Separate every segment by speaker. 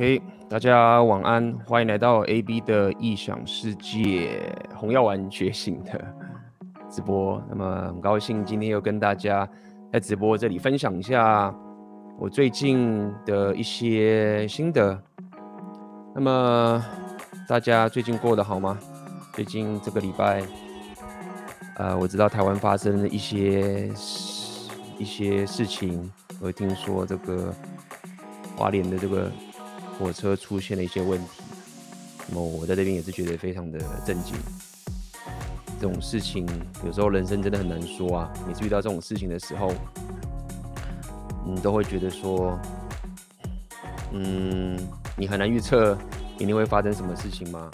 Speaker 1: OK，大家晚安，欢迎来到 AB 的异想世界，红药丸觉醒的直播。那么很高兴今天又跟大家在直播这里分享一下我最近的一些心得。那么大家最近过得好吗？最近这个礼拜，呃，我知道台湾发生了一些一些事情，我听说这个花莲的这个。火车出现了一些问题，那么我在这边也是觉得非常的震惊。这种事情有时候人生真的很难说啊。每次遇到这种事情的时候，你都会觉得说，嗯，你很难预测明天会发生什么事情吗？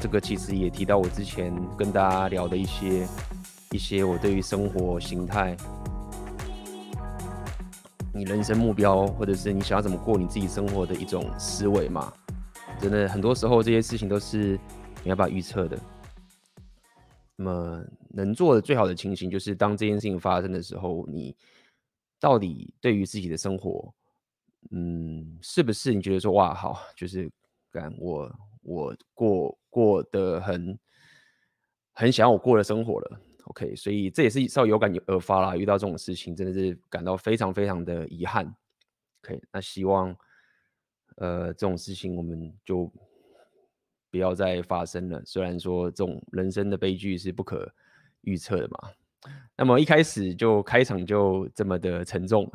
Speaker 1: 这个其实也提到我之前跟大家聊的一些一些我对于生活形态。你人生目标，或者是你想要怎么过你自己生活的一种思维嘛？真的很多时候这些事情都是没办法预测的。那么能做的最好的情形，就是当这件事情发生的时候，你到底对于自己的生活，嗯，是不是你觉得说哇好，就是干我我过过得很很想要我过的生活了。OK，所以这也是稍微有感而发啦。遇到这种事情，真的是感到非常非常的遗憾。OK，那希望呃这种事情我们就不要再发生了。虽然说这种人生的悲剧是不可预测的嘛。那么一开始就开场就这么的沉重，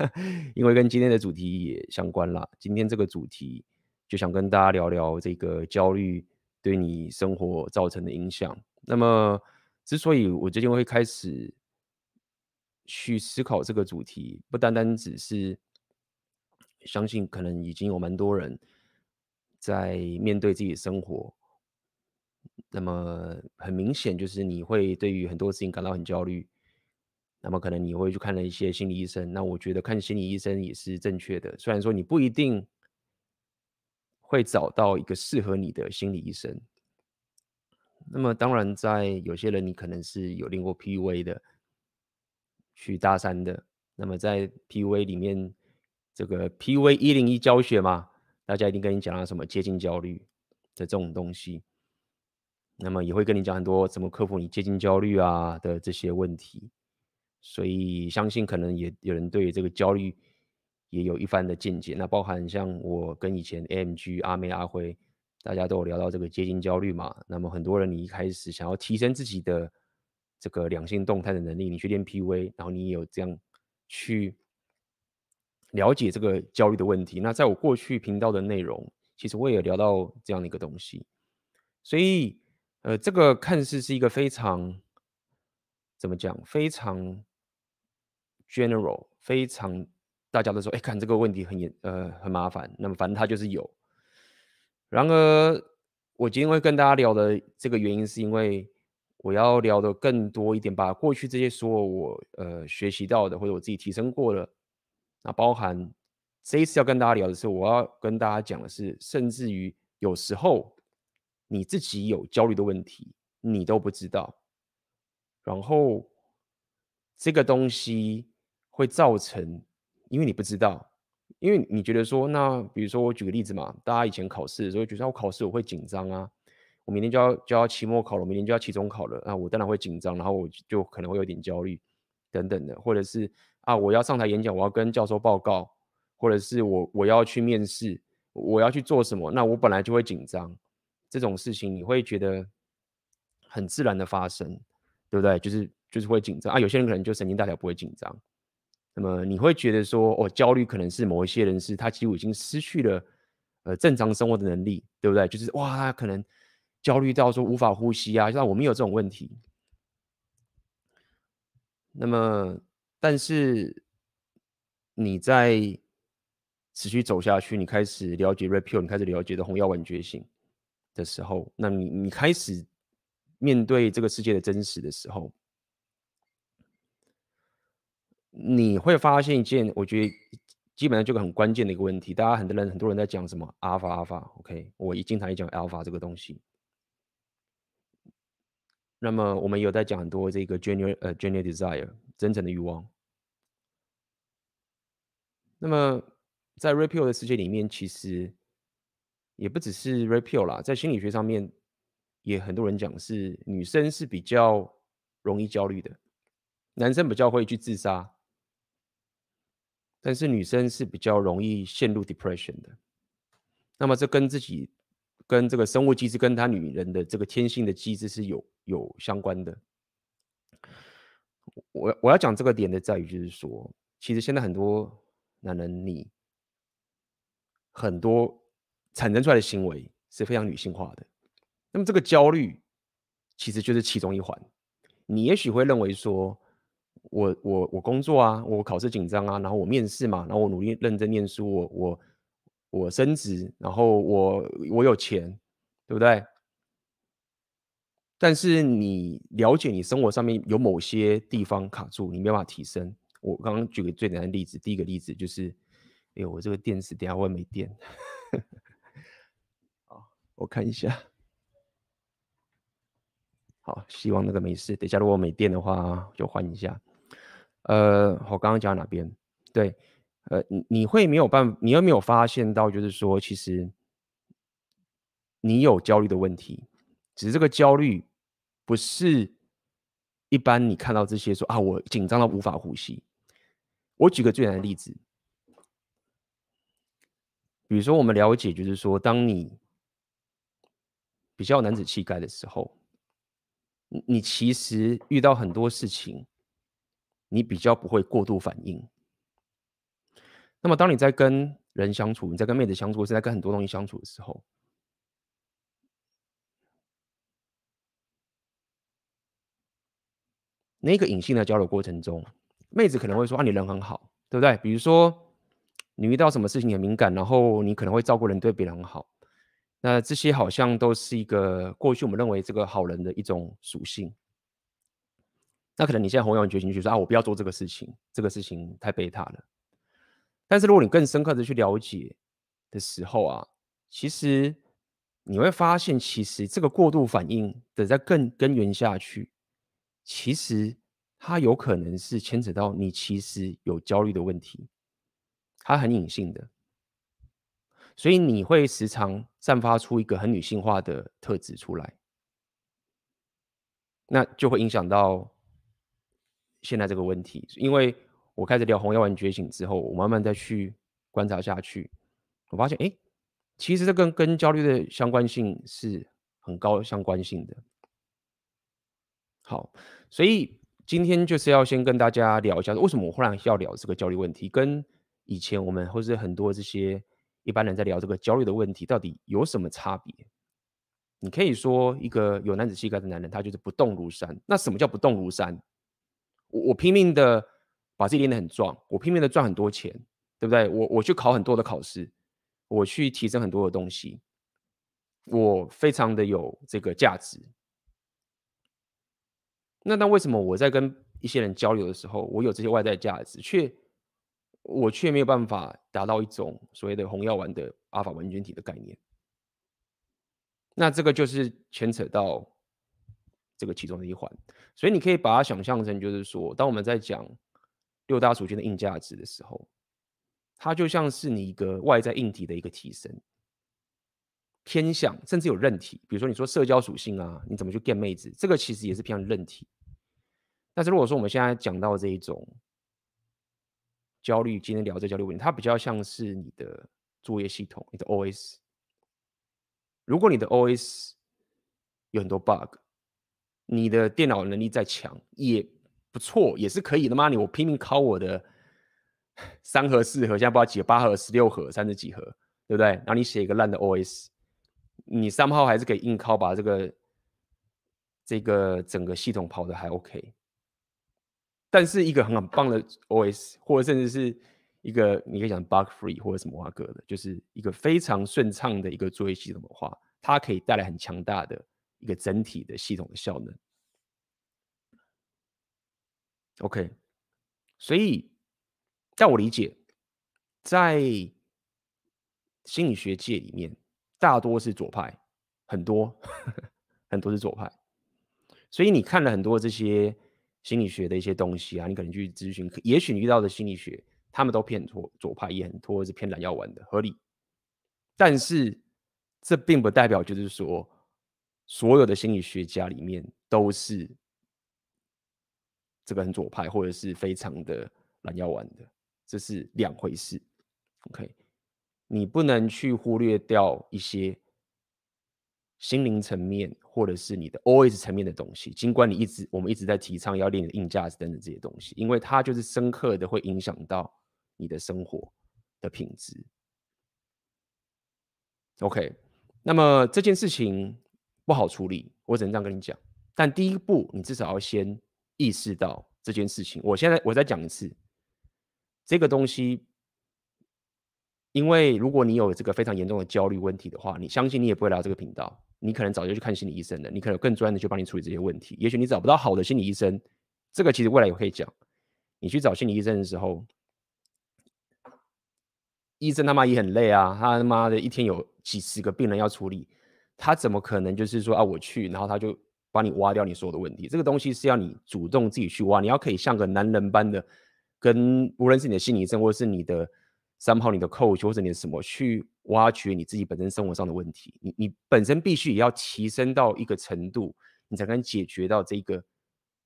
Speaker 1: 因为跟今天的主题也相关啦。今天这个主题就想跟大家聊聊这个焦虑对你生活造成的影响。那么。之所以我最近会开始去思考这个主题，不单单只是相信可能已经有蛮多人在面对自己的生活，那么很明显就是你会对于很多事情感到很焦虑，那么可能你会去看了一些心理医生，那我觉得看心理医生也是正确的，虽然说你不一定会找到一个适合你的心理医生。那么当然，在有些人你可能是有练过 PUA 的，去大三的。那么在 PUA 里面，这个 PUA 一零一教学嘛，大家一定跟你讲了什么接近焦虑的这种东西。那么也会跟你讲很多怎么克服你接近焦虑啊的这些问题。所以相信可能也有人对这个焦虑也有一番的见解。那包含像我跟以前 AMG 阿妹阿辉。大家都有聊到这个接近焦虑嘛？那么很多人，你一开始想要提升自己的这个两性动态的能力，你去练 PV，然后你也有这样去了解这个焦虑的问题。那在我过去频道的内容，其实我也有聊到这样的一个东西。所以，呃，这个看似是一个非常怎么讲，非常 general，非常大家都说，哎，看这个问题很严，呃，很麻烦。那么反正它就是有。然而，我今天会跟大家聊的这个原因，是因为我要聊的更多一点，把过去这些所有我呃学习到的，或者我自己提升过的，那包含这一次要跟大家聊的是，我要跟大家讲的是，甚至于有时候你自己有焦虑的问题，你都不知道，然后这个东西会造成，因为你不知道。因为你觉得说，那比如说我举个例子嘛，大家以前考试的时候觉得我考试我会紧张啊，我明天就要就要期末考了，明天就要期中考了，那我当然会紧张，然后我就可能会有点焦虑等等的，或者是啊我要上台演讲，我要跟教授报告，或者是我我要去面试，我要去做什么，那我本来就会紧张，这种事情你会觉得很自然的发生，对不对？就是就是会紧张啊，有些人可能就神经大条不会紧张。那么你会觉得说，哦，焦虑可能是某一些人是他几乎已经失去了呃正常生活的能力，对不对？就是哇，他可能焦虑到说无法呼吸啊，像我们有这种问题。那么，但是你在持续走下去，你开始了解 Red Pill，你开始了解的红药丸觉醒的时候，那你你开始面对这个世界的真实的时候。你会发现一件，我觉得基本上就很关键的一个问题。大家很多人很多人在讲什么阿尔法阿尔法，OK，我也经常也讲阿尔法这个东西。那么我们有在讲很多这个 genuine 呃 genuine desire 真诚的欲望。那么在 repeal 的世界里面，其实也不只是 repeal 啦，在心理学上面也很多人讲是女生是比较容易焦虑的，男生比较会去自杀，但是女生是比较容易陷入 depression 的。那么这跟自己跟这个生物机制跟她女人的这个天性的机制是有有相关的。我我要讲这个点的在于就是说，其实现在很多男人你很多。产生出来的行为是非常女性化的，那么这个焦虑其实就是其中一环。你也许会认为说，我我我工作啊，我考试紧张啊，然后我面试嘛，然后我努力认真念书，我我我升职，然后我我有钱，对不对？但是你了解你生活上面有某些地方卡住，你没办法提升。我刚刚举个最简单的例子，第一个例子就是，哎呦，我这个电池等下会没电。我看一下，好，希望那个没事。等下如果没电的话，就换一下。呃，我刚刚讲哪边？对，呃，你你会没有办法，你有没有发现到，就是说，其实你有焦虑的问题，只是这个焦虑不是一般你看到这些说啊，我紧张到无法呼吸。我举个最简单的例子，比如说我们了解，就是说，当你比较男子气概的时候，你其实遇到很多事情，你比较不会过度反应。那么，当你在跟人相处，你在跟妹子相处，或是在跟很多东西相处的时候，那个隐性的交流过程中，妹子可能会说：“啊，你人很好，对不对？”比如说，你遇到什么事情很敏感，然后你可能会照顾人，对别人很好。那这些好像都是一个过去我们认为这个好人的一种属性。那可能你现在红药丸觉醒，就说啊，我不要做这个事情，这个事情太贝塔了。但是如果你更深刻的去了解的时候啊，其实你会发现，其实这个过度反应的在更根源下去，其实它有可能是牵扯到你其实有焦虑的问题，它很隐性的。所以你会时常散发出一个很女性化的特质出来，那就会影响到现在这个问题。因为我开始聊红药丸觉醒之后，我慢慢再去观察下去，我发现，哎，其实这跟跟焦虑的相关性是很高相关性的。好，所以今天就是要先跟大家聊一下，为什么我忽然要聊这个焦虑问题，跟以前我们或是很多这些。一般人在聊这个焦虑的问题，到底有什么差别？你可以说一个有男子气概的男人，他就是不动如山。那什么叫不动如山？我拼命的把自己练得很壮，我拼命的赚很多钱，对不对？我我去考很多的考试，我去提升很多的东西，我非常的有这个价值。那那为什么我在跟一些人交流的时候，我有这些外在价值，却我却没有办法达到一种所谓的红药丸的阿法完全体的概念，那这个就是牵扯到这个其中的一环，所以你可以把它想象成，就是说，当我们在讲六大属性的硬价值的时候，它就像是你一个外在硬体的一个提升，偏向甚至有韧体，比如说你说社交属性啊，你怎么去 get 妹子，这个其实也是偏向韧体。但是如果说我们现在讲到这一种。焦虑，今天聊这焦虑问题，它比较像是你的作业系统，你的 OS。如果你的 OS 有很多 bug，你的电脑能力再强也不错，也是可以的嘛。你我拼命拷我的三核四核，现在不知道几核，八核、十六核、三十几核，对不对？然后你写一个烂的 OS，你三号还是可以硬拷把这个这个整个系统跑得还 OK。但是一个很很棒的 OS，或者甚至是一个你可以讲 bug free 或者什么哇个的，就是一个非常顺畅的一个作业系统的话，它可以带来很强大的一个整体的系统的效能。OK，所以在我理解，在心理学界里面，大多是左派，很多 很多是左派，所以你看了很多这些。心理学的一些东西啊，你可能去咨询，也许你遇到的心理学，他们都偏左左派，也很多是偏蓝药丸的，合理。但是这并不代表就是说所有的心理学家里面都是这个很左派或者是非常的蓝药丸的，这是两回事。OK，你不能去忽略掉一些心灵层面或者是你的 OS 层面的东西，尽管你一直我们一直在提倡要练硬价值等等这些东西，因为它就是深刻的会影响到你的生活的品质。OK，那么这件事情不好处理，我只能这样跟你讲。但第一步，你至少要先意识到这件事情。我现在我再讲一次，这个东西。因为如果你有这个非常严重的焦虑问题的话，你相信你也不会来到这个频道，你可能早就去看心理医生了，你可能更专业的去帮你处理这些问题。也许你找不到好的心理医生，这个其实未来也可以讲。你去找心理医生的时候，医生他妈也很累啊，他他妈的一天有几十个病人要处理，他怎么可能就是说啊我去，然后他就帮你挖掉你所有的问题？这个东西是要你主动自己去挖，你要可以像个男人般的跟无论是你的心理医生或是你的。三炮，你的 coach 或者你的什么去挖掘你自己本身生活上的问题，你你本身必须也要提升到一个程度，你才能解决到这个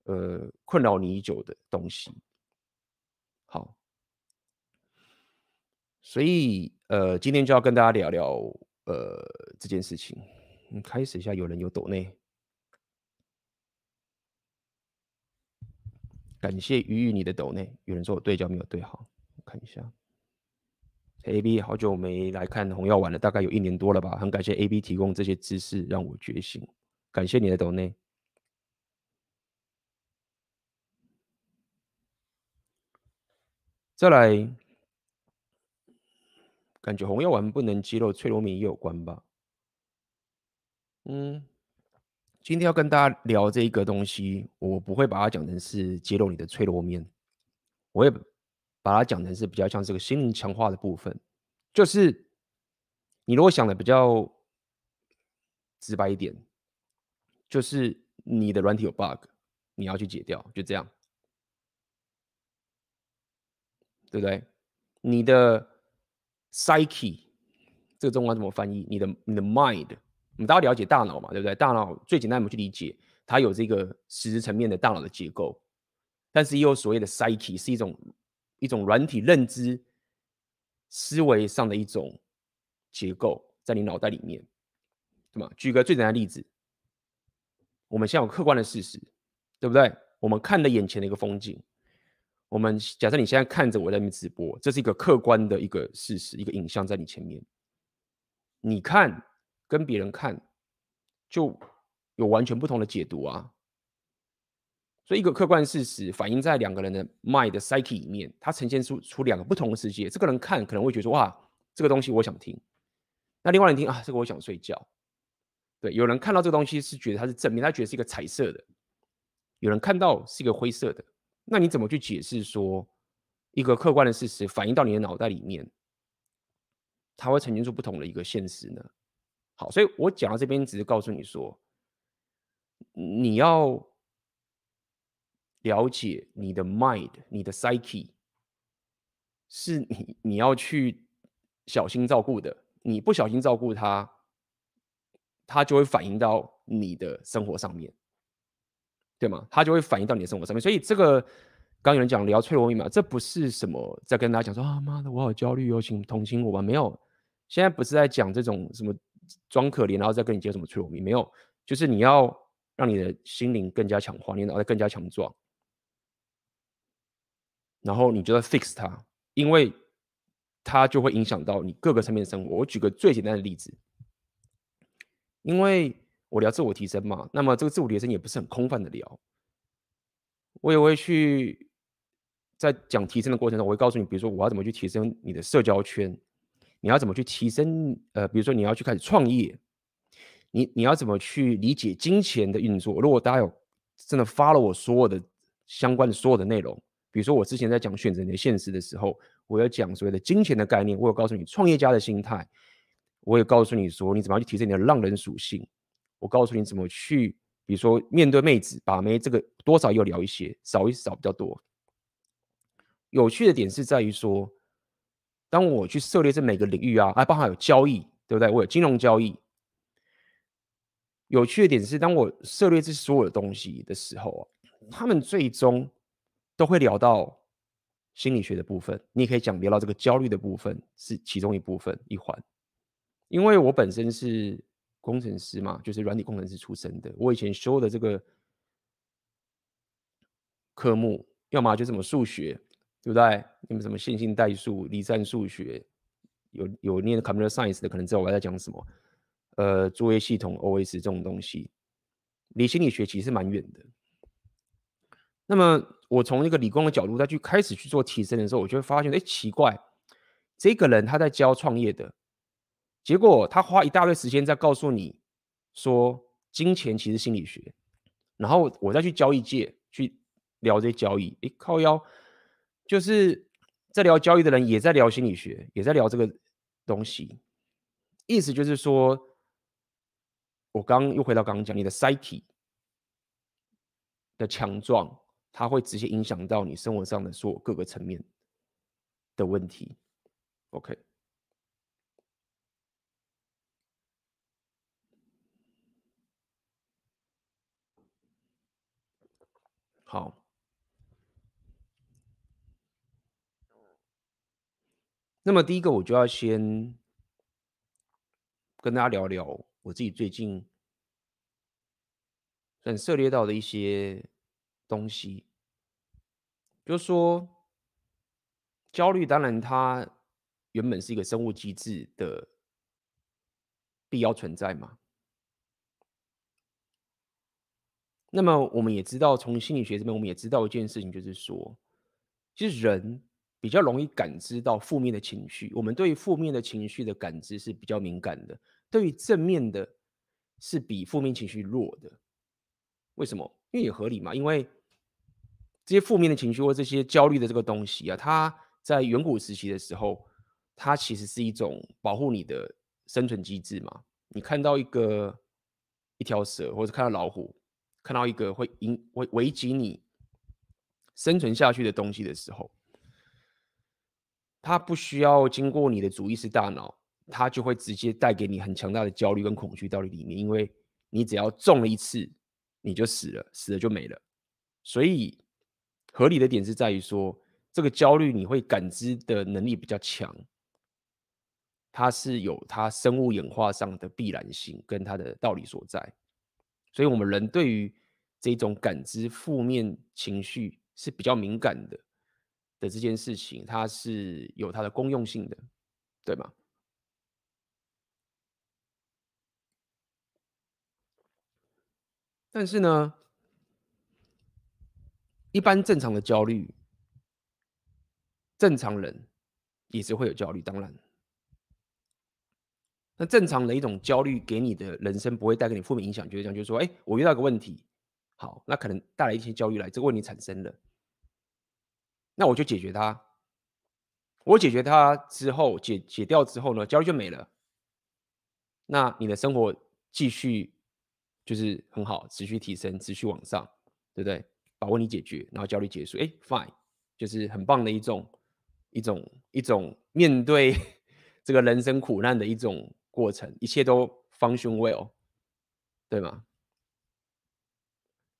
Speaker 1: 呃困扰你已久的东西。好，所以呃今天就要跟大家聊聊呃这件事情。你开始一下，有人有抖内，感谢鱼鱼你的抖内。有人说我对焦没有对好，我看一下。A B 好久没来看红药丸了，大概有一年多了吧。很感谢 A B 提供这些知识，让我觉醒。感谢你的抖内。再来，感觉红药丸不能肌肉脆弱面也有关吧？嗯，今天要跟大家聊这一个东西，我不会把它讲成是揭露你的脆弱面，我也。把它讲成是比较像这个心灵强化的部分，就是你如果想的比较直白一点，就是你的软体有 bug，你要去解掉，就这样，对不对？你的 psyche 这个中文怎么翻译？你的你的 mind，我们都要了解大脑嘛，对不对？大脑最简单，我们去理解，它有这个实质层面的大脑的结构，但是也有所谓的 psyche，是一种。一种软体认知思维上的一种结构，在你脑袋里面，对吗？举个最简单的例子，我们现在有客观的事实，对不对？我们看的眼前的一个风景，我们假设你现在看着我在那边直播，这是一个客观的一个事实，一个影像在你前面，你看跟别人看就有完全不同的解读啊。所以，一个客观事实反映在两个人的 mind 的 psyche 里面，它呈现出出两个不同的世界。这个人看可能会觉得说：“哇，这个东西我想听。”那另外人听啊，这个我想睡觉。对，有人看到这个东西是觉得它是正面，他觉得是一个彩色的；有人看到是一个灰色的。那你怎么去解释说一个客观的事实反映到你的脑袋里面，它会呈现出不同的一个现实呢？好，所以我讲到这边，只是告诉你说，你要。了解你的 mind，你的 psyche，是你你要去小心照顾的。你不小心照顾它，它就会反映到你的生活上面，对吗？它就会反映到你的生活上面。所以这个刚有人讲聊脆弱密码，这不是什么在跟大家讲说啊妈的我好焦虑哦，请同情我吧。没有，现在不是在讲这种什么装可怜，然后再跟你接什么脆弱密码，没有，就是你要让你的心灵更加强化，你脑袋更加强壮。然后你就要 fix 它，因为它就会影响到你各个层面的生活。我举个最简单的例子，因为我聊自我提升嘛，那么这个自我提升也不是很空泛的聊，我也会去在讲提升的过程中，我会告诉你，比如说我要怎么去提升你的社交圈，你要怎么去提升，呃，比如说你要去开始创业，你你要怎么去理解金钱的运作。如果大家有真的发了我所有的相关的所有的内容。比如说，我之前在讲选择你的现实的时候，我有讲所谓的金钱的概念，我有告诉你创业家的心态，我也告诉你说你怎么样去提升你的浪人属性，我告诉你怎么去，比如说面对妹子把妹，这个多少又聊一些，少一少比较多。有趣的点是在于说，当我去涉猎这每个领域啊，还包含有交易，对不对？我有金融交易，有趣的点是，当我涉猎这所有的东西的时候啊，他们最终都会聊到心理学的部分。你也可以讲聊到这个焦虑的部分是其中一部分一环。因为我本身是工程师嘛，就是软体工程师出身的。我以前修的这个科目，要么就什么数学，对不对？你们什么线性代数、离散数学，有有念 computer science 的，可能知道我在讲什么。呃，作业系统 OS 这种东西，离心理学其实蛮远的。那么，我从一个理工的角度再去开始去做提升的时候，我就会发现，哎，奇怪，这个人他在教创业的，结果他花一大堆时间在告诉你说，金钱其实心理学，然后我再去交易界去聊这些交易，哎，靠腰，就是在聊交易的人也在聊心理学，也在聊这个东西，意思就是说。我刚又回到刚刚讲，你的 psyche 的强壮，它会直接影响到你生活上的所有各个层面的问题。OK，好，那么第一个我就要先跟大家聊聊。我自己最近很涉猎到的一些东西，就是说，焦虑当然它原本是一个生物机制的必要存在嘛。那么我们也知道，从心理学这边，我们也知道一件事情，就是说，其实人比较容易感知到负面的情绪，我们对于负面的情绪的感知是比较敏感的。对于正面的，是比负面情绪弱的。为什么？因为也合理嘛。因为这些负面的情绪或这些焦虑的这个东西啊，它在远古时期的时候，它其实是一种保护你的生存机制嘛。你看到一个一条蛇，或者看到老虎，看到一个会引会危及你生存下去的东西的时候，它不需要经过你的主意识大脑。它就会直接带给你很强大的焦虑跟恐惧到里面，因为你只要中了一次，你就死了，死了就没了。所以合理的点是在于说，这个焦虑你会感知的能力比较强，它是有它生物演化上的必然性跟它的道理所在。所以，我们人对于这种感知负面情绪是比较敏感的的这件事情，它是有它的功用性的，对吗？但是呢，一般正常的焦虑，正常人也是会有焦虑。当然，那正常的一种焦虑给你的人生不会带给你负面影响，就是这样，就是说，哎，我遇到一个问题，好，那可能带来一些焦虑来，这个问题产生了，那我就解决它。我解决它之后，解解掉之后呢，焦虑就没了。那你的生活继续。就是很好，持续提升，持续往上，对不对？把问题解决，然后焦虑结束，哎，fine，就是很棒的一种一种一种面对 这个人生苦难的一种过程，一切都 function well，对吗？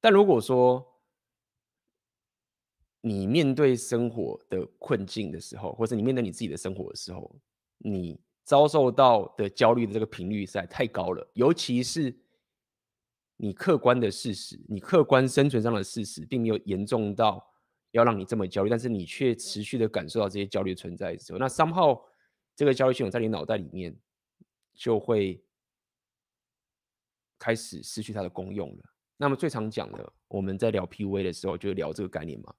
Speaker 1: 但如果说你面对生活的困境的时候，或者你面对你自己的生活的时候，你遭受到的焦虑的这个频率实在太高了，尤其是。你客观的事实，你客观生存上的事实，并没有严重到要让你这么焦虑，但是你却持续的感受到这些焦虑存在的时候，那 somehow 这个焦虑系统在你脑袋里面就会开始失去它的功用了。那么最常讲的，我们在聊 PUA 的时候，就聊这个概念嘛。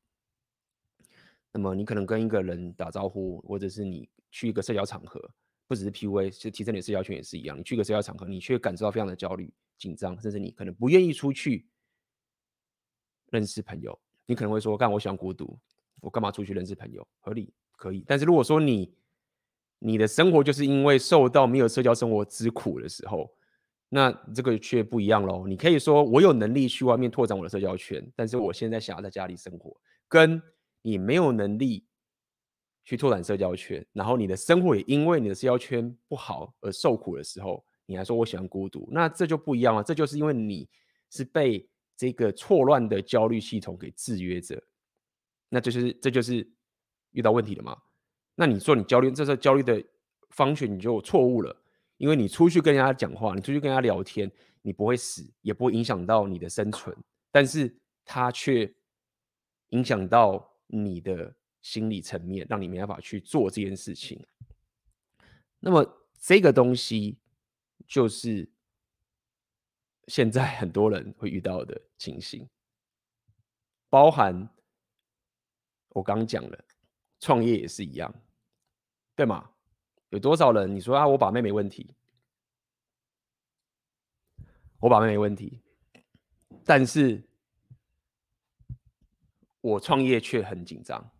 Speaker 1: 那么你可能跟一个人打招呼，或者是你去一个社交场合，不只是 PUA，其实提升你的社交圈也是一样。你去一个社交场合，你却感受到非常的焦虑。紧张，甚至你可能不愿意出去认识朋友。你可能会说：“干，我喜欢孤独，我干嘛出去认识朋友？”合理，可以。但是如果说你你的生活就是因为受到没有社交生活之苦的时候，那这个却不一样喽。你可以说：“我有能力去外面拓展我的社交圈，但是我现在想要在家里生活。”跟你没有能力去拓展社交圈，然后你的生活也因为你的社交圈不好而受苦的时候。你还说我喜欢孤独，那这就不一样了。这就是因为你是被这个错乱的焦虑系统给制约着，那就是这就是遇到问题了嘛。那你说你焦虑，这时候焦虑的方式你就错误了，因为你出去跟人家讲话，你出去跟人家聊天，你不会死，也不会影响到你的生存，但是它却影响到你的心理层面，让你没办法去做这件事情。那么这个东西就是现在很多人会遇到的情形，包含我刚讲了，创业也是一样，对吗？有多少人你说啊，我把妹没问题，我把妹没问题，但是我创业却很紧张，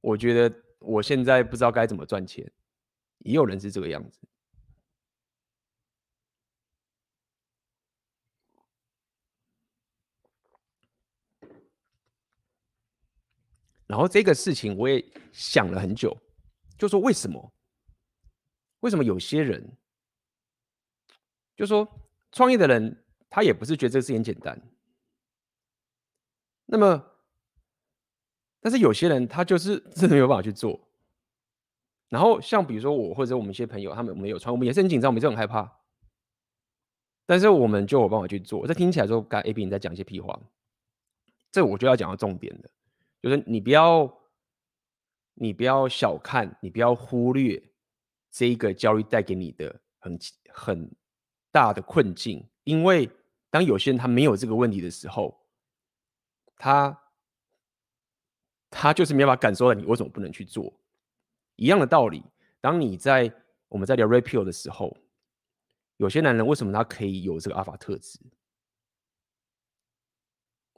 Speaker 1: 我觉得我现在不知道该怎么赚钱。也有人是这个样子，然后这个事情我也想了很久，就说为什么？为什么有些人就说创业的人他也不是觉得这个事情简单，那么但是有些人他就是 真的没有办法去做。然后像比如说我或者我们一些朋友，他们没有穿，我们也是很紧张，我们也是很害怕，但是我们就有办法去做。这听起来说，刚 A B 你在讲一些屁话，这我就要讲到重点的，就是你不要，你不要小看，你不要忽略这一个焦虑带给你的很很大的困境，因为当有些人他没有这个问题的时候，他他就是没办法感受到你为什么不能去做。一样的道理，当你在我们在聊 rapio 的时候，有些男人为什么他可以有这个阿法特质？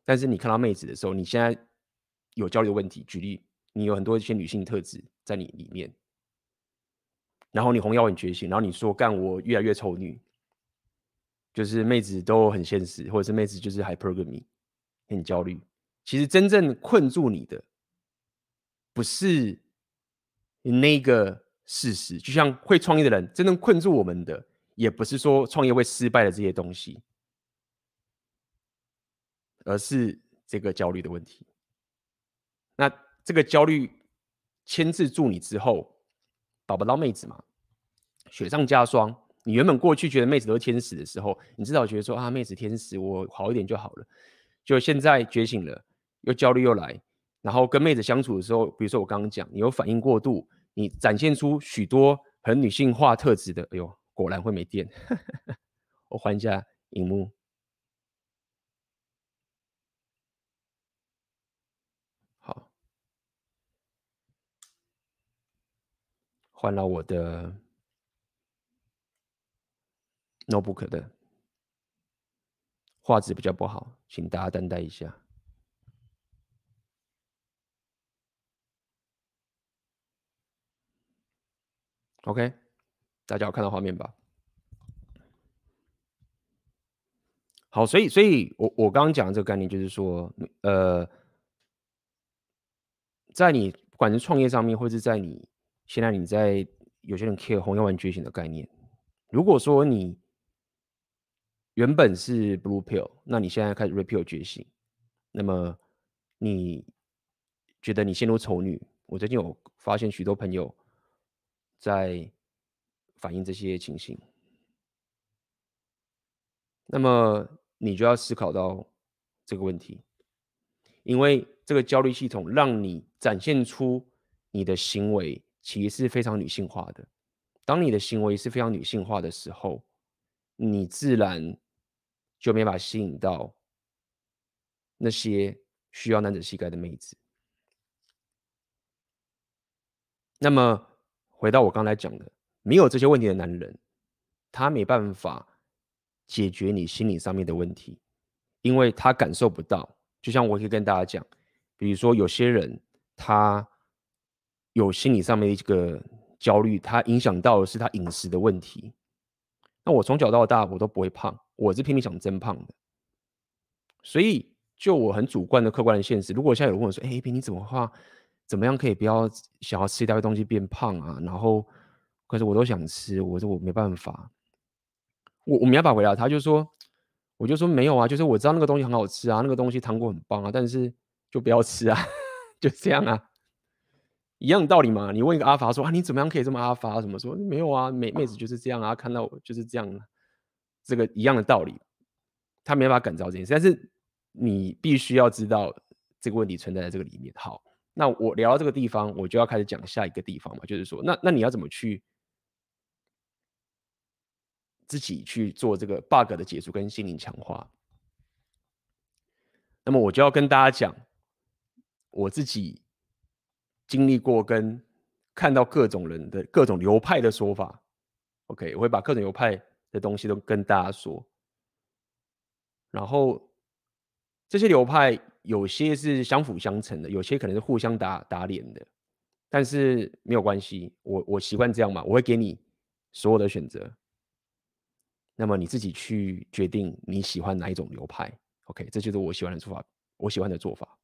Speaker 1: 但是你看到妹子的时候，你现在有焦虑的问题。举例，你有很多一些女性特质在你里面，然后你红药很觉醒，然后你说干我越来越丑女，就是妹子都很现实，或者是妹子就是 hypergamy 很焦虑。其实真正困住你的不是。那个事实，就像会创业的人，真正困住我们的，也不是说创业会失败的这些东西，而是这个焦虑的问题。那这个焦虑牵制住你之后，找不到妹子嘛？雪上加霜。你原本过去觉得妹子都是天使的时候，你至少觉得说啊，妹子天使，我好一点就好了。就现在觉醒了，又焦虑又来。然后跟妹子相处的时候，比如说我刚刚讲，你有反应过度，你展现出许多很女性化特质的，哎呦，果然会没电。我换一下荧幕，好，换了我的 notebook 的画质比较不好，请大家担待一下。OK，大家有看到画面吧？好，所以，所以我我刚刚讲的这个概念就是说，呃，在你不管是创业上面，或是在你现在你在有些人 care 红药丸觉醒的概念，如果说你原本是 Blue Pill，那你现在开始 Red Pill 觉醒，那么你觉得你陷入丑女？我最近有发现许多朋友。在反映这些情形，那么你就要思考到这个问题，因为这个焦虑系统让你展现出你的行为其实是非常女性化的。当你的行为是非常女性化的时候，你自然就没法吸引到那些需要男子气概的妹子。那么。回到我刚才讲的，没有这些问题的男人，他没办法解决你心理上面的问题，因为他感受不到。就像我可以跟大家讲，比如说有些人他有心理上面的一个焦虑，他影响到的是他饮食的问题。那我从小到大我都不会胖，我是拼命想增胖的。所以就我很主观的客观的现实，如果现在有人问我说：“哎，A 你怎么画？”怎么样可以不要想要吃一大堆东西变胖啊？然后，可是我都想吃，我说我没办法。我我没办法回答他，就说，我就说没有啊，就是我知道那个东西很好吃啊，那个东西糖果很棒啊，但是就不要吃啊，就这样啊，一样的道理嘛。你问一个阿法说啊，你怎么样可以这么阿发？怎么说？没有啊，妹妹子就是这样啊，看到我就是这样，这个一样的道理，他没办法感召这件事，但是你必须要知道这个问题存在在这个里面。好，那我聊到这个地方，我就要开始讲下一个地方嘛，就是说，那那你要怎么去？自己去做这个 bug 的解除跟心灵强化，那么我就要跟大家讲，我自己经历过跟看到各种人的各种流派的说法。OK，我会把各种流派的东西都跟大家说。然后这些流派有些是相辅相成的，有些可能是互相打打脸的，但是没有关系，我我习惯这样嘛，我会给你所有的选择。那么你自己去决定你喜欢哪一种流派，OK，这就是我喜欢的做法，我喜欢的做法。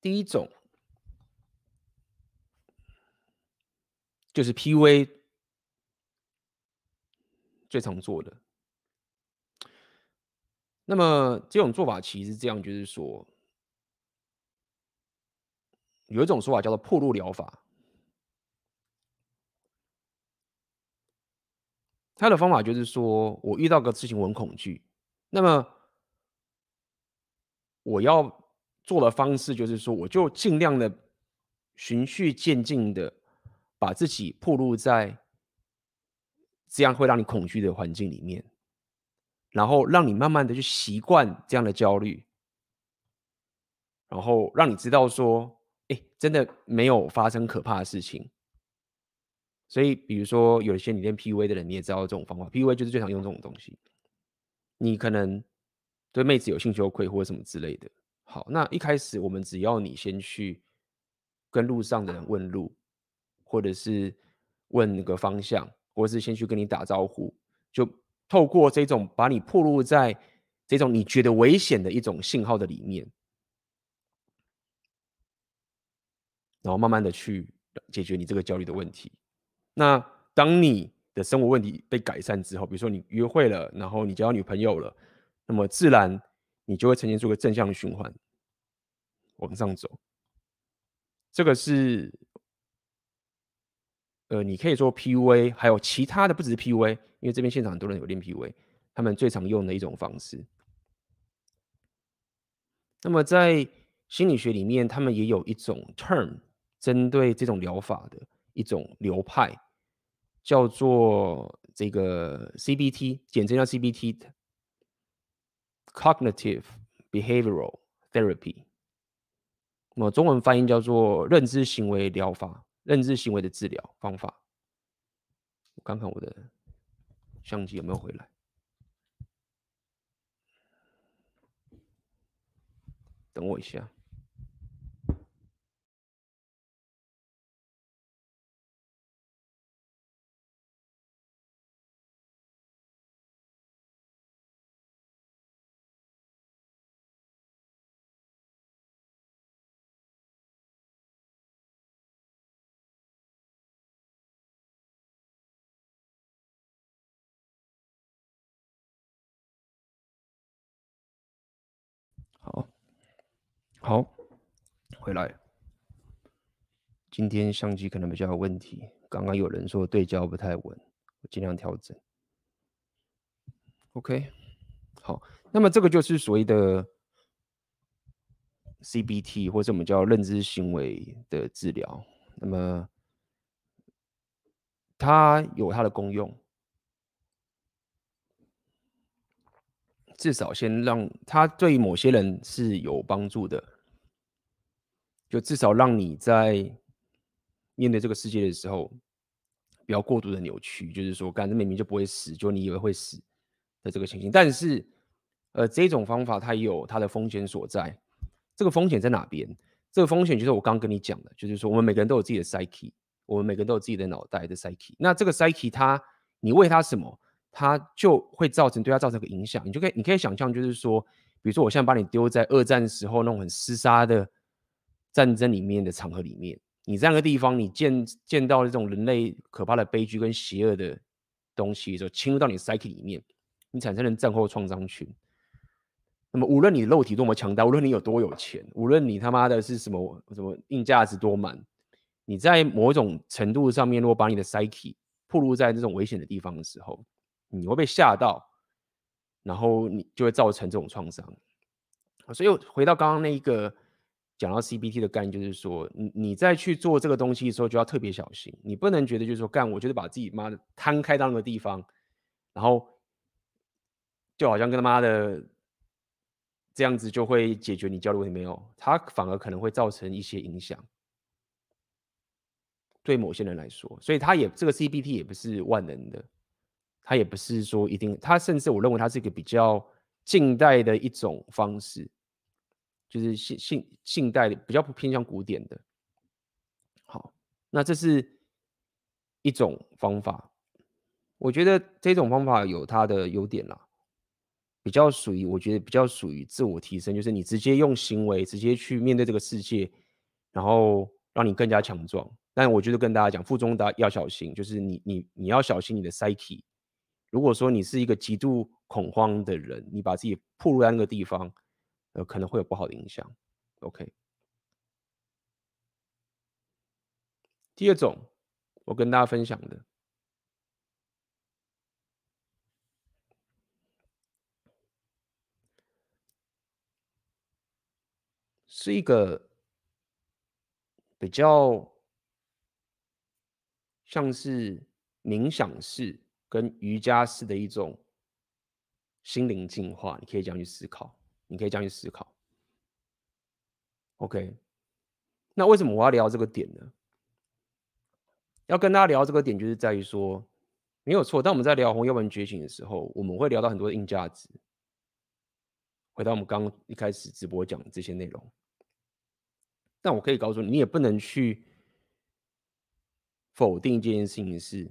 Speaker 1: 第一种就是 PUA 最常做的。那么这种做法其实这样，就是说。有一种说法叫做破路疗法，他的方法就是说，我遇到个事情我很恐惧，那么我要做的方式就是说，我就尽量的循序渐进的把自己暴露在这样会让你恐惧的环境里面，然后让你慢慢的去习惯这样的焦虑，然后让你知道说。哎，真的没有发生可怕的事情，所以比如说有一些你练 PUA 的人，你也知道这种方法，PUA 就是最常用这种东西。你可能对妹子有性羞愧或者什么之类的。好，那一开始我们只要你先去跟路上的人问路，或者是问那个方向，或是先去跟你打招呼，就透过这种把你暴露在这种你觉得危险的一种信号的里面。然后慢慢的去解决你这个焦虑的问题。那当你的生活问题被改善之后，比如说你约会了，然后你交女朋友了，那么自然你就会呈现出个正向的循环，往上走。这个是，呃，你可以说 PUA，还有其他的不只是 PUA，因为这边现场很多人有练 PUA，他们最常用的一种方式。那么在心理学里面，他们也有一种 term。针对这种疗法的一种流派，叫做这个 CBT，简称叫 CBT，Cognitive Behavioral Therapy。那么中文翻译叫做认知行为疗法，认知行为的治疗方法。我看看我的相机有没有回来，等我一下。好，回来。今天相机可能比较有问题，刚刚有人说对焦不太稳，我尽量调整。OK，好，那么这个就是所谓的 CBT，或者我们叫认知行为的治疗。那么它有它的功用，至少先让它对某些人是有帮助的。就至少让你在面对这个世界的时候，不要过度的扭曲。就是说，干这明明就不会死，就你以为会死的这个情形。但是，呃，这种方法它也有它的风险所在。这个风险在哪边？这个风险就是我刚刚跟你讲的，就是说，我们每个人都有自己的 psyche，我们每个人都有自己的脑袋的 psyche。那这个 psyche，它你喂它什么，它就会造成对它造成个影响。你就可以，你可以想象，就是说，比如说，我现在把你丢在二战时候那种很厮杀的。战争里面的场合里面，你在那个地方，你见见到这种人类可怕的悲剧跟邪恶的东西的时候，侵入到你的 psyche 里面，你产生了战后创伤群。那么，无论你肉体多么强大，无论你有多有钱，无论你他妈的是什么什么硬价值多满，你在某种程度上面，如果把你的 psyche 暴露在这种危险的地方的时候，你会被吓到，然后你就会造成这种创伤。所以回到刚刚那一个。讲到 CBT 的概念，就是说，你你在去做这个东西的时候，就要特别小心。你不能觉得就是说，干，我就是把自己妈的摊开到那个地方，然后就好像跟他妈的这样子就会解决你焦虑问题，没有，它反而可能会造成一些影响，对某些人来说。所以，它也这个 CBT 也不是万能的，它也不是说一定，它甚至我认为它是一个比较近代的一种方式。就是信信信代的比较不偏向古典的，好，那这是一种方法。我觉得这种方法有它的优点啦，比较属于我觉得比较属于自我提升，就是你直接用行为直接去面对这个世界，然后让你更加强壮。但我觉得跟大家讲，负重大要小心，就是你你你要小心你的 psyche。如果说你是一个极度恐慌的人，你把自己暴露在那个地方。呃，可能会有不好的影响。OK，第二种，我跟大家分享的是一个比较像是冥想式跟瑜伽式的一种心灵净化，你可以这样去思考。你可以这样去思考，OK？那为什么我要聊这个点呢？要跟大家聊这个点，就是在于说，没有错。当我们在聊红药丸觉醒的时候，我们会聊到很多的硬价值。回到我们刚一开始直播讲的这些内容，但我可以告诉你，你也不能去否定这件事情是，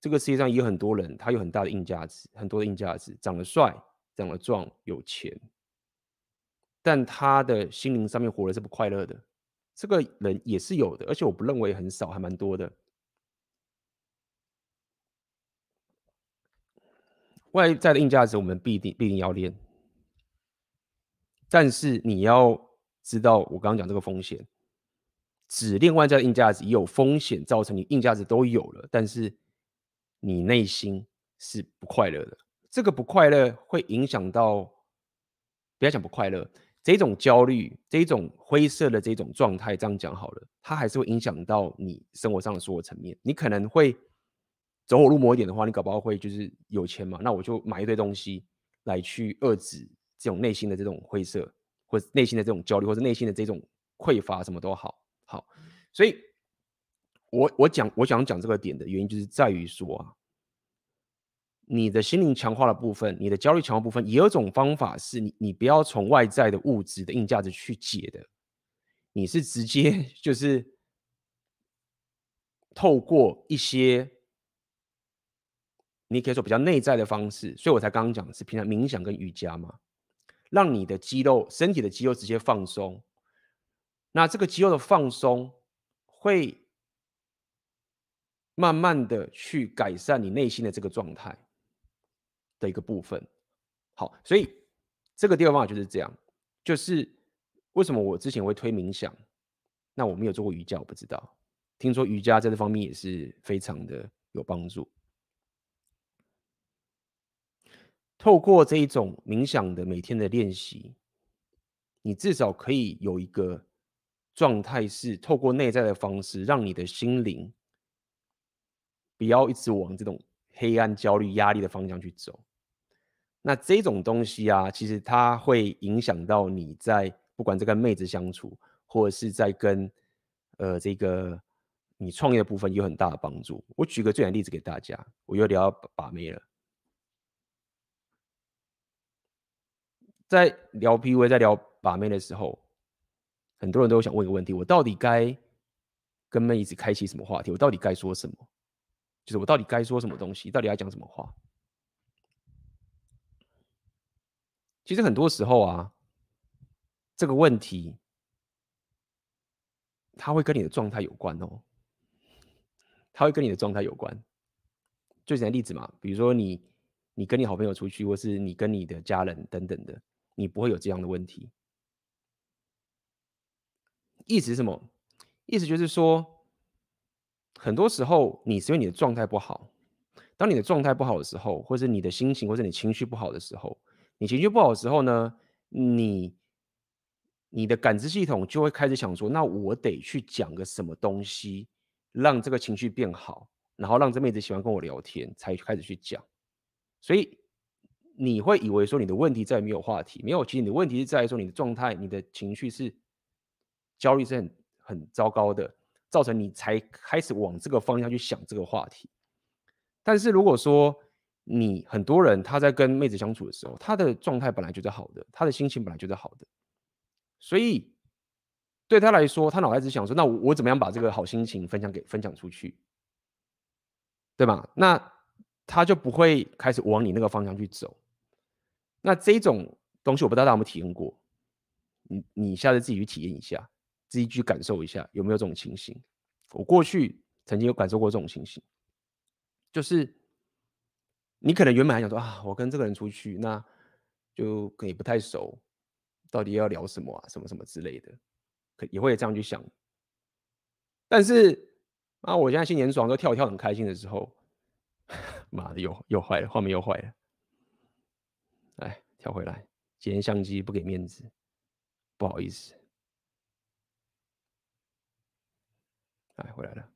Speaker 1: 这个世界上有很多人，他有很大的硬价值，很多的硬价值，长得帅，长得壮，有钱。但他的心灵上面活的是不快乐的，这个人也是有的，而且我不认为很少，还蛮多的。外在的硬价值我们必定必定要练，但是你要知道我刚刚讲这个风险，只练外在的硬价值也有风险，造成你硬价值都有了，但是你内心是不快乐的，这个不快乐会影响到，不要讲不快乐。这种焦虑，这种灰色的这种状态，这样讲好了，它还是会影响到你生活上的所有层面。你可能会走火入魔一点的话，你搞不好会就是有钱嘛，那我就买一堆东西来去遏制这种内心的这种灰色，或者内心的这种焦虑，或者内心的这种匮乏，什么都好。好，所以我我讲我想讲这个点的原因，就是在于说啊。你的心灵强化的部分，你的焦虑强化部分，也有种方法是你，你不要从外在的物质的硬价值去解的，你是直接 就是透过一些你可以说比较内在的方式，所以我才刚刚讲是平常冥想跟瑜伽嘛，让你的肌肉、身体的肌肉直接放松，那这个肌肉的放松会慢慢的去改善你内心的这个状态。的一个部分，好，所以这个第二个方法就是这样，就是为什么我之前会推冥想，那我没有做过瑜伽，我不知道，听说瑜伽在这方面也是非常的有帮助。透过这一种冥想的每天的练习，你至少可以有一个状态，是透过内在的方式，让你的心灵不要一直往这种黑暗、焦虑、压力的方向去走。那这种东西啊，其实它会影响到你在不管在跟妹子相处，或者是在跟呃这个你创业的部分有很大的帮助。我举个最简单例子给大家，我又聊把妹了。在聊 PUA，在聊把妹的时候，很多人都想问一个问题：我到底该跟妹子开启什么话题？我到底该说什么？就是我到底该说什么东西？到底要讲什么话？其实很多时候啊，这个问题它会跟你的状态有关哦，它会跟你的状态有关。最简单例子嘛，比如说你你跟你好朋友出去，或是你跟你的家人等等的，你不会有这样的问题。意思是什么？意思就是说，很多时候你是因为你的状态不好。当你的状态不好的时候，或者你的心情，或者你情绪不好的时候，你情绪不好的时候呢，你你的感知系统就会开始想说，那我得去讲个什么东西，让这个情绪变好，然后让这妹子喜欢跟我聊天，才开始去讲。所以你会以为说你的问题在于没有话题，没有，其实你的问题是在于说你的状态，你的情绪是焦虑，是很很糟糕的，造成你才开始往这个方向去想这个话题。但是如果说你很多人他在跟妹子相处的时候，他的状态本来就是好的，他的心情本来就是好的，所以对他来说，他脑袋只想说：那我我怎么样把这个好心情分享给分享出去，对吧？那他就不会开始往你那个方向去走。那这种东西我不知道大家有没有体验过，你你下次自己去体验一下，自己去感受一下有没有这种情形。我过去曾经有感受过这种情形。就是你可能原本还想说啊，我跟这个人出去，那就可以不太熟，到底要聊什么啊，什么什么之类的，可也会这样去想。但是啊，我现在心情爽，都跳跳很开心的时候，妈的又又坏了，画面又坏了。哎，跳回来，今天相机不给面子，不好意思。哎，回来了。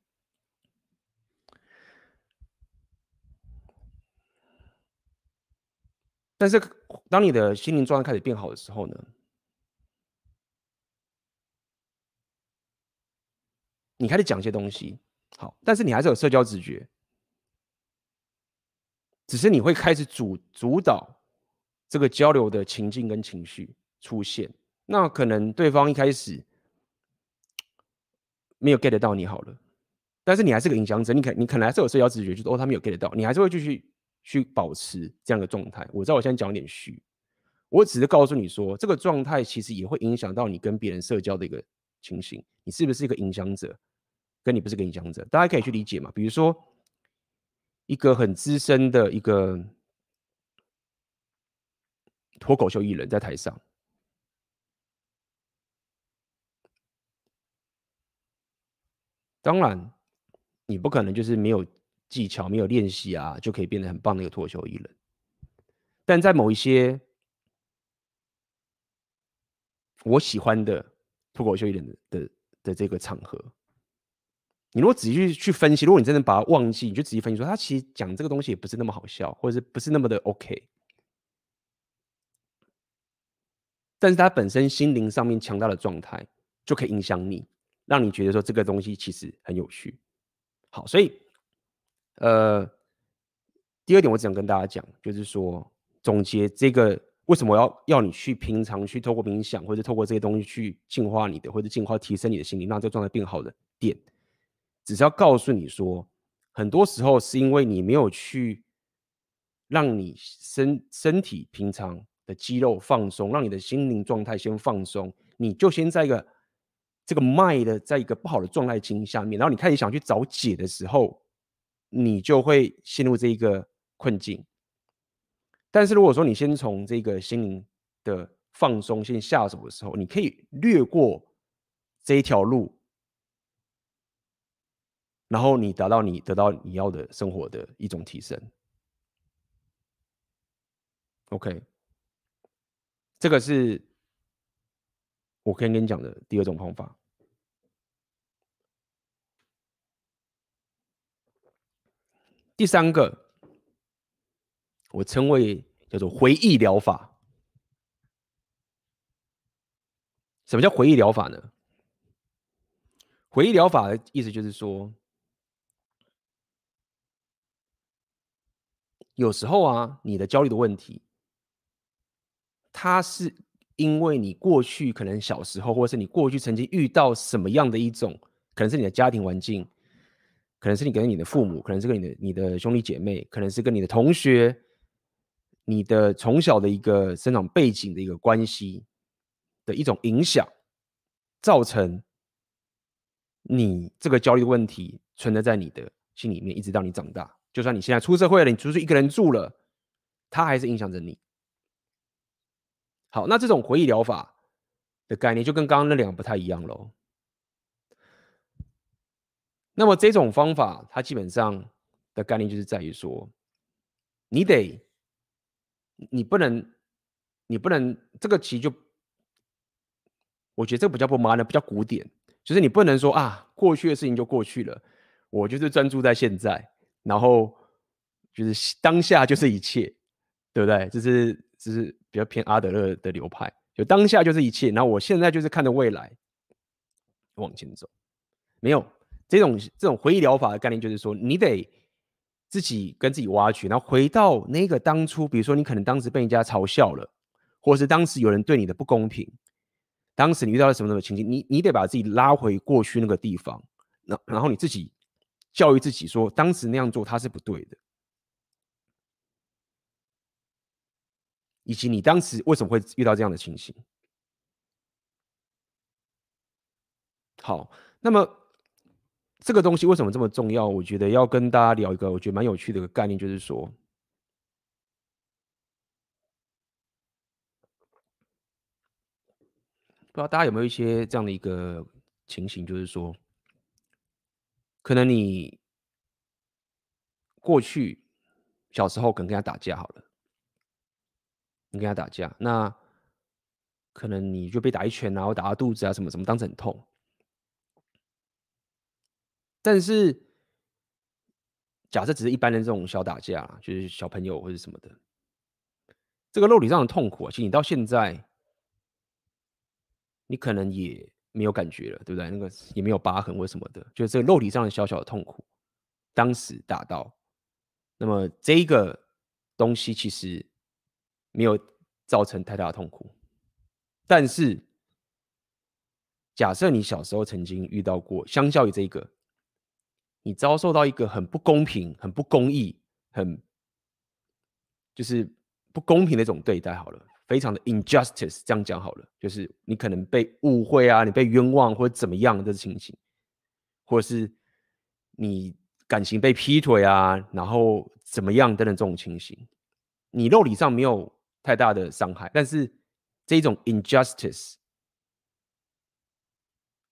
Speaker 1: 但是，当你的心灵状态开始变好的时候呢，你开始讲一些东西，好，但是你还是有社交直觉，只是你会开始主主导这个交流的情境跟情绪出现。那可能对方一开始没有 get 到你好了，但是你还是个影响者，你可你可能还是有社交直觉，就是哦，他没有 get 到，你还是会继续。去保持这样的状态。我知道我现在讲有点虚，我只是告诉你说，这个状态其实也会影响到你跟别人社交的一个情形。你是不是一个影响者？跟你不是个影响者，大家可以去理解嘛。比如说，一个很资深的一个脱口秀艺人，在台上，当然你不可能就是没有。技巧没有练习啊，就可以变得很棒的一个脱口秀艺人。但在某一些我喜欢的脱口秀艺人的的的这个场合，你如果仔细去去分析，如果你真的把它忘记，你就仔细分析说，他其实讲这个东西也不是那么好笑，或者是不是那么的 OK。但是他本身心灵上面强大的状态，就可以影响你，让你觉得说这个东西其实很有趣。好，所以。呃，第二点我只想跟大家讲，就是说总结这个为什么要要你去平常去透过冥想，或者透过这些东西去净化你的，或者净化提升你的心灵，让这个状态变好的点，只是要告诉你说，很多时候是因为你没有去让你身身体平常的肌肉放松，让你的心灵状态先放松，你就先在一个这个脉的在一个不好的状态情况下面，然后你开始想去找解的时候。你就会陷入这一个困境。但是如果说你先从这个心灵的放松先下手的时候，你可以略过这一条路，然后你达到你得到你要的生活的一种提升。OK，这个是我可以跟你讲的第二种方法。第三个，我称为叫做回忆疗法。什么叫回忆疗法呢？回忆疗法的意思就是说，有时候啊，你的焦虑的问题，它是因为你过去可能小时候，或者是你过去曾经遇到什么样的一种，可能是你的家庭环境。可能是你跟你的父母，可能是跟你的你的兄弟姐妹，可能是跟你的同学，你的从小的一个生长背景的一个关系的一种影响，造成你这个焦虑的问题存在在你的心里面，一直到你长大。就算你现在出社会了，你出去一个人住了，它还是影响着你。好，那这种回忆疗法的概念就跟刚刚那两个不太一样喽。那么这种方法，它基本上的概念就是在于说，你得，你不能，你不能，这个其实就，我觉得这个比较不麻呢，比较古典，就是你不能说啊，过去的事情就过去了，我就是专注在现在，然后就是当下就是一切，对不对？就是。这是比较偏阿德勒的流派，就当下就是一切，然后我现在就是看着未来往前走。没有这种这种回忆疗法的概念，就是说你得自己跟自己挖掘，然后回到那个当初，比如说你可能当时被人家嘲笑了，或是当时有人对你的不公平，当时你遇到了什么什么情境，你你得把自己拉回过去那个地方，然然后你自己教育自己说，当时那样做他是不对的。以及你当时为什么会遇到这样的情形？好，那么这个东西为什么这么重要？我觉得要跟大家聊一个我觉得蛮有趣的一个概念，就是说，不知道大家有没有一些这样的一个情形，就是说，可能你过去小时候可能跟他打架好了。你跟他打架，那可能你就被打一拳啊，或打到肚子啊，什么什么，当时很痛。但是假设只是一般的这种小打架，就是小朋友或者什么的，这个肉体上的痛苦啊，其实你到现在你可能也没有感觉了，对不对？那个也没有疤痕或什么的，就是这个肉体上的小小的痛苦，当时打到，那么这一个东西其实。没有造成太大的痛苦，但是假设你小时候曾经遇到过，相较于这个，你遭受到一个很不公平、很不公义、很就是不公平的一种对待，好了，非常的 injustice，这样讲好了，就是你可能被误会啊，你被冤枉或者怎么样的情形，或者是你感情被劈腿啊，然后怎么样等等这种情形，你肉体上没有。太大的伤害，但是这种 injustice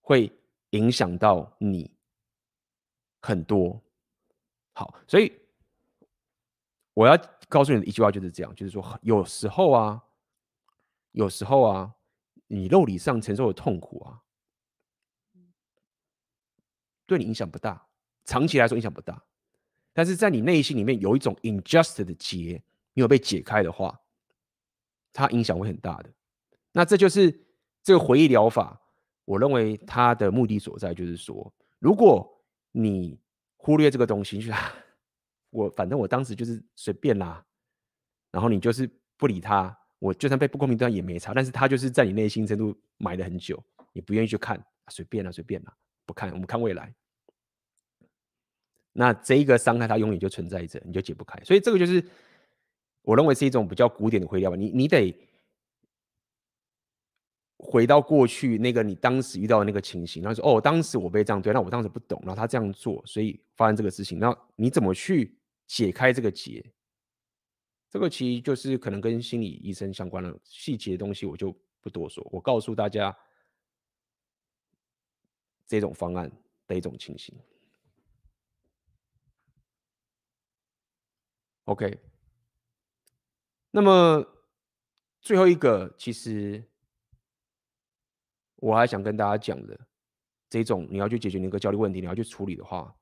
Speaker 1: 会影响到你很多。好，所以我要告诉你的一句话就是这样，就是说，有时候啊，有时候啊，你肉体上承受的痛苦啊，对你影响不大，长期来说影响不大，但是在你内心里面有一种 injustice 的结没有被解开的话。它影响会很大的，那这就是这个回忆疗法。我认为它的目的所在，就是说，如果你忽略这个东西，就是我反正我当时就是随便啦，然后你就是不理他，我就算被不公平对待也没差。但是他就是在你内心深处埋了很久，你不愿意去看，随便啦，随便啦，不看，我们看未来。那这一个伤害它永远就存在着，你就解不开。所以这个就是。我认为是一种比较古典的回调吧，你你得回到过去那个你当时遇到的那个情形，然后说哦，当时我被这样对，那我当时不懂，然后他这样做，所以发生这个事情，那你怎么去解开这个结？这个其实就是可能跟心理医生相关的细节的东西，我就不多说。我告诉大家这种方案的一种情形。OK。那么最后一个，其实我还想跟大家讲的，这种你要去解决那个焦虑问题，你要去处理的话，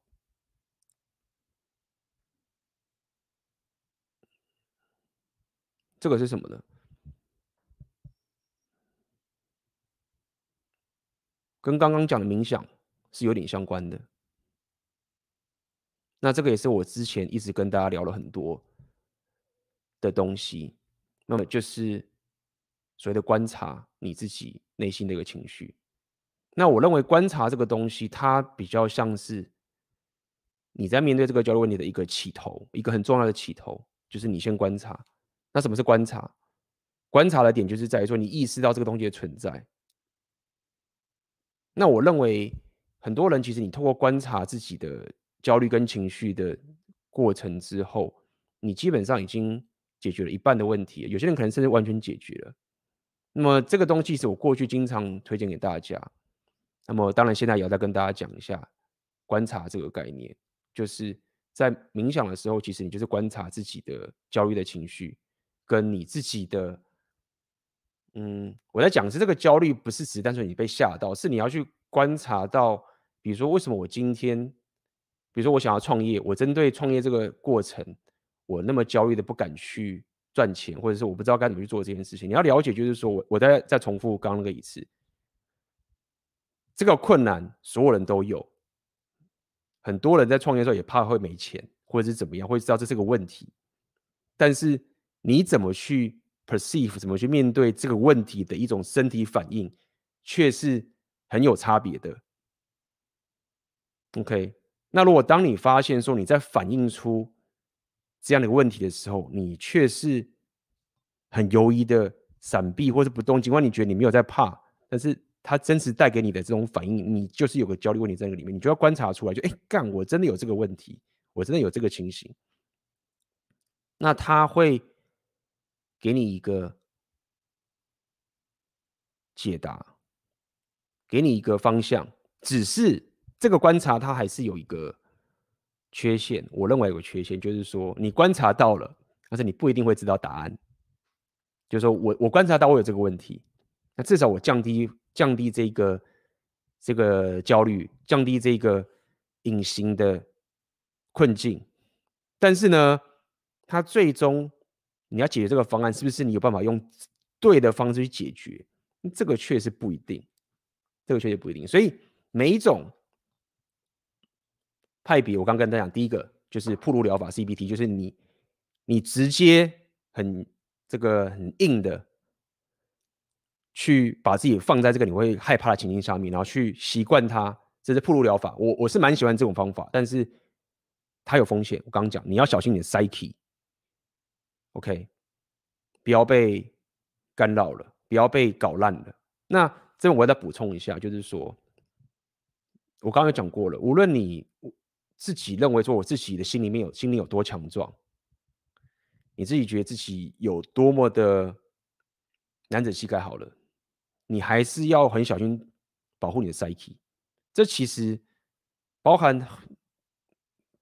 Speaker 1: 这个是什么呢？跟刚刚讲的冥想是有点相关的。那这个也是我之前一直跟大家聊了很多。的东西，那么就是所谓的观察你自己内心的一个情绪。那我认为观察这个东西，它比较像是你在面对这个焦虑问题的一个起头，一个很重要的起头，就是你先观察。那什么是观察？观察的点就是在于说，你意识到这个东西的存在。那我认为很多人其实你通过观察自己的焦虑跟情绪的过程之后，你基本上已经解决了一半的问题。有些人可能甚至完全解决了。那么这个东西是我过去经常推荐给大家。那么当然现在也要再跟大家讲一下观察这个概念，就是在冥想的时候，其实你就是观察自己的焦虑的情绪，跟你自己的。嗯，我在讲是这个焦虑不是只单纯你被吓到，是你要去观察到，比如说为什么我今天，比如说我想要创业，我针对创业这个过程，我那么焦虑的不敢去赚钱，或者是我不知道该怎么去做这件事情。你要了解，就是说我我再再重复刚那个一次，这个困难所有人都有，很多人在创业的时候也怕会没钱，或者是怎么样，会知道这是个问题，但是你怎么去？perceive 怎么去面对这个问题的一种身体反应，却是很有差别的。OK，那如果当你发现说你在反映出这样的一个问题的时候，你却是很犹豫的闪避或是不动，尽管你觉得你没有在怕，但是它真实带给你的这种反应，你就是有个焦虑问题在那个里面，你就要观察出来，就哎干，我真的有这个问题，我真的有这个情形，那他会。给你一个解答，给你一个方向，只是这个观察它还是有一个缺陷。我认为有个缺陷，就是说你观察到了，但是你不一定会知道答案。就是说我我观察到我有这个问题，那至少我降低降低这个这个焦虑，降低这个隐形的困境。但是呢，它最终。你要解决这个方案，是不是你有办法用对的方式去解决？这个确实不一定，这个确实不一定。所以每一种派别，我刚跟大家讲，第一个就是暴露疗法 （CBT），就是你你直接很这个很硬的去把自己放在这个你会害怕的情境上面，然后去习惯它，这是暴露疗法。我我是蛮喜欢这种方法，但是它有风险。我刚刚讲，你要小心你的 psyche。OK，不要被干扰了，不要被搞烂了。那这边我再补充一下，就是说，我刚刚有讲过了，无论你自己认为说我自己的心里面有心里有多强壮，你自己觉得自己有多么的男子气概好了，你还是要很小心保护你的 psyche。这其实包含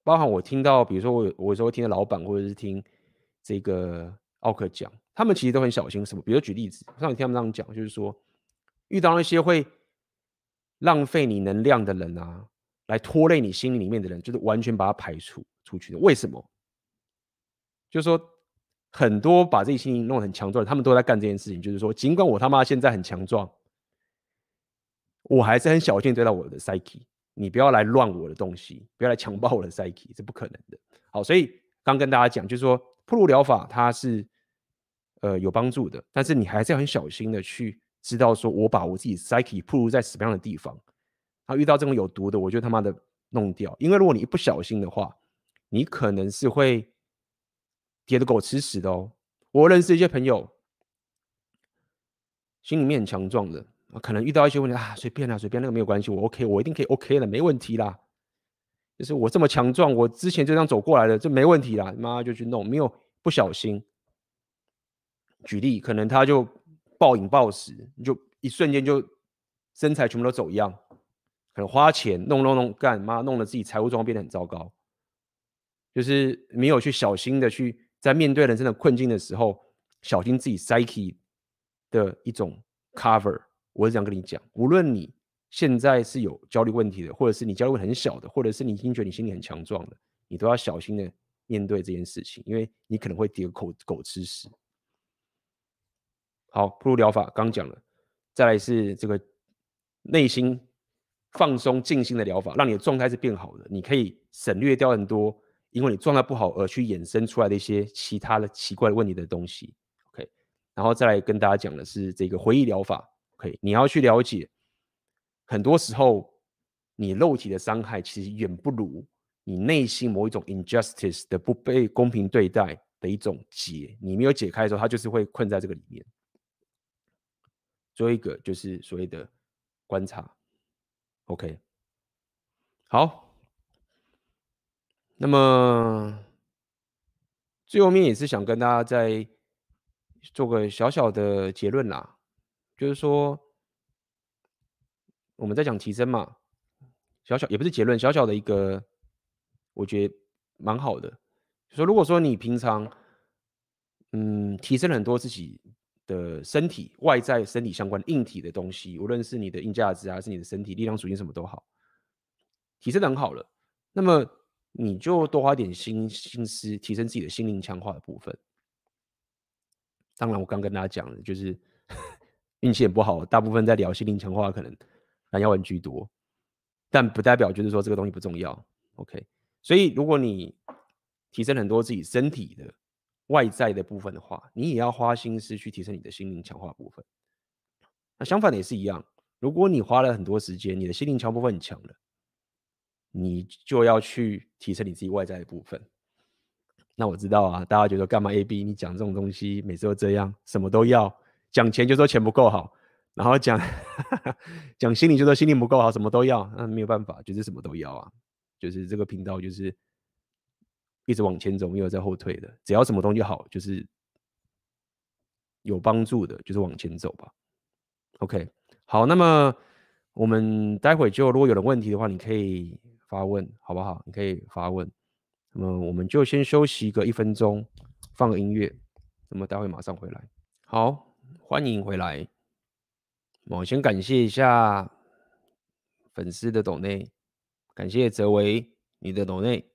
Speaker 1: 包含我听到，比如说我我有时候听到老板或者是听。这个奥克讲，他们其实都很小心什么？比如举例子，上次听他们这样讲，就是说遇到那些会浪费你能量的人啊，来拖累你心里面的人，就是完全把它排除出去的。为什么？就是说很多把自己心里弄得很强壮的，他们都在干这件事情。就是说，尽管我他妈现在很强壮，我还是很小心对待我的 psyche。你不要来乱我的东西，不要来强暴我的 psyche，是不可能的。好，所以刚跟大家讲，就是说。暴露疗法它是呃有帮助的，但是你还是要很小心的去知道说，我把我自己 psyche 暴露在什么样的地方。他遇到这种有毒的，我就他妈的弄掉。因为如果你一不小心的话，你可能是会跌得狗吃屎的哦。我认识一些朋友，心里面很强壮的，可能遇到一些问题啊，随便啦，随便那个没有关系，我 OK，我一定可以 OK 的，没问题啦。就是我这么强壮，我之前就这样走过来的，这没问题啦。妈就去弄，没有不小心。举例，可能他就暴饮暴食，你就一瞬间就身材全部都走样，可能花钱弄弄弄干妈，弄得自己财务状况变得很糟糕。就是没有去小心的去在面对人生的困境的时候，小心自己 psyche 的一种 cover。我是这样跟你讲，无论你。现在是有焦虑问题的，或者是你焦虑很小的，或者是你已经觉得你心里很强壮的，你都要小心的面对这件事情，因为你可能会跌口狗吃屎。好，暴露疗法刚讲了，再来是这个内心放松静心的疗法，让你的状态是变好的，你可以省略掉很多因为你状态不好而去衍生出来的一些其他的奇怪的问题的东西。OK，然后再来跟大家讲的是这个回忆疗法。OK，你要去了解。很多时候，你肉体的伤害其实远不如你内心某一种 injustice 的不被公平对待的一种结。你没有解开的时候，它就是会困在这个里面。最后一个就是所谓的观察，OK。好，那么最后面也是想跟大家再做个小小的结论啦，就是说我们在讲提升嘛，小小也不是结论，小小的一个我觉得蛮好的，说如果说你平常嗯提升了很多自己。的身体外在身体相关硬体的东西，无论是你的硬价值还是你的身体力量属性，什么都好，提升的很好了。那么你就多花点心心思，提升自己的心灵强化的部分。当然，我刚跟大家讲的就是 运气也不好，大部分在聊心灵强化，可能蓝药丸居多，但不代表就是说这个东西不重要。OK，所以如果你提升很多自己身体的。外在的部分的话，你也要花心思去提升你的心灵强化部分。那相反的也是一样，如果你花了很多时间，你的心灵强部分很强了，你就要去提升你自己外在的部分。那我知道啊，大家觉得干嘛 AB？你讲这种东西，每次都这样，什么都要讲钱就说钱不够好，然后讲 讲心灵就说心灵不够好，什么都要，那没有办法，就是什么都要啊，就是这个频道就是。一直往前走，没有在后退的。只要什么东西好，就是有帮助的，就是往前走吧。OK，好，那么我们待会就如果有人问题的话，你可以发问，好不好？你可以发问。那么我们就先休息个一分钟，放个音乐。那么待会马上回来。好，欢迎回来。我先感谢一下粉丝的抖内，感谢泽维你的抖内。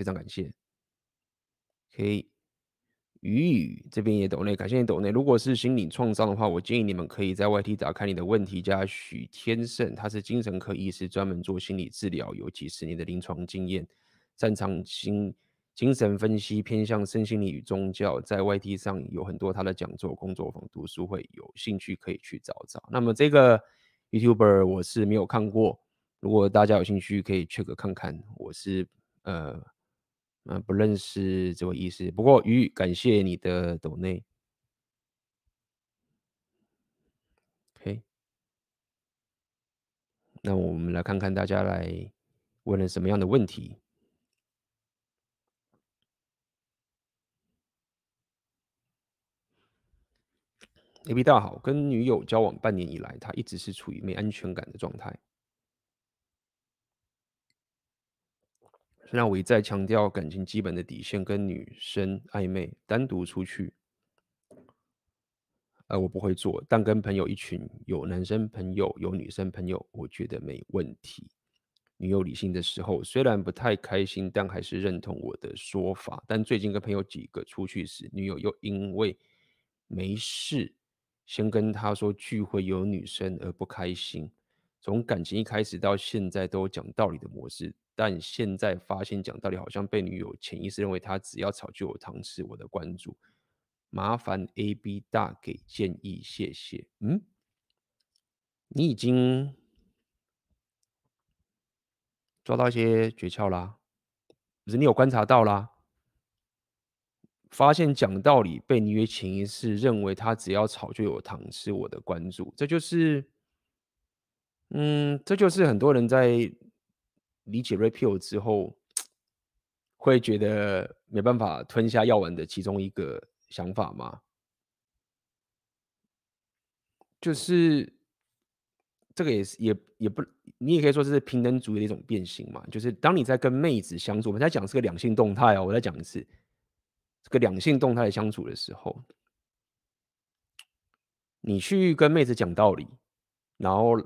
Speaker 1: 非常感谢，可以，雨雨这边也抖内，感谢你抖内。如果是心理创伤的话，我建议你们可以在 YT 打开你的问题加许天胜，他是精神科医师，专门做心理治疗，有几十年的临床经验，擅长心精神分析，偏向身心理与宗教，在 YT 上有很多他的讲座、工作坊、读书会，有兴趣可以去找找。那么这个 YouTuber 我是没有看过，如果大家有兴趣可以 check 看看，我是呃。嗯、不认识这位医师。不过，鱼，感谢你的抖内。OK，那我们来看看大家来问了什么样的问题。AB 大好，跟女友交往半年以来，他一直是处于没安全感的状态。虽然我一再强调感情基本的底线，跟女生暧昧、单独出去，呃，我不会做。但跟朋友一群，有男生朋友，有女生朋友，我觉得没问题。女友理性的时候，虽然不太开心，但还是认同我的说法。但最近跟朋友几个出去时，女友又因为没事，先跟他说聚会有女生而不开心。从感情一开始到现在都讲道理的模式。但现在发现讲道理好像被女友潜意识认为他只要吵就有糖吃我的关注，麻烦 AB 大给建议，谢谢。嗯，你已经抓到一些诀窍啦，不是你有观察到啦，发现讲道理被女友潜意识认为他只要吵就有糖吃我的关注，这就是，嗯，这就是很多人在。理解 repeal 之后，会觉得没办法吞下药丸的其中一个想法吗？就是这个也是也也不，你也可以说这是平等主义的一种变形嘛。就是当你在跟妹子相处，我们在讲是个两性动态哦，我再讲一次，这个两性动态的相处的时候，你去跟妹子讲道理，然后。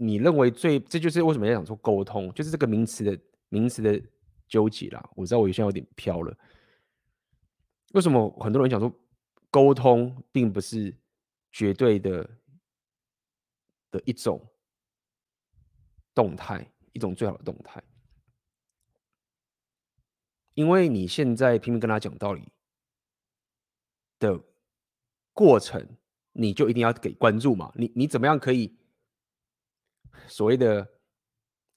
Speaker 1: 你认为最，这就是为什么要讲说沟通，就是这个名词的名词的纠结啦。我知道我现在有点飘了。为什么很多人讲说沟通并不是绝对的的一种动态，一种最好的动态？因为你现在拼命跟他讲道理的过程，你就一定要给关注嘛。你你怎么样可以？所谓的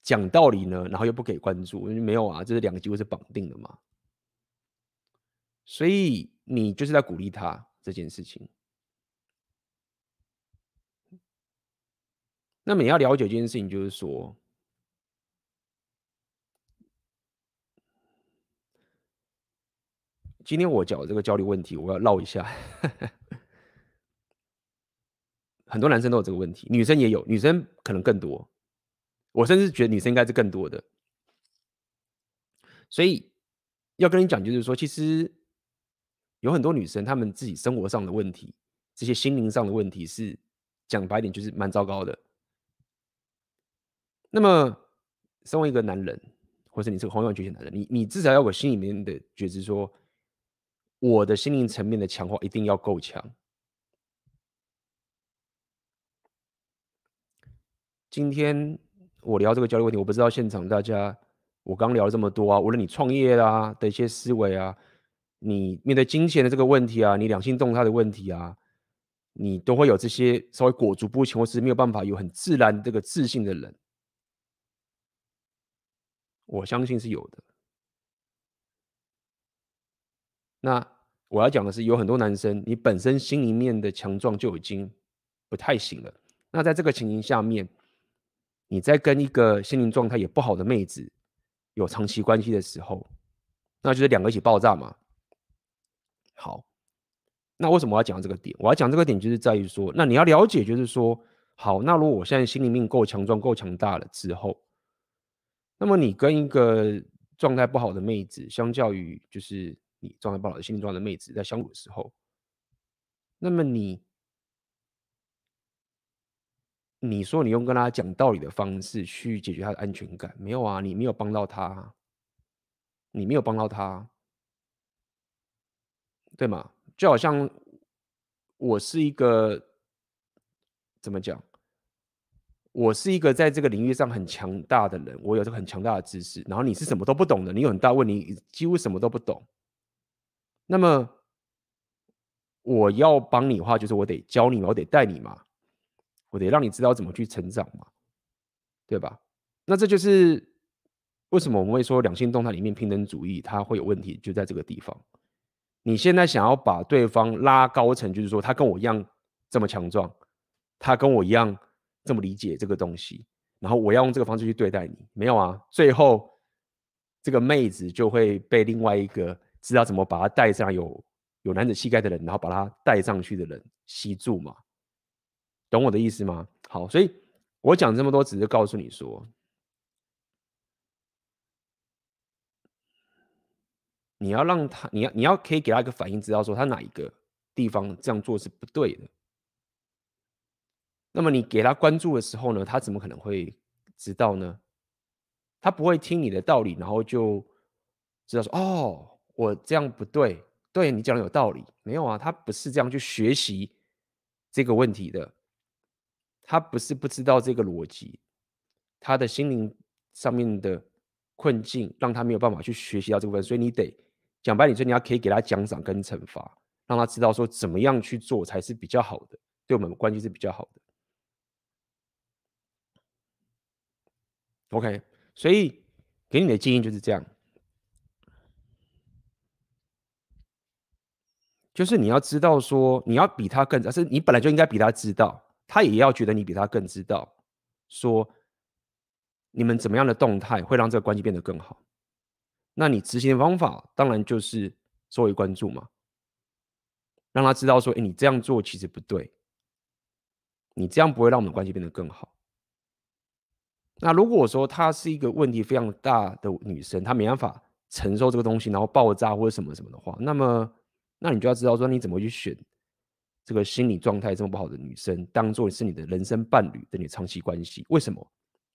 Speaker 1: 讲道理呢，然后又不给关注，没有啊，这是两个机会是绑定的嘛。所以你就是在鼓励他这件事情。那么你要了解一件事情，就是说，今天我讲这个焦虑问题，我要唠一下。很多男生都有这个问题，女生也有，女生可能更多。我甚至觉得女生应该是更多的。所以要跟你讲，就是说，其实有很多女生，她们自己生活上的问题，这些心灵上的问题，是讲白点，就是蛮糟糕的。那么，身为一个男人，或者你是个宏愿觉醒男人，你你至少要有心里面的觉知，说我的心灵层面的强化一定要够强。今天我聊这个焦虑问题，我不知道现场大家，我刚聊了这么多啊，无论你创业啦的一些思维啊，你面对金钱的这个问题啊，你两性动态的问题啊，你都会有这些稍微裹足不前，或是没有办法有很自然这个自信的人，我相信是有的。那我要讲的是，有很多男生，你本身心里面的强壮就已经不太行了。那在这个情形下面，你在跟一个心灵状态也不好的妹子有长期关系的时候，那就是两个一起爆炸嘛。好，那为什么我要讲这个点？我要讲这个点就是在于说，那你要了解，就是说，好，那如果我现在心里面够强壮、够强大了之后，那么你跟一个状态不好的妹子，相较于就是你状态不好的心灵状态的妹子在相处的时候，那么你。你说你用跟他讲道理的方式去解决他的安全感，没有啊？你没有帮到他，你没有帮到他，对吗？就好像我是一个怎么讲？我是一个在这个领域上很强大的人，我有这个很强大的知识，然后你是什么都不懂的，你有很大问题，几乎什么都不懂。那么我要帮你的话，就是我得教你嘛，我得带你嘛。我得让你知道怎么去成长嘛，对吧？那这就是为什么我们会说两性动态里面平等主义它会有问题，就在这个地方。你现在想要把对方拉高层，就是说他跟我一样这么强壮，他跟我一样这么理解这个东西，然后我要用这个方式去对待你，没有啊？最后这个妹子就会被另外一个知道怎么把她带上有有男子气概的人，然后把她带上去的人吸住嘛。懂我的意思吗？好，所以我讲这么多，只是告诉你说，你要让他，你要你要可以给他一个反应，知道说他哪一个地方这样做是不对的。那么你给他关注的时候呢，他怎么可能会知道呢？他不会听你的道理，然后就知道说，哦，我这样不对，对你讲的有道理，没有啊？他不是这样去学习这个问题的。他不是不知道这个逻辑，他的心灵上面的困境让他没有办法去学习到这部分，所以你得讲白点说，你要可以给他奖赏跟惩罚，让他知道说怎么样去做才是比较好的，对我们关系是比较好的。OK，所以给你的建议就是这样，就是你要知道说你要比他更，而是你本来就应该比他知道。他也要觉得你比他更知道，说你们怎么样的动态会让这个关系变得更好。那你执行的方法当然就是作为关注嘛，让他知道说，哎，你这样做其实不对，你这样不会让我们的关系变得更好。那如果说她是一个问题非常大的女生，她没办法承受这个东西，然后爆炸或者什么什么的话，那么那你就要知道说，你怎么去选。这个心理状态这么不好的女生，当做是你的人生伴侣的你的长期关系，为什么？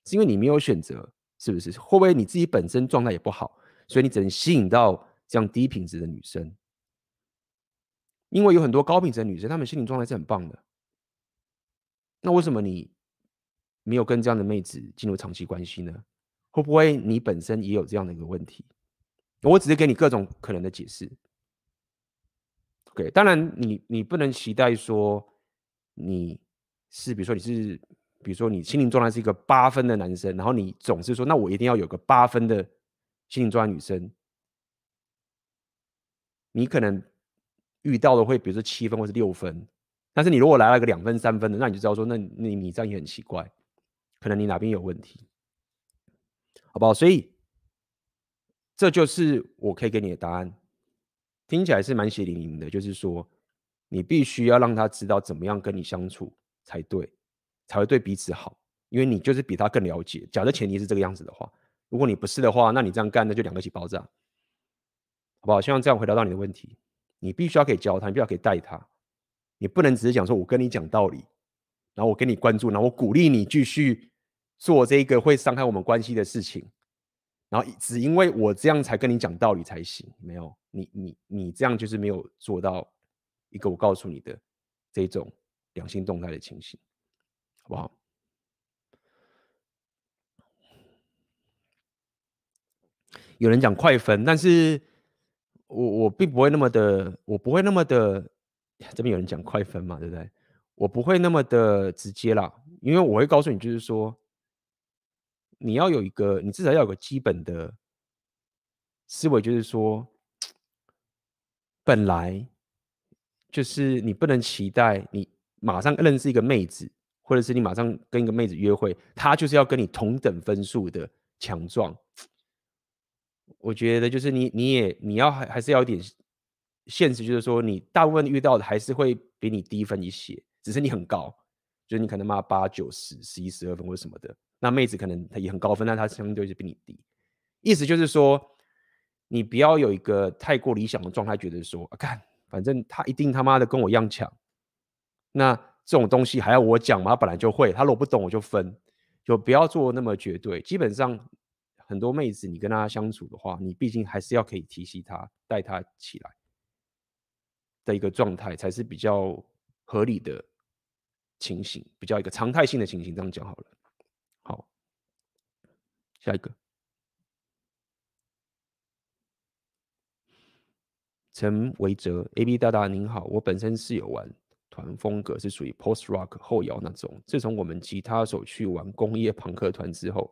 Speaker 1: 是因为你没有选择，是不是？会不会你自己本身状态也不好，所以你只能吸引到这样低品质的女生？因为有很多高品质的女生，她们心理状态是很棒的。那为什么你没有跟这样的妹子进入长期关系呢？会不会你本身也有这样的一个问题？我只是给你各种可能的解释。对，当然你你不能期待说你是，比如说你是，比如说你心灵状态是一个八分的男生，然后你总是说，那我一定要有个八分的心灵状态女生，你可能遇到的会比如说七分或是六分，但是你如果来了个两分三分的，那你就知道说，那你你这样也很奇怪，可能你哪边有问题，好不好？所以这就是我可以给你的答案。听起来是蛮血淋淋的，就是说你必须要让他知道怎么样跟你相处才对，才会对彼此好，因为你就是比他更了解。假设前提是这个样子的话，如果你不是的话，那你这样干，那就两个一起爆炸，好不好？希望这样回答到你的问题。你必须要可以教他，你必须要可以带他，你不能只是讲说我跟你讲道理，然后我给你关注，然后我鼓励你继续做这个会伤害我们关系的事情。然后只因为我这样才跟你讲道理才行，没有你你你这样就是没有做到一个我告诉你的这种良性动态的情形，好不好？有人讲快分，但是我我并不会那么的，我不会那么的，这边有人讲快分嘛，对不对？我不会那么的直接啦，因为我会告诉你，就是说。你要有一个，你至少要有个基本的思维，就是说，本来就是你不能期待你马上认识一个妹子，或者是你马上跟一个妹子约会，她就是要跟你同等分数的强壮。我觉得就是你你也你要还还是要有点现实，就是说你大部分遇到的还是会比你低分一些，只是你很高，就是你可能嘛八九十十一十二分或者什么的。那妹子可能她也很高分，但她相对是比你低。意思就是说，你不要有一个太过理想的状态，觉得说，啊，看，反正他一定他妈的跟我一样强。那这种东西还要我讲吗？他本来就会，他如果不懂我就分，就不要做那么绝对。基本上，很多妹子你跟她相处的话，你毕竟还是要可以提携她，带她起来的一个状态，才是比较合理的情形，比较一个常态性的情形。这样讲好了。下一个，陈维哲，AB 大大您好，我本身是有玩团风格，是属于 Post Rock 后摇那种。自从我们吉他手去玩工业朋克团之后，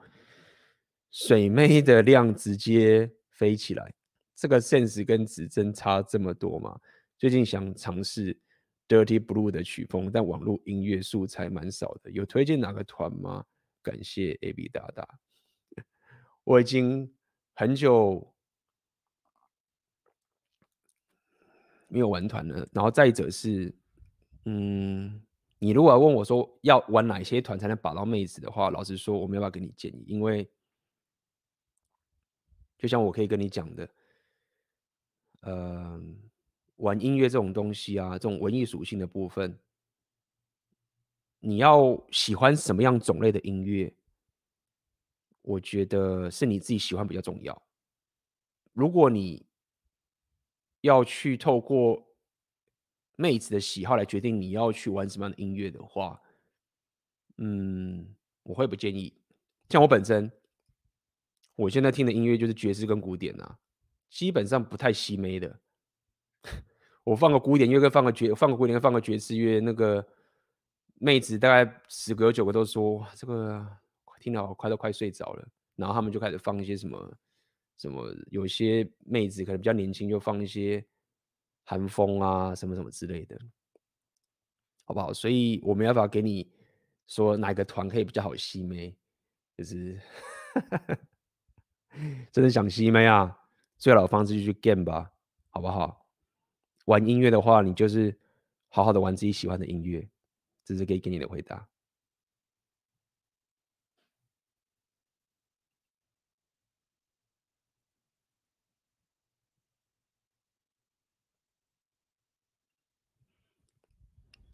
Speaker 1: 水妹的量直接飞起来。这个 sense 跟指针差这么多吗？最近想尝试 Dirty Blue 的曲风，但网络音乐素材蛮少的，有推荐哪个团吗？感谢 AB 大大，我已经很久没有玩团了。然后再者是，嗯，你如果要问我说要玩哪些团才能把到妹子的话，老实说，我没有办法给你建议，因为就像我可以跟你讲的，呃，玩音乐这种东西啊，这种文艺属性的部分。你要喜欢什么样种类的音乐？我觉得是你自己喜欢比较重要。如果你要去透过妹子的喜好来决定你要去玩什么样的音乐的话，嗯，我会不建议。像我本身，我现在听的音乐就是爵士跟古典啊，基本上不太吸妹的。我放个古典乐，跟放个爵，放个古典，跟放个爵士乐，那个。妹子大概十个有九个都说这个听到快都快睡着了，然后他们就开始放一些什么什么，有些妹子可能比较年轻，就放一些韩风啊什么什么之类的，好不好？所以我没办法给你说哪个团可以比较好吸妹，就是 真的想吸妹啊，最好的方式就去 game 吧，好不好？玩音乐的话，你就是好好的玩自己喜欢的音乐。这是可以给你的回答。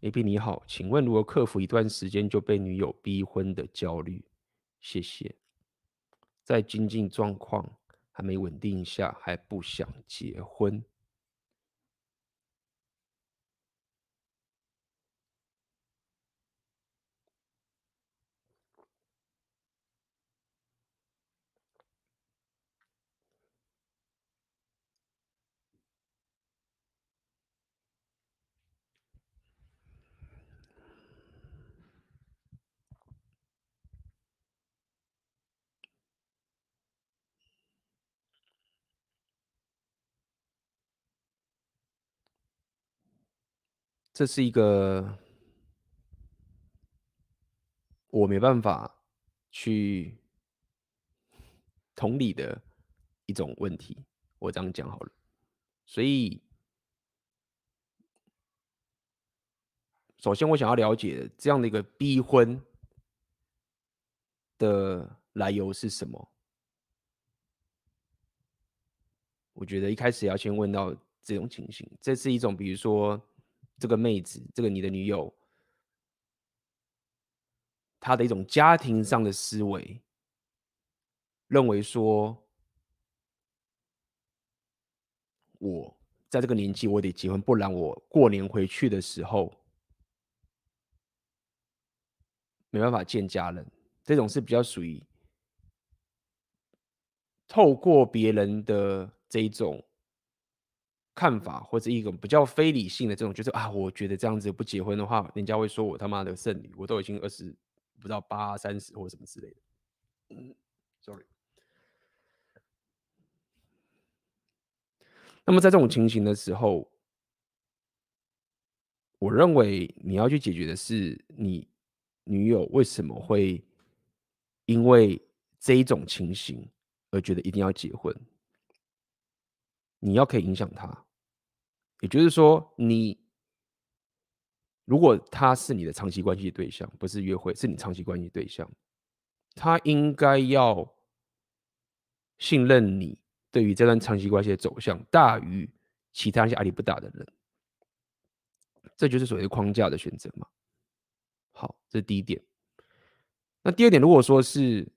Speaker 1: AB 你好，请问如何克服一段时间就被女友逼婚的焦虑？谢谢。在经济状况还没稳定下，还不想结婚。这是一个我没办法去同理的一种问题我这样讲好了。所以首先我想要了解这样的一个逼婚的来由是什么？我觉得一开始要先问到这种情形这是一种比如说这个妹子，这个你的女友，她的一种家庭上的思维，认为说，我在这个年纪我得结婚，不然我过年回去的时候没办法见家人。这种是比较属于透过别人的这一种看法，或者一种比较非理性的这种，就是啊，我觉得这样子不结婚的话，人家会说我他妈的剩女，我都已经二十不到八三十或什么之类的。嗯，sorry。那么在这种情形的时候，我认为你要去解决的是你女友为什么会因为这一种情形而觉得一定要结婚。你要可以影响她，也就是说，你如果他是你的长期关系对象，不是约会，是你长期关系对象，他应该要信任你。对于这段长期关系的走向，大于其他一些阿里不大的人，这就是所谓的框架的选择嘛。好，这是第一点。那第二点，如果说是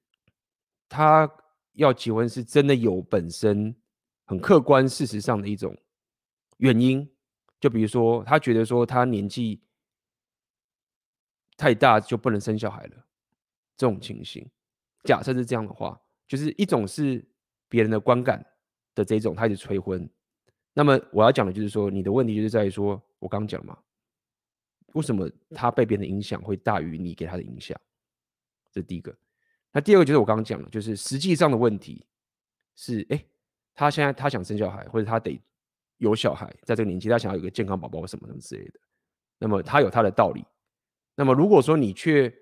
Speaker 1: 他要结婚，是真的有本身很客观事实上的一种原因，就比如说他觉得说他年纪太大就不能生小孩了，这种情形，假设是这样的话，就是一种是。别人的观感的这种，他一直催婚。那么我要讲的就是说，你的问题就是在于说，我刚讲嘛，为什么他被别人影响会大于你给他的影响？这第一个。那第二个就是我刚刚讲的，就是实际上的问题是，哎，他现在他想生小孩，或者他得有小孩，在这个年纪他想要有个健康宝宝什么什么之类的。那么他有他的道理。那么如果说你却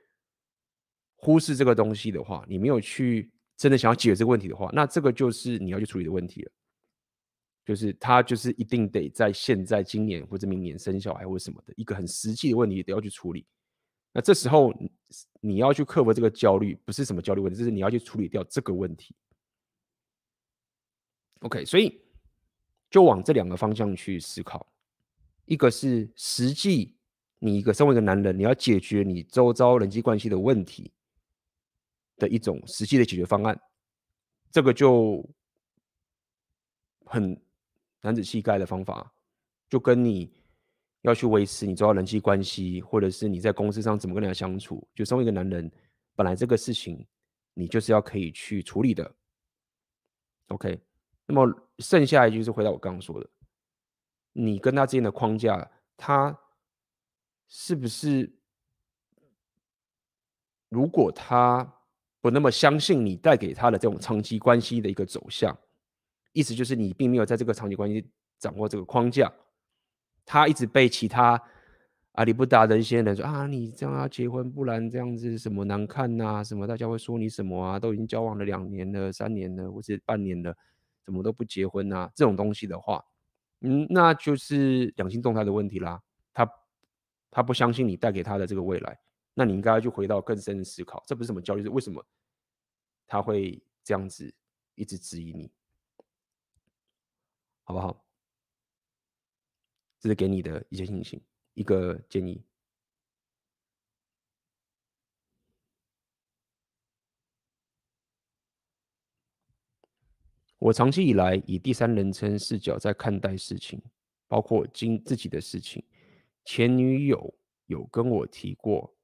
Speaker 1: 忽视这个东西的话，你没有去。真的想要解决这个问题的话，那这个就是你要去处理的问题了。就是他就是一定得在现在、今年或者明年生小孩或什么的一个很实际的问题，得要去处理。那这时候你要去克服这个焦虑，不是什么焦虑问题，就是你要去处理掉这个问题。OK，所以就往这两个方向去思考。一个是实际，你一个身为一个男人，你要解决你周遭人际关系的问题。的一种实际的解决方案，这个就很男子气概的方法，就跟你要去维持你周遭人际关系，或者是你在公司上怎么跟人家相处，就身为一个男人，本来这个事情你就是要可以去处理的。OK，那么剩下来就是回到我刚刚说的，你跟他之间的框架，他是不是如果他不那么相信你带给他的这种长期关系的一个走向，意思就是你并没有在这个长期关系掌握这个框架，他一直被其他阿里不达的一些人说啊，你这样要结婚，不然这样子什么难看呐、什么大家会说你什么啊，都已经交往了两年了、三年了，或者半年了，怎么都不结婚啊？这种东西的话，嗯，那就是两性动态的问题啦。他他不相信你带给他的这个未来。那你应该要去回到更深的思考，这不是什么焦虑，是为什么他会这样子一直质疑你，好不好？这是给你的一些信心，一个建议。我长期以来以第三人称视角在看待事情，包括今自己的事情。前女友有跟我提过。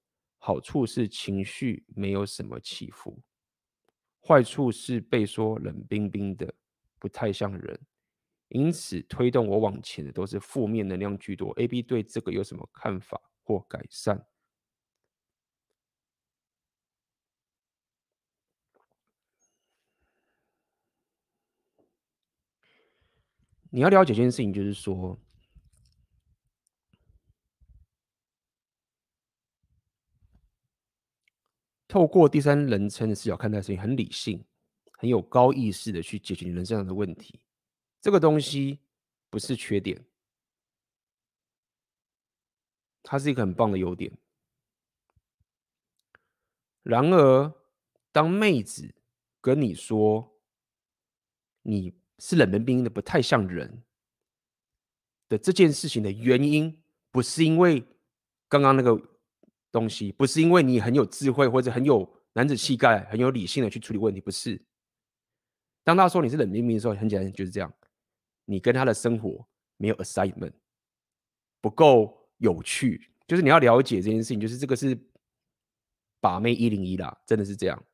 Speaker 1: 好处是情绪没有什么起伏，坏处是被说冷冰冰的，不太像人，因此推动我往前的都是负面能量居多。A、B 对这个有什么看法或改善？你要了解一件事情，就是说。透过第三人称的视角看待事情，很理性、很有高意识的去解决你人生上的问题，这个东西不是缺点。它是一个很棒的优点。然而，当妹子跟你说你是冷冰冰的，不太像人的这件事情的原因，不是因为刚刚那个东西，不是因为你很有智慧或者很有男子气概、很有理性的去处理问题，不是。当他说你是冷冰冰的时候，很简单就是这样，你跟他的生活没有 assignment，不够有趣。就是你要了解这件事情，就是这个是把妹一零一啦，真的是这样，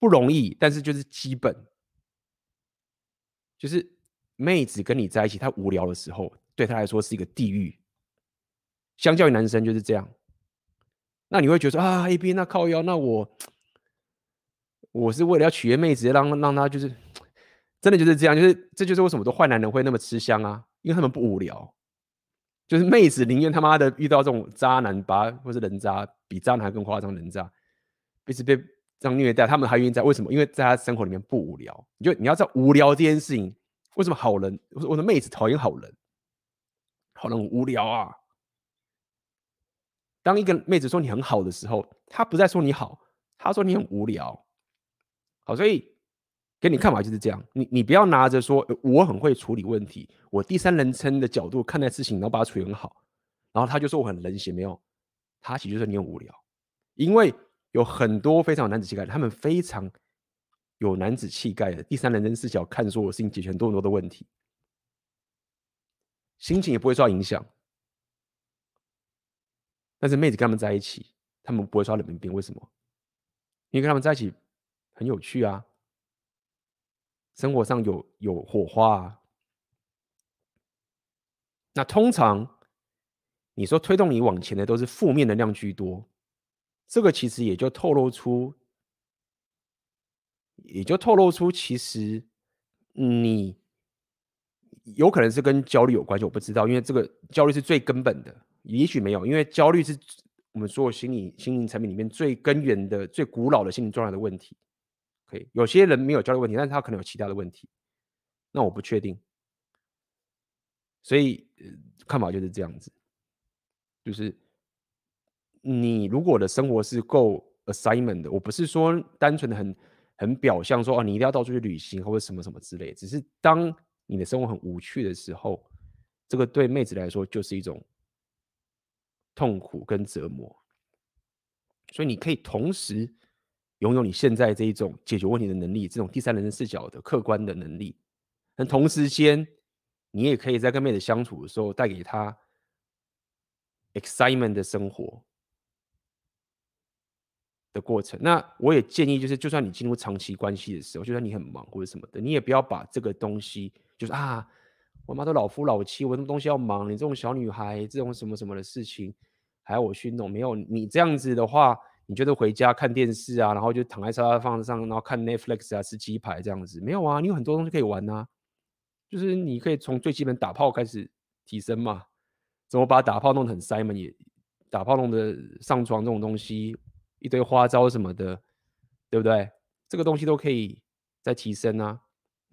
Speaker 1: 不容易，但是就是基本，就是妹子跟你在一起，她无聊的时候，对她来说是一个地狱。相较于男生就是这样，那你会觉得啊，A B 那靠腰，那我我是为了要取悦妹子，让让她就是真的就是这样，就是这就是为什么都坏男人会那么吃香啊，因为他们不无聊，就是妹子宁愿他妈的遇到这种渣男吧，或是人渣，比渣男还更夸张，人渣，彼此被这样虐待，他们还愿意在，为什么？因为在他生活里面不无聊，你就你要知道无聊这件事情，为什么好人，我说我的妹子讨厌好人，好人无聊啊。当一个妹子说你很好的时候，她不再说你好，她说你很无聊。好，所以给你看法就是这样。你你不要拿着说我很会处理问题，我第三人称的角度看待事情，然后把它处理很好，然后他就说我很冷血，没有，他其实就是你很无聊。因为有很多非常有男子气概，他们非常有男子气概的第三人称视角看所有事情，解决很多很多的问题，心情也不会受到影响。但是妹子跟他们在一起，他们不会刷冷冰冰，为什么？因为跟他们在一起很有趣啊，生活上有有火花啊。那通常你说推动你往前的都是负面能量居多，这个其实也就透露出，也就透露出其实你有可能是跟焦虑有关系，我不知道，因为这个焦虑是最根本的。也许没有，因为焦虑是我们所有心理心灵产品里面最根源的、最古老的心理状态的问题。可以，有些人没有焦虑问题，但是他可能有其他的问题，那我不确定。所以看法就是这样子，就是你如果的生活是够 assignment 的，我不是说单纯的很很表象说哦，你一定要到处去旅行或者什么什么之类，只是当你的生活很无趣的时候，这个对妹子来说就是一种。痛苦跟折磨，所以你可以同时拥有你现在这一种解决问题的能力，这种第三人称视角的客观的能力。但同时间，你也可以在跟妹子相处的时候，带给她 excitement 的生活的过程。那我也建议，就是就算你进入长期关系的时候，就算你很忙或者什么的，你也不要把这个东西，就是啊。我妈都老夫老妻，我什么东西要忙？你这种小女孩，这种什么什么的事情，还要我去弄？没有你这样子的话，你觉得回家看电视啊，然后就躺在沙发放上，然后看 Netflix 啊，吃鸡排这样子？没有啊，你有很多东西可以玩啊。就是你可以从最基本打炮开始提升嘛。怎么把打炮弄得很 Simon 也打炮弄得上床这种东西，一堆花招什么的，对不对？这个东西都可以再提升啊，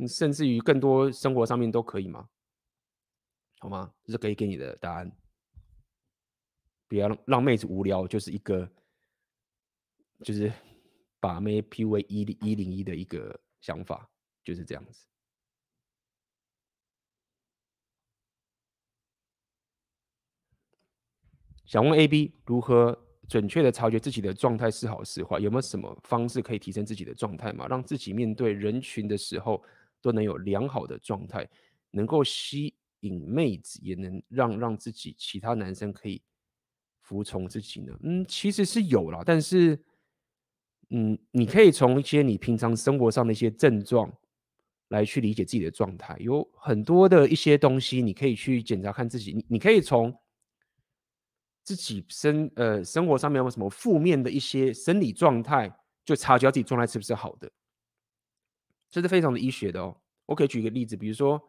Speaker 1: 甚至于更多生活上面都可以嘛。好吗？这是可以给你的答案。不要让妹子无聊，就是一个，就是把妹 PUA 一零一零一的一个想法，就是这样子。想问 AB 如何准确的察觉自己的状态是好是坏？有没有什么方式可以提升自己的状态嘛？让自己面对人群的时候都能有良好的状态，能够吸。引妹子也能让让自己其他男生可以服从自己呢？嗯，其实是有啦，但是，嗯，你可以从一些你平常生活上的一些症状来去理解自己的状态，有很多的一些东西你可以去检查看自己，你你可以从自己生呃生活上面有没有什么负面的一些生理状态，就察觉到自己状态是不是好的，这是非常的医学的哦。我可以举一个例子，比如说。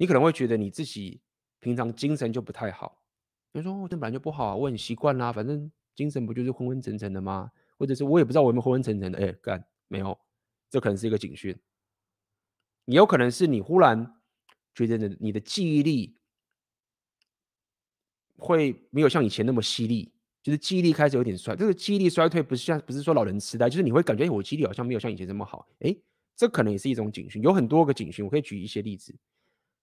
Speaker 1: 你可能会觉得你自己平常精神就不太好，比如说我这本来就不好啊，我很习惯啦，反正精神不就是昏昏沉沉的吗？或者是我也不知道我有没有昏昏沉沉的，哎，干没有，这可能是一个警讯。也有可能是你忽然觉得你的记忆力会没有像以前那么犀利，就是记忆力开始有点衰。这个记忆力衰退不是像不是说老人痴呆，就是你会感觉，我记忆力好像没有像以前这么好。哎，这可能也是一种警讯。有很多个警讯，我可以举一些例子，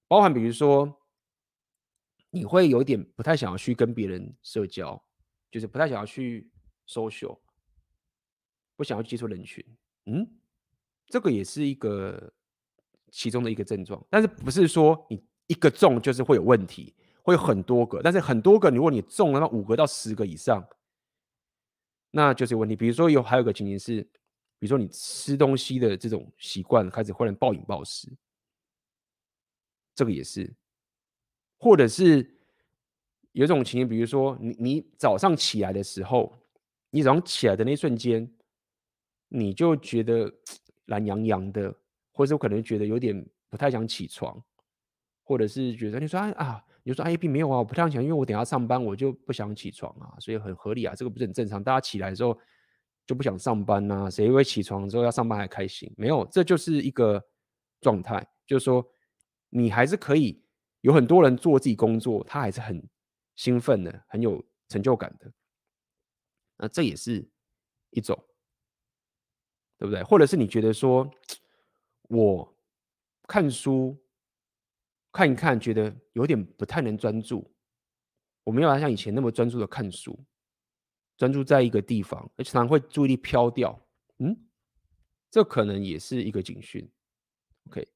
Speaker 1: 包含比如说，你会有点不太想要去跟别人社交，就是不太想要去 social，不想要接触人群。嗯，这个也是一个其中的一个症状，但是不是说你一个中就是会有问题。会有很多个，但是很多个，如果你中了那五个到十个以上，那就是有问题。比如说有还有个情形是，比如说你吃东西的这种习惯开始忽然暴饮暴食，这个也是，或者是有一种情形，比如说你你早上起来的时候，你早上起来的那一瞬间，你就觉得 懒洋洋的，或者是可能觉得有点不太想起床，或者是觉得你说啊。你就说 A P 没有啊，我不太想，因为我等下上班，我就不想起床啊，所以很合理啊，这个不是很正常？大家起来的时候就不想上班呐、啊，谁会起床之后要上班还开心？没有，这就是一个状态，就是说你还是可以有很多人做自己工作，他还是很兴奋的，很有成就感的，那这也是一种，对不对？或者是你觉得说 我看书。看一看，觉得有点不太能专注。我没有像以前那么专注的看书，专注在一个地方，而且常会注意力飘掉。嗯，这可能也是一个警讯。OK，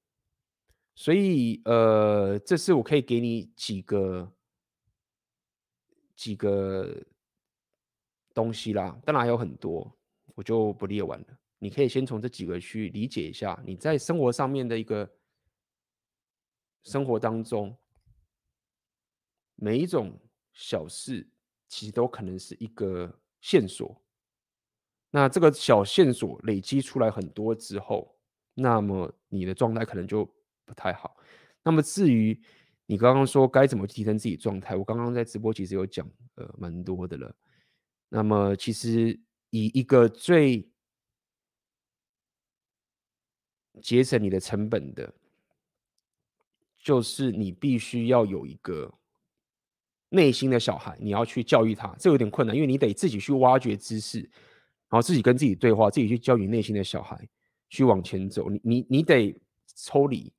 Speaker 1: 所以呃，这是我可以给你几个几个东西啦。当然还有很多，我就不列完了。你可以先从这几个去理解一下你在生活上面的一个。生活当中，每一种小事其实都可能是一个线索。那这个小线索累积出来很多之后，那么你的状态可能就不太好。那么至于你刚刚说该怎么提升自己状态，我刚刚在直播其实有讲呃蛮多的了。那么其实以一个最节省你的成本的。就是你必须要有一个内心的小孩，你要去教育他，这有点困难，因为你得自己去挖掘知识，然后自己跟自己对话，自己去教育内心的小孩去往前走。你你你得抽离，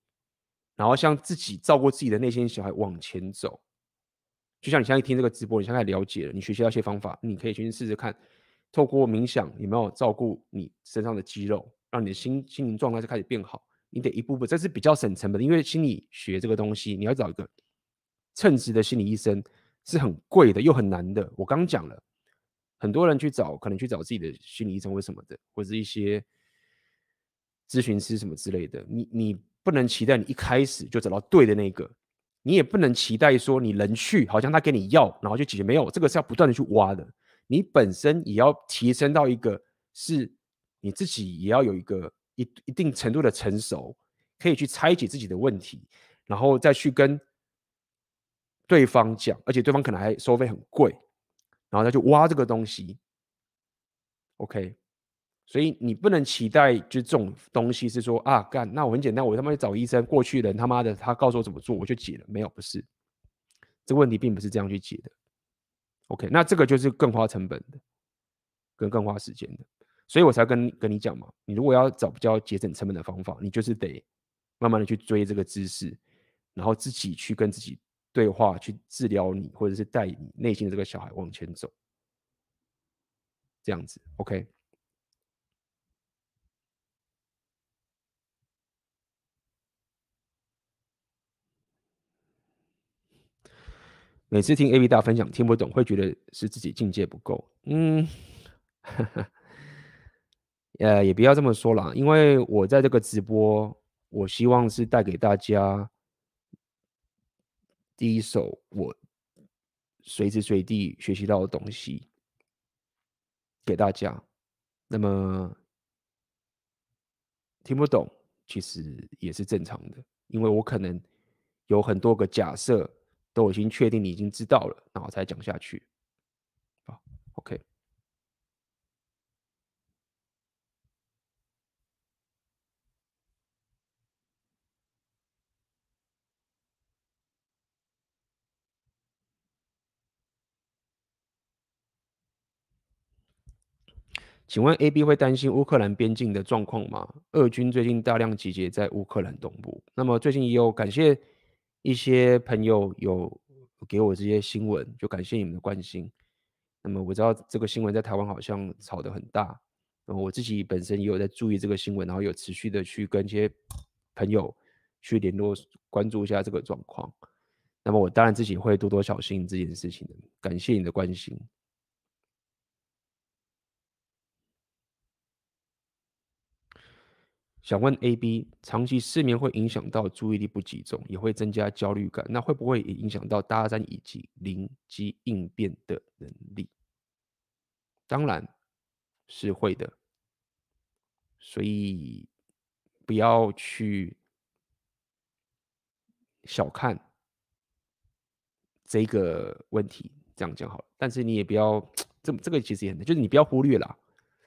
Speaker 1: 然后像自己照顾自己的内心小孩往前走。就像你现在听这个直播，你现在了解了，你学习到一些方法，你可以去试试看，透过冥想有没有照顾你身上的肌肉，让你的心心灵状态就开始变好。你得一步步，这是比较省成本的，因为心理学这个东西，你要找一个称职的心理医生是很贵的，又很难的。我刚讲了，很多人去找，可能去找自己的心理医生或什么的，或者是一些咨询师什么之类的。你你不能期待你一开始就找到对的那个，你也不能期待说你人去，好像他给你药，然后就解决。没有，这个是要不断的去挖的。你本身也要提升到一个，是你自己也要有一个。一一定程度的成熟，可以去拆解自己的问题，然后再去跟对方讲，而且对方可能还收费很贵，然后再去挖这个东西。OK，所以你不能期待就这种东西是说啊干，那我很简单，我他妈去找医生，过去人他妈的他告诉我怎么做，我就解了。没有，不是，这个问题并不是这样去解的。OK，那这个就是更花成本的，跟更花时间的。所以我才跟跟你讲嘛，你如果要找比较节省成本的方法，你就是得慢慢的去追这个知识，然后自己去跟自己对话，去治疗你，或者是带你内心的这个小孩往前走，这样子，OK。每次听 A B 大分享听不懂，会觉得是自己境界不够，嗯。呵 呵呃，也不要这么说啦，因为我在这个直播，我希望是带给大家第一手我随时随地学习到的东西给大家。那么听不懂其实也是正常的，因为我可能有很多个假设都已经确定你已经知道了，然后才讲下去。好，OK。请问 A、B 会担心乌克兰边境的状况吗？俄军最近大量集结在乌克兰东部。那么最近也有感谢一些朋友有给我这些新闻，就感谢你们的关心。那么我知道这个新闻在台湾好像炒得很大，然后我自己本身也有在注意这个新闻，然后有持续的去跟一些朋友去联络，关注一下这个状况。那么我当然自己会多多小心这件事情的。感谢你的关心。想问 A、B，长期失眠会影响到注意力不集中，也会增加焦虑感，那会不会也影响到大战以及灵机应变的能力？当然是会的，所以不要去小看这个问题。这样讲好了，但是你也不要 这这个其实也很，就是你不要忽略啦。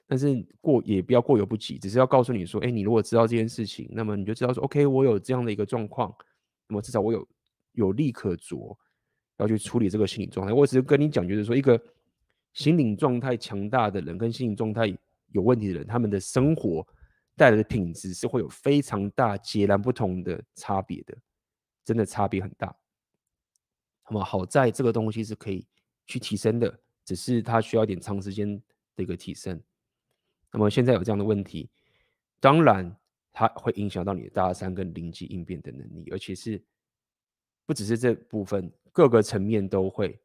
Speaker 1: 但是过也不要过犹不及，只是要告诉你说，哎，你如果知道这件事情，那么你就知道说，OK，我有这样的一个状况，那么至少我有有利可着，要去处理这个心理状态。我只是跟你讲，就是说，一个心理状态强大的人跟心理状态有问题的人，他们的生活带来的品质是会有非常大、截然不同的差别的，真的差别很大。那么好在这个东西是可以去提升的，只是它需要一点长时间的一个提升。那么现在有这样的问题，当然它会影响到你的大三跟灵机应变的能力，而且是不只是这部分，各个层面都会，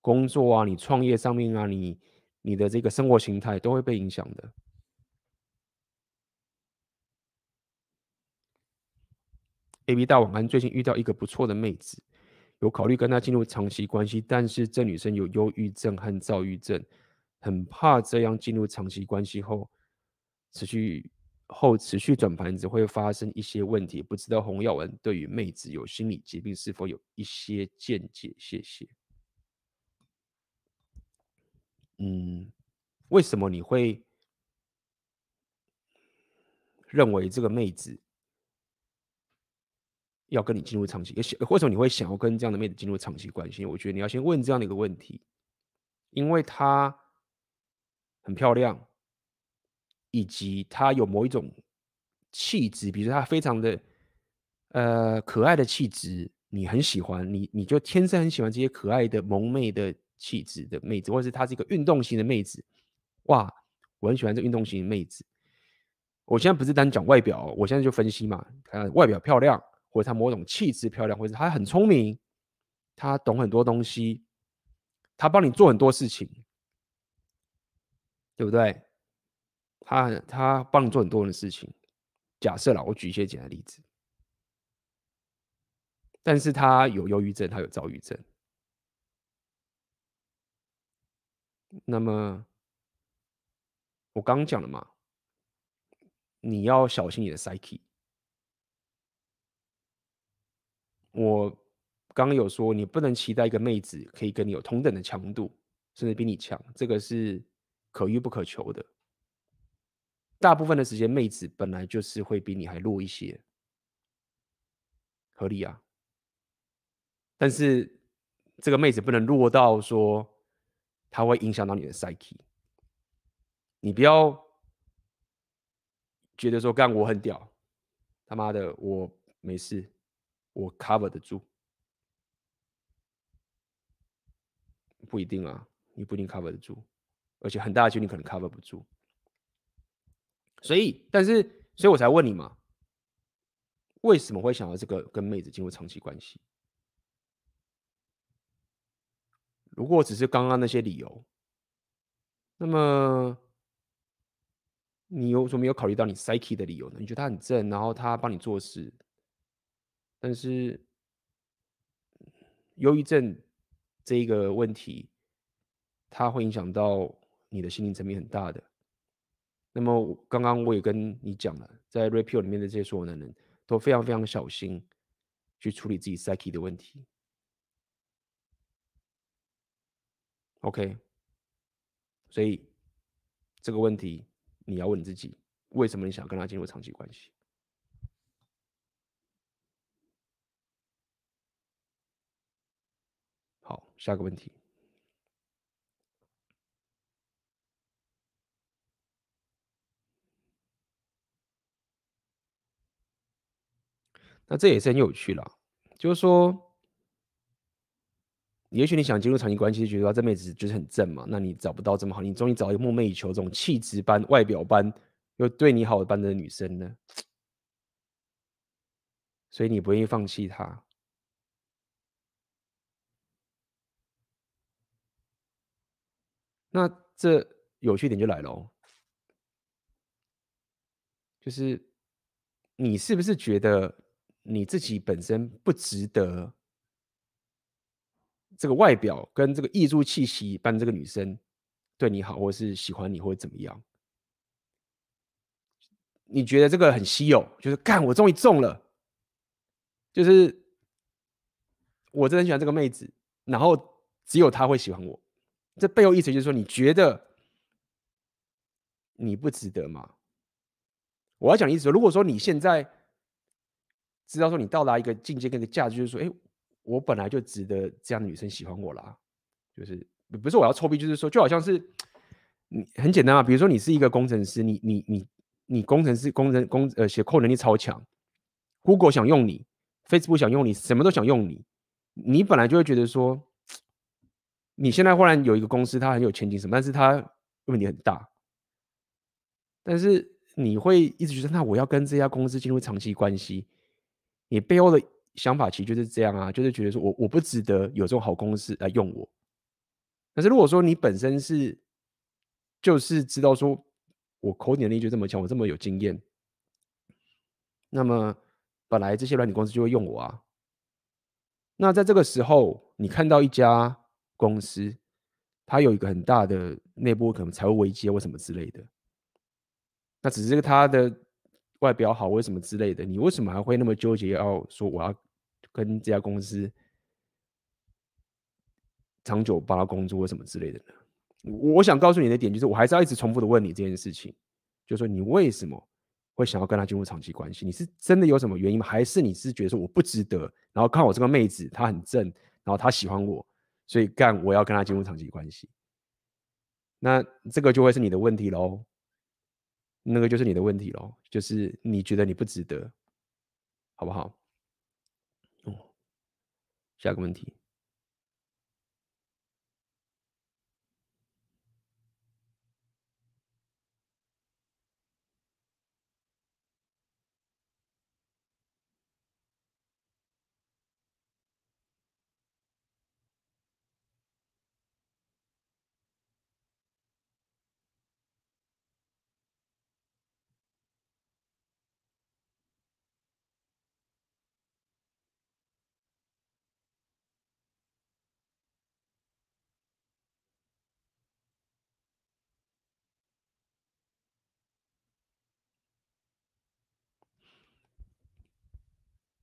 Speaker 1: 工作啊，你创业上面啊，你你的这个生活形态都会被影响的。AB 大晚安，最近遇到一个不错的妹子，有考虑跟她进入长期关系，但是这女生有忧郁症和躁郁症。很怕这样进入长期关系后，持续后持续转盘子会发生一些问题。不知道洪耀文对于妹子有心理疾病是否有一些见解？谢谢。嗯，为什么你会认为这个妹子要跟你进入长期？为什么你会想要跟这样的妹子进入长期关系？我觉得你要先问这样的一个问题，因为她。很漂亮，以及她有某一种气质，比如说她非常的呃可爱的气质，你很喜欢，你你就天生很喜欢这些可爱的萌妹的气质的妹子，或者是她是一个运动型的妹子，哇，我很喜欢这运动型的妹子。我现在不是单讲外表，我现在就分析嘛，看外表漂亮，或者她某种气质漂亮，或者她很聪明，她懂很多东西，她帮你做很多事情。对不对？他他帮你做很多的事情。假设啦，我举一些简单例子。但是他有忧郁症，他有躁郁症。那么我刚刚讲了嘛，你要小心你的 psyche。我刚刚有说，你不能期待一个妹子可以跟你有同等的强度，甚至比你强。这个是。可遇不可求的，大部分的时间，妹子本来就是会比你还弱一些，合理啊。但是这个妹子不能弱到说，她会影响到你的 psyche。你不要觉得说，干我很屌，他妈的我没事，我 cover 得住，不一定啊，你不一定 cover 得住。而且很大的几率可能 cover 不住，所以，但是，所以我才问你嘛，为什么会想要这个跟妹子进入长期关系？如果只是刚刚那些理由，那么你有什么没有考虑到你 psyche 的理由呢？你觉得他很正，然后他帮你做事，但是忧郁症这一个问题，它会影响到。你的心灵层面很大的，那么刚刚我也跟你讲了，在 Repeal 里面的这些所有的人都非常非常小心去处理自己 psyche 的问题。OK，所以这个问题你要问自己，为什么你想跟他进入长期关系？好，下个问题。那这也是很有趣啦，就是说，也许你想进入长期关系，觉得这妹子就是很正嘛，那你找不到这么好，你终于找一个梦寐以求这种气质般、外表般又对你好的般的女生呢，所以你不愿意放弃她。那这有趣点就来了哦，就是你是不是觉得？你自己本身不值得这个外表跟这个艺术气息般这个女生对你好，或是喜欢你，或者怎么样？你觉得这个很稀有，就是干，我终于中了，就是我真的很喜欢这个妹子，然后只有她会喜欢我。这背后意思就是说，你觉得你不值得吗？我要讲的意思说，如果说你现在。知道说你到达一个境界跟一个价值，就是说，哎，我本来就值得这样的女生喜欢我啦。就是不是我要臭逼，就是说，就好像是你很简单啊。比如说你是一个工程师，你你你你工程师工程工呃写扣能力超强，Google 想用你，Facebook 想用你，什么都想用你，你本来就会觉得说，你现在忽然有一个公司，它很有前景什么，但是它问题很大，但是你会一直觉得，那我要跟这家公司进入长期关系。你背后的想法其实就是这样啊，就是觉得说我我不值得有这种好公司来用我。但是如果说你本身是就是知道说我口点能力就这么强，我这么有经验，那么本来这些软体公司就会用我啊。那在这个时候，你看到一家公司，它有一个很大的内部可能财务危机或什么之类的，那只是它的。外表好，为什么之类的？你为什么还会那么纠结？要说我要跟这家公司长久帮他工作，或什么之类的呢？我我想告诉你的点就是，我还是要一直重复的问你这件事情，就是说你为什么会想要跟他进入长期关系？你是真的有什么原因吗？还是你是觉得说我不值得？然后看我这个妹子她很正，然后她喜欢我，所以干我要跟她进入长期关系？那这个就会是你的问题喽。那个就是你的问题喽，就是你觉得你不值得，好不好？哦，下个问题。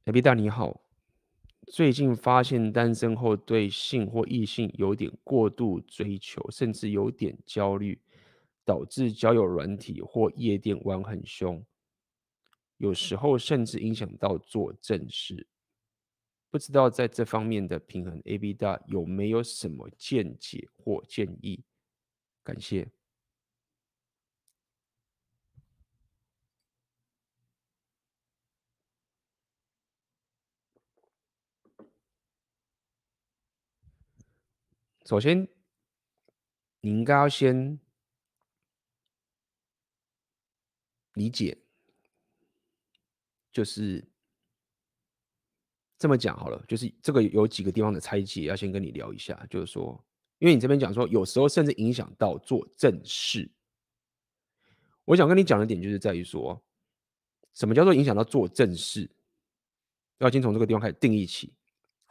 Speaker 1: AB 大你好，最近发现单身后对性或异性有点过度追求，甚至有点焦虑，导致交友软体或夜店玩很凶，有时候甚至影响到做正事。不知道在这方面的平衡，AB 大有没有什么见解或建议？感谢。首先，你应该要先理解，就是这么讲好了。就是这个有几个地方的拆解，要先跟你聊一下。就是说，因为你这边讲说，有时候甚至影响到做正事。我想跟你讲的点，就是在于说，什么叫做影响到做正事？要先从这个地方开始定义起。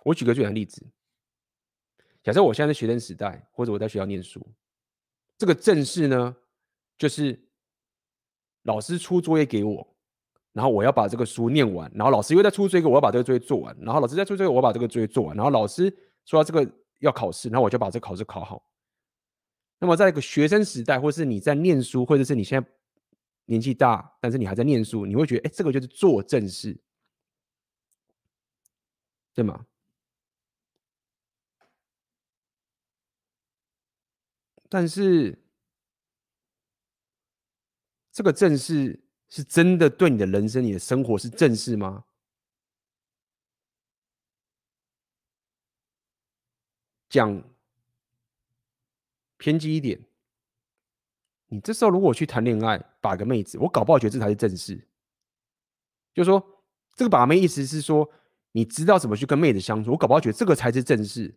Speaker 1: 我举个最简单的例子。假设我现在在学生时代，或者我在学校念书，这个正事呢，就是老师出作业给我，然后我要把这个书念完，然后老师又在出作业我，要把这个作业做完，然后老师再出作业，我要把这个作业做完，然后老师说这个要考试，然后我就把这个考试考好。那么在一个学生时代，或是你在念书，或者是你现在年纪大，但是你还在念书，你会觉得，哎，这个就是做正事，对吗？但是这个正事是真的对你的人生，你的生活是正事吗？讲偏激一点。你这时候如果去谈恋爱，把个妹子，我搞不好觉得这才是正事。就说这个把妹意思是说，你知道怎么去跟妹子相处，我搞不好觉得这个才是正事。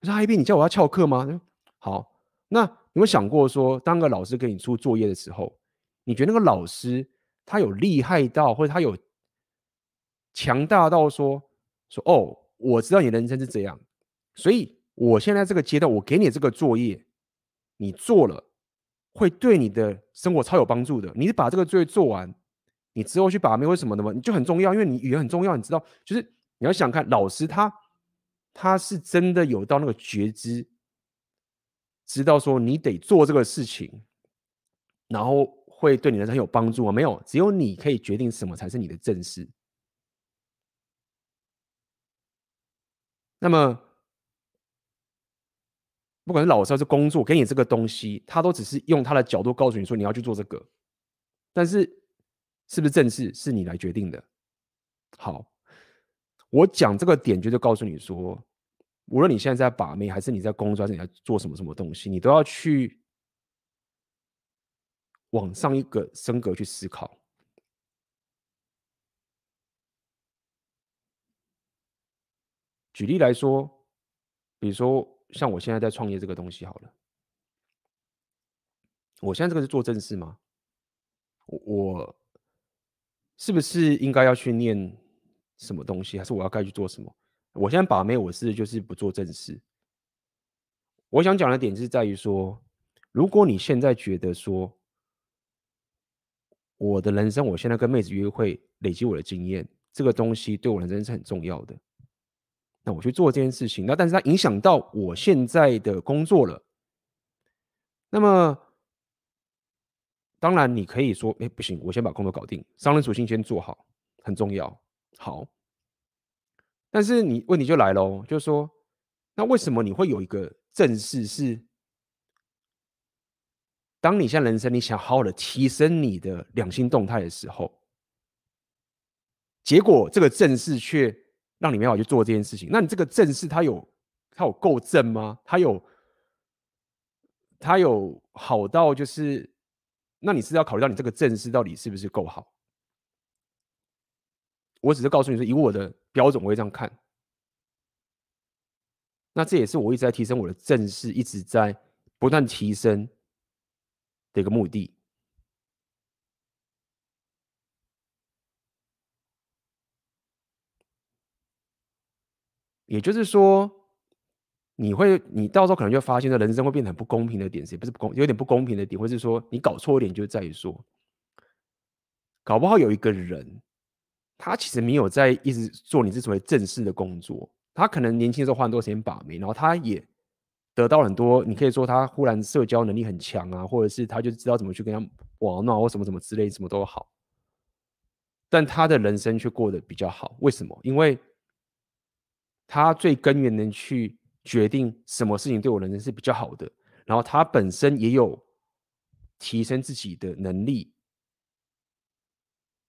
Speaker 1: 不是，阿姨，你叫我要翘课吗？好。那有没有想过说，当个老师给你出作业的时候，你觉得那个老师他有厉害到，或者他有强大到说说哦，我知道你人生是这样，所以我现在这个阶段，我给你这个作业，你做了会对你的生活超有帮助的。你把这个作业做完，你之后去把妹为什么的嘛？你就很重要，因为你语言很重要，你知道，就是你要想看老师他他是真的有到那个觉知，知道说你得做这个事情，然后会对你人生很有帮助吗？没有，只有你可以决定什么才是你的正事。那么，不管是老师还是工作，给你这个东西，他都只是用他的角度告诉你说你要去做这个，但是是不是正事，是你来决定的。好，我讲这个点就是告诉你说，无论你现在在把妹，还是你在工作，还是你在做什么什么东西，你都要去往上一个升格去思考。举例来说，比如说像我现在在创业这个东西好了，我现在这个是做正事吗？我是不是应该要去念什么东西，还是我要该去做什么？我现在把妹，我是就是不做正事。我想讲的点是在于说，如果你现在觉得说，我的人生，我现在跟妹子约会，累积我的经验，这个东西对我人生是很重要的。那我去做这件事情，那但是它影响到我现在的工作了。那么，当然你可以说，哎，不行，我先把工作搞定，商人属性先做好，很重要。好，但是你问题就来了，就是说，那为什么你会有一个正事是，当你现在人生你想好好的提升你的两性动态的时候，结果这个正事却。让你没法去做这件事情，那你这个正事它有它有够正吗？它有它有好到就是，那你是要考虑到你这个正事到底是不是够好？我只是告诉你说，以我的标准，我会这样看。那这也是我一直在提升我的正视，一直在不断提升的一个目的。也就是说，你会，你到时候可能就发现，这人生会变得很不公平的点，也不是不公，有点不公平的点，或是说你搞错一点，就在于说，搞不好有一个人，他其实没有在一直做你这所谓正式的工作，他可能年轻的时候花很多时间把妹，然后他也得到很多，你可以说他忽然社交能力很强啊，或者是他就知道怎么去跟他玩闹或什么什么之类，什么都好，但他的人生却过得比较好，为什么？因为。他最根源能去决定什么事情对我人生是比较好的，然后他本身也有提升自己的能力。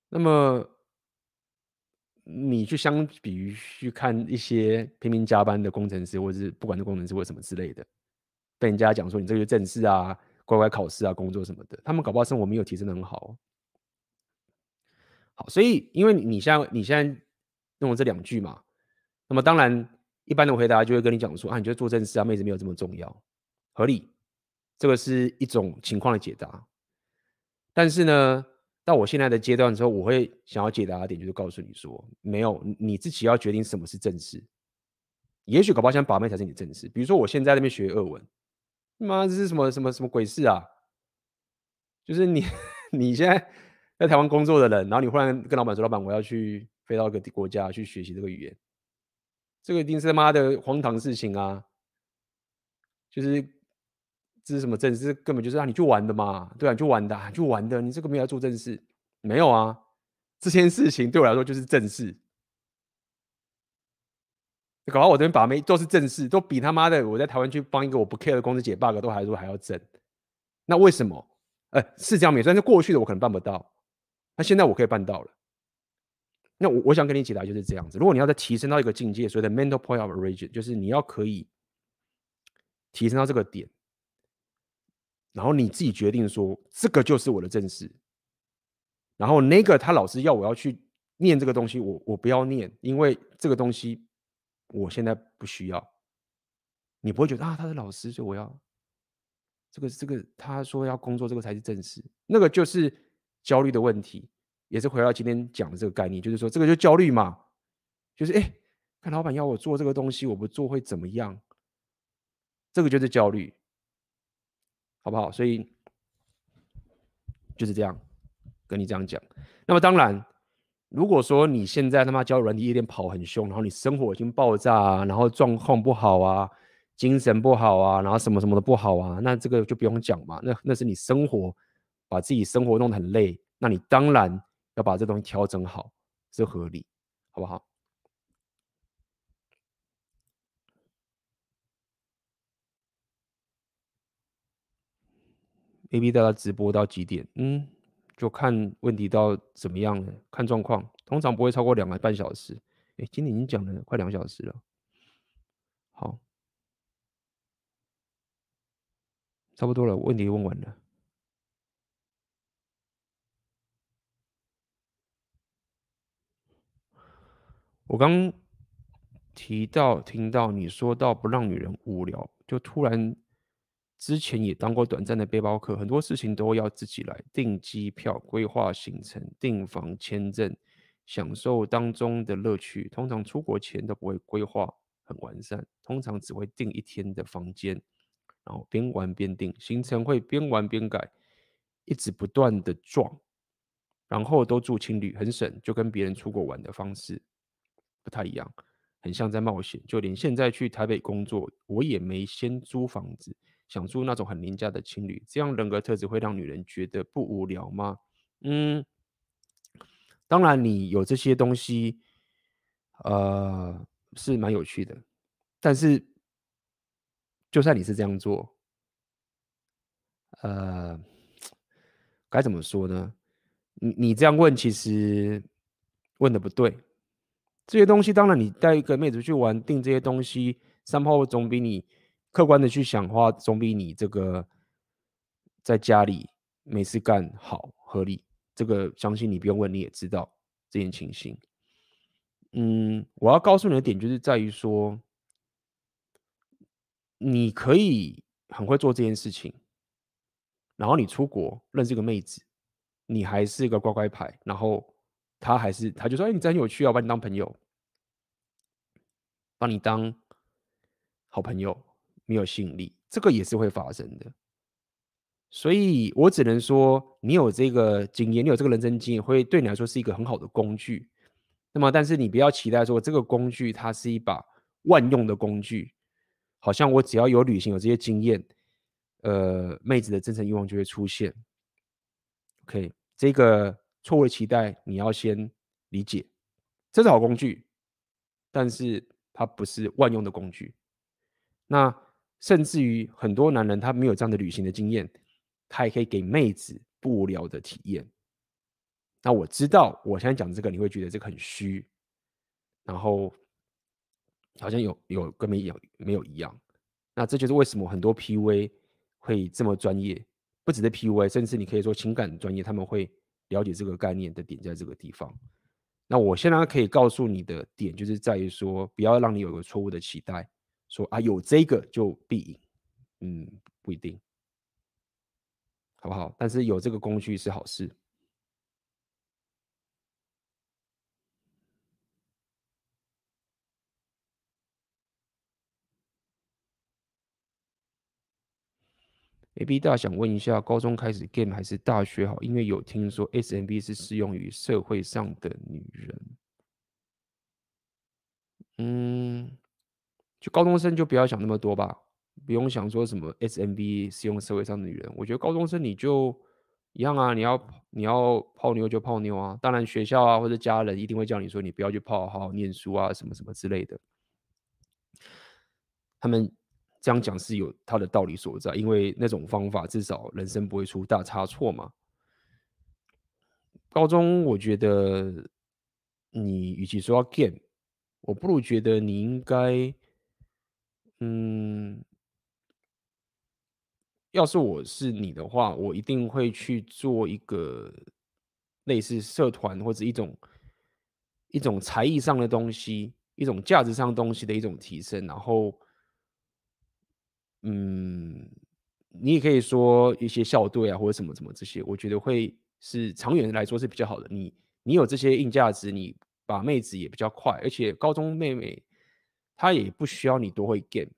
Speaker 1: 那么，你去相比于去看一些拼命加班的工程师，或者是不管是工程师或什么之类的，被人家讲说你这个正事啊、乖乖考试啊、工作什么的，他们搞不好生活没有提升得很好。好，所以因为你现在你现在用了这两句嘛。那么当然，一般的回答就会跟你讲说啊，你觉得做正事啊，妹子没有这么重要，合理，这个是一种情况的解答。但是呢，到我现在的阶段之后，我会想要解答的点就是告诉你说，没有，你自己要决定什么是正事。也许搞不好想把妹才是你的正事。比如说我现在那边学俄文，妈这是什么什么什么鬼事啊？就是你 你现在在台湾工作的人，然后你忽然跟老板说，老板我要去飞到一个国家去学习这个语言。这个一定是他妈的荒唐事情啊！就是这是什么正事？根本就是让、你去玩的嘛，对啊，你去玩的、啊，去玩的。你这个没有做正事，没有啊？这件事情对我来说就是正事。搞到我这边把妹都是正事，都比他妈的我在台湾去帮一个我不 care 的公司解 bug 都还说还要正。那为什么？呃，是这样没错，但是过去的我可能办不到，那现在我可以办到了。那我我想跟你解答就是这样子。如果你要再提升到一个境界，所谓的 mental point of origin，就是你要可以提升到这个点，然后你自己决定说这个就是我的正事，然后那个他老师要我要去念这个东西，我我不要念，因为这个东西我现在不需要。你不会觉得啊，他是老师，所以我要这个这个，他说要工作，这个才是正事。那个就是焦虑的问题，也是回到今天讲的这个概念，就是说这个就焦虑嘛，就是哎，看老板要我做这个东西，我不做会怎么样？这个就是焦虑，好不好？所以就是这样跟你这样讲。那么当然，如果说你现在他妈交软体夜店跑很凶，然后你生活已经爆炸啊，然后状况不好啊。精神不好啊，然后什么什么的不好啊，那这个就不用讲嘛。那那是你生活把自己生活弄得很累，那你当然要把这东西调整好，是合理，好不好？AB 大概直播到几点？嗯，就看问题到怎么样了，看状况，通常不会超过两个半小时。哎，今天已经讲了快两小时了，好。差不多了，问题问完了。我刚提到、听到你说到不让女人无聊，就突然之前也当过短暂的背包客，很多事情都要自己来，订机票、规划行程、订房、签证，享受当中的乐趣。通常出国前都不会规划很完善，通常只会订一天的房间。然后边玩边定行程，会边玩边改，一直不断的撞，然后都住青旅，很省，就跟别人出国玩的方式不太一样，很像在冒险。就连现在去台北工作，我也没先租房子，想住那种很廉价的情侣。这样人格特质会让女人觉得不无聊吗？嗯，当然你有这些东西，呃，是蛮有趣的，但是。就算你是这样做，呃，该怎么说呢？你你这样问，其实问的不对。这些东西，当然你带一个妹子去玩，订这些东西，三炮总比你客观的去想话，总比你这个在家里没事干好合理。这个相信你不用问，你也知道这件情形。嗯，我要告诉你的点，就是在于说。你可以很会做这件事情，然后你出国认识个妹子，你还是一个乖乖牌，然后他还是他就说：“哎，你真有趣啊，我把你当朋友，把你当好朋友，没有吸引力，这个也是会发生的。所以我只能说，你有这个经验，你有这个人生经验，会对你来说是一个很好的工具。那么，但是你不要期待说这个工具它是一把万用的工具。”好像我只要有旅行有这些经验，呃，妹子的真诚欲望就会出现。OK，这个错误的期待你要先理解，这是好工具，但是它不是万用的工具。那甚至于很多男人他没有这样的旅行的经验，他也可以给妹子不无聊的体验。那我知道我现在讲这个你会觉得这个很虚，然后。好像有有跟没有没有一样，那这就是为什么很多 PV 会这么专业，不只是 PV，甚至你可以说情感专业，他们会了解这个概念的点在这个地方。那我现在可以告诉你的点，就是在于说，不要让你有个错误的期待，说啊有这个就必赢，嗯，不一定，好不好？但是有这个工具是好事。A B 大想问一下，高中开始 game 还是大学好？因为有听说 S M B 是适用于社会上的女人。嗯，就高中生就不要想那么多吧，不用想说什么 S M B 适用社会上的女人。我觉得高中生你就一样啊，你要你要泡妞就泡妞啊。当然学校啊或者家人一定会叫你说你不要去泡，好好念书啊什么什么之类的。他们。这样讲是有他的道理所在，因为那种方法至少人生不会出大差错嘛。高中我觉得你与其说要 game，我不如觉得你应该，嗯，要是我是你的话，我一定会去做一个类似社团或者一种一种才艺上的东西，一种价值上的东西的一种提升。然后，嗯，你也可以说一些校队啊，或者什么什么这些，我觉得会是长远来说是比较好的。你你有这些硬价值，你把妹子也比较快，而且高中妹妹他也不需要你多会 game。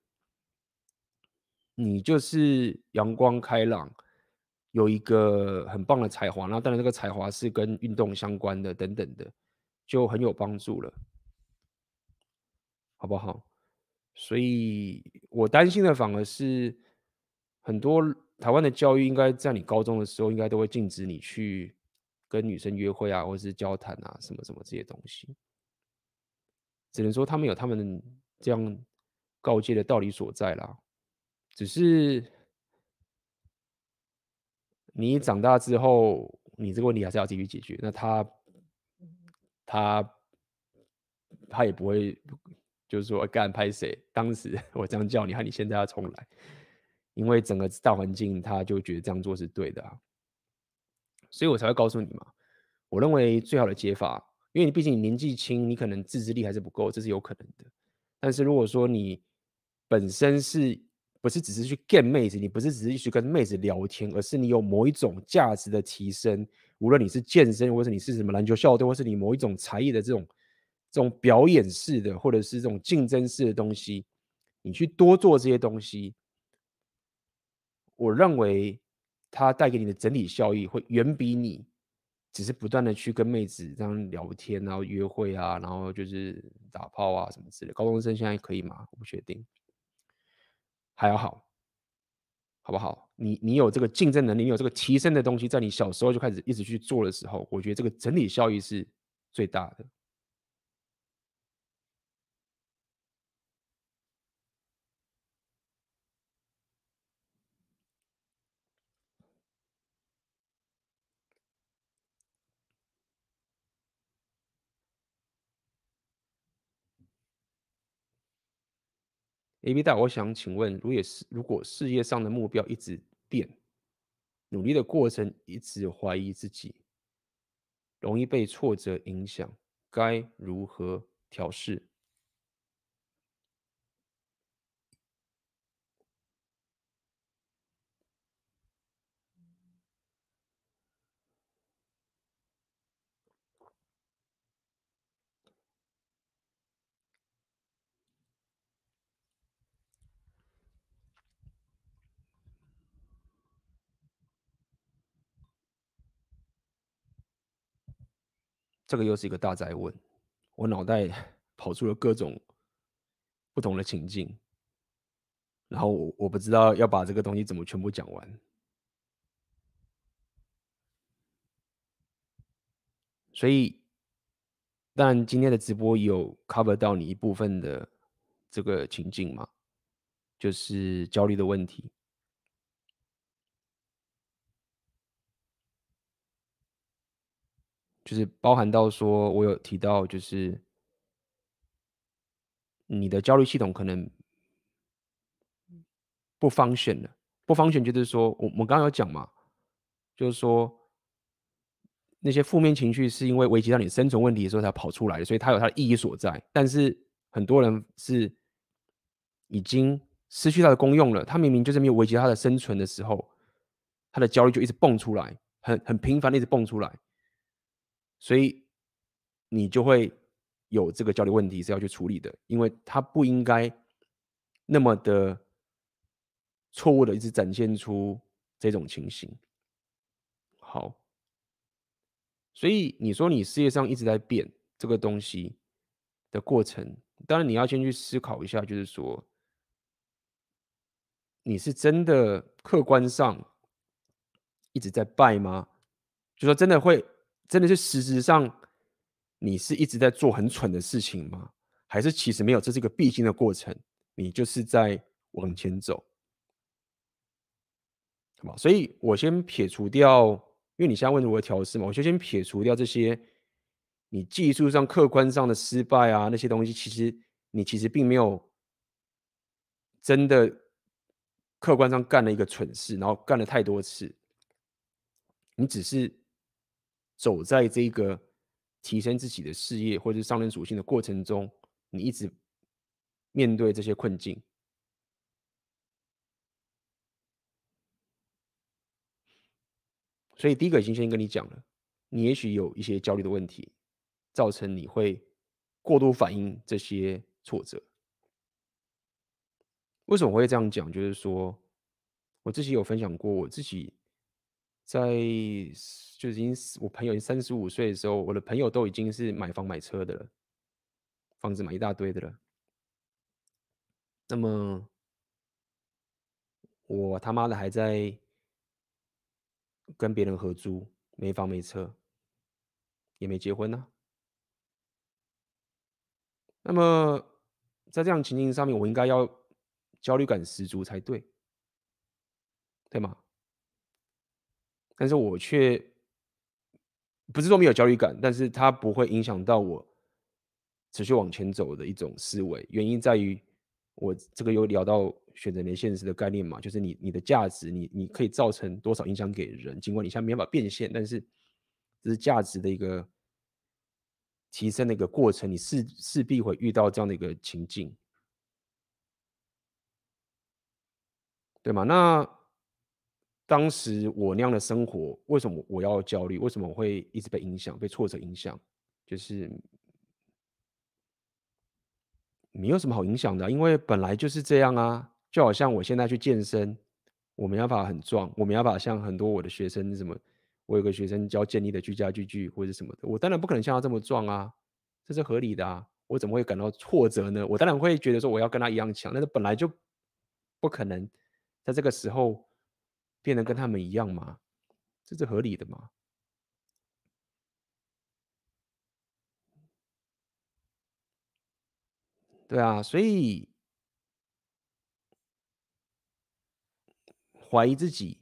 Speaker 1: 你就是阳光开朗，有一个很棒的才华，那当然这个才华是跟运动相关的，等等的，就很有帮助了，好不好？所以我担心的反而是很多台湾的教育，应该在你高中的时候，应该都会禁止你去跟女生约会啊，或者是交谈啊，什么什么这些东西。只能说他们有他们这样告诫的道理所在啦。只是你长大之后，你这个问题还是要自己去解决。那他他他也不会，就是说干拍谁？当时 我这样叫你，看你现在要重来，因为整个大环境，他就觉得这样做是对的啊。所以我才会告诉你嘛。我认为最好的解法，因为你毕竟你年纪轻，你可能自制力还是不够，这是有可能的。但是如果说你本身是不是只是去 get 妹子，你不是只是去跟妹子聊天，而是你有某一种价值的提升。无论你是健身，或者你是什么篮球校队，或是你某一种才艺的这种这种表演式的，或者是这种竞争式的东西，你去多做这些东西，我认为它带给你的整体效益会远比你只是不断的去跟妹子这样聊天，然后约会啊，然后就是打炮啊什么之类。高中生现在可以吗？我不确定。还要好，好不好？你你有这个竞争能力，你有这个提升的东西，在你小时候就开始一直去做的时候，我觉得这个整体效益是最大的。A B 大，我想请问，如果也是如果事业上的目标一直变，努力的过程一直怀疑自己，容易被挫折影响，该如何调试？这个又是一个大哉问，我脑袋 跑出了各种不同的情境，然后我我不知道要把这个东西怎么全部讲完，所以但今天的直播有 cover 到你一部分的这个情境嘛，就是焦虑的问题。就是包含到说，我有提到，就是你的焦虑系统可能不 function 了，不 function 就是说，我我刚刚有讲嘛，就是说那些负面情绪是因为危及到你生存问题的时候才跑出来的，所以它有它的意义所在。但是很多人是已经失去它的功用了，他明明就是没有危及到他的生存的时候，他的焦虑就一直蹦出来，很很频繁的一直蹦出来。所以你就会有这个焦虑问题是要去处理的，因为他不应该那么的错误的一直展现出这种情形。好，所以你说你事业上一直在变这个东西的过程，当然你要先去思考一下，就是说你是真的客观上一直在败吗？就说真的会。真的是实质上，你是一直在做很蠢的事情吗？还是其实没有？这是一个必经的过程，你就是在往前走，好吧？所以我先撇除掉，因为你现在问如何调试嘛，我就先撇除掉这些你技术上、客观上的失败啊，那些东西，其实你其实并没有真的客观上干了一个蠢事，然后干了太多次，你只是走在这个提升自己的事业或者是上升属性的过程中，你一直面对这些困境。所以第一个已经先跟你讲了，你也许有一些焦虑的问题，造成你会过度反应这些挫折。为什么会这样讲？就是说，我自己有分享过，我自己在就已经我朋友三十五岁的时候，我的朋友都已经是买房买车的了，房子买一大堆的了。那么我他妈的还在。跟别人合租，没房没车，也没结婚呢、那么在这样情境上面，我应该要焦虑感十足才对，对吗？但是我却不是说没有焦虑感，但是它不会影响到我持续往前走的一种思维。原因在于，我这个有聊到。选择连现实的概念嘛，就是你你的价值，你你可以造成多少影响给人，尽管你现在没办法变现，但是这是价值的一个提升的一个过程，你势势必会遇到这样的一个情境，对吗？那当时我那样的生活，为什么我要焦虑？为什么我会一直被影响、被挫折影响？就是。没有什么好影响的，因为本来就是这样啊。就好像我现在去健身，我没办法很壮，我没办法像很多我的学生什么，我有个学生教建立的居家聚聚或者什么的，我当然不可能像他这么壮啊，这是合理的啊。我怎么会感到挫折呢？我当然会觉得说我要跟他一样强，但是本来就不可能在这个时候变得跟他们一样吗，这是合理的吗。对啊，所以怀疑自己，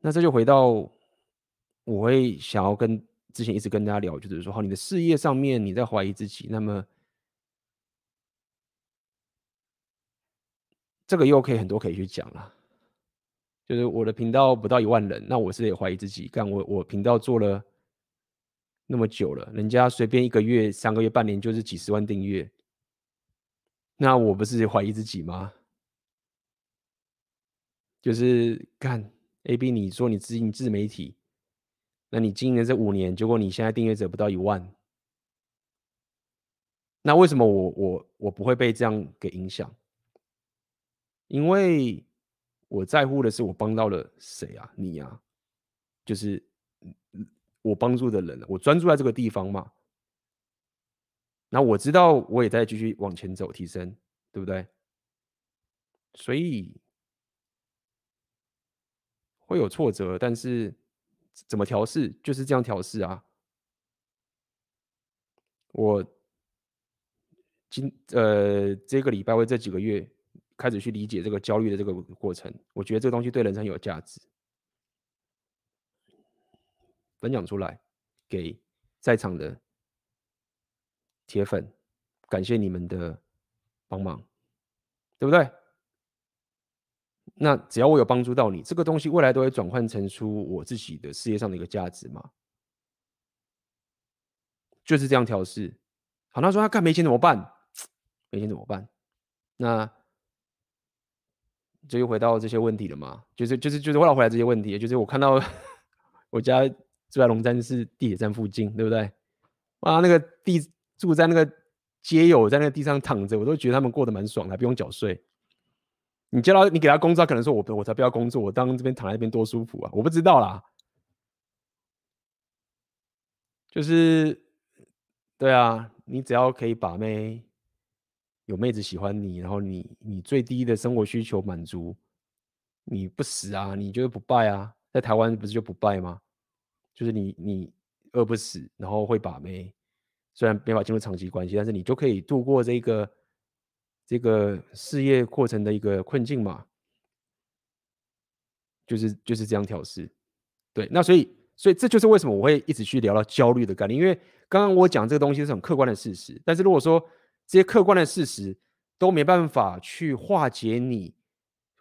Speaker 1: 那这就回到我会想要跟之前一直跟大家聊，就是说，好，你的事业上面你在怀疑自己，那么这个又可以很多可以去讲了。就是我的频道不到一万人，那我是也怀疑自己，干我我频道做了。那么久了，人家随便一个月、三个月、半年就是几十万订阅，那我不是怀疑自己吗？就是看 AB，你说你自营自媒体，那你经营了这五年，结果你现在订阅者不到一万，那为什么我我我不会被这样给影响？因为我在乎的是我帮到了谁啊？你啊，就是。我帮助的人，我专注在这个地方嘛。那我知道我也在继续往前走，提升，对不对？所以会有挫折，但是怎么调试，就是这样调试啊。我今呃这个礼拜或这几个月开始去理解这个焦虑的这个过程，我觉得这个东西对人生有价值。分享出来，给在场的铁粉，感谢你们的帮忙，对不对？那只要我有帮助到你，这个东西未来都会转换成出我自己的事业上的一个价值嘛，就是这样调试。好，他说他看没钱怎么办？没钱怎么办？那就又回到这些问题了嘛，就是就是就是回来回来这些问题，就是我看到 我家。住在龙山寺地铁站附近，对不对？哇，那个地住在那个街友在那个地上躺着，我都觉得他们过得蛮爽的，不用缴税。你叫他，你给他工作，他可能说我我才不要工作，我当这边躺在那边多舒服啊！我不知道啦，就是对啊，你只要可以把妹，有妹子喜欢你，然后你你最低的生活需求满足，你不死啊，你就是不败啊，在台湾不是就不败吗？就是你，你饿不死，然后会把妹，虽然没法进入长期关系，但是你就可以度过这个这个事业过程的一个困境嘛。就是就是这样调适，对。那所以所以这就是为什么我会一直去聊到焦虑的概念，因为刚刚我讲这个东西是很客观的事实，但是如果说这些客观的事实都没办法去化解你，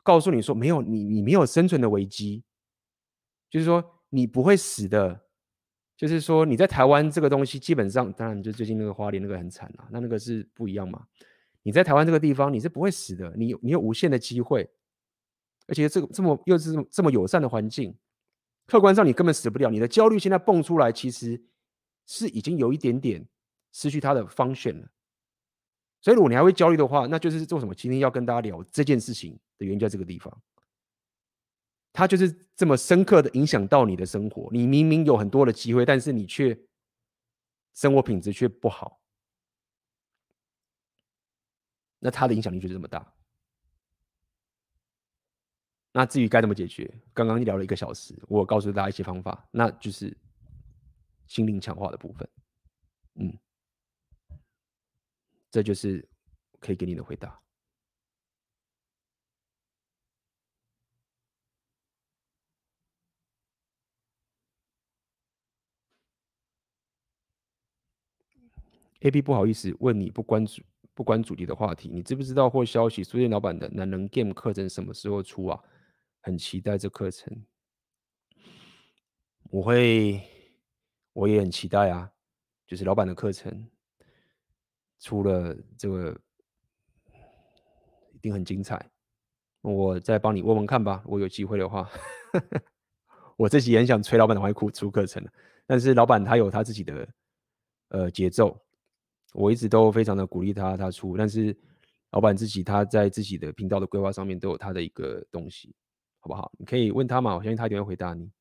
Speaker 1: 告诉你说没有你你没有生存的危机，就是说你不会死的，就是说你在台湾这个东西基本上，当然就最近那个花莲那个很惨啊，那那个是不一样嘛。你在台湾这个地方你是不会死的，你有你有无限的机会，而且这个这么又是这么友善的环境。客观上你根本死不了，你的焦虑现在蹦出来，其实是已经有一点点失去它的 function 了。所以如果你还会焦虑的话，那就是做什么？今天要跟大家聊这件事情的原因在这个地方，它就是这么深刻的影响到你的生活。你明明有很多的机会，但是你却生活品质却不好，那它的影响力就是这么大。那至于该怎么解决，刚刚聊了一个小时，我告诉大家一些方法，那就是心灵强化的部分。嗯，这就是可以给你的回答。AB 不好意思问你不关注不关主题的话题，你知不知道或消息？书店老板的男人 Game 课程什么时候出啊？很期待这课程，我会，我也很期待啊。就是老板的课程出了这个，一定很精彩。我再帮你问问看吧。我有机会的话，我自己也想催老板的快出课程，但是老板他有他自己的呃节奏，我一直都非常的鼓励他他出，但是老板自己他在自己的频道的规划上面都有他的一个东西。好不好？你可以问他嘛，我相信他一定会回答你。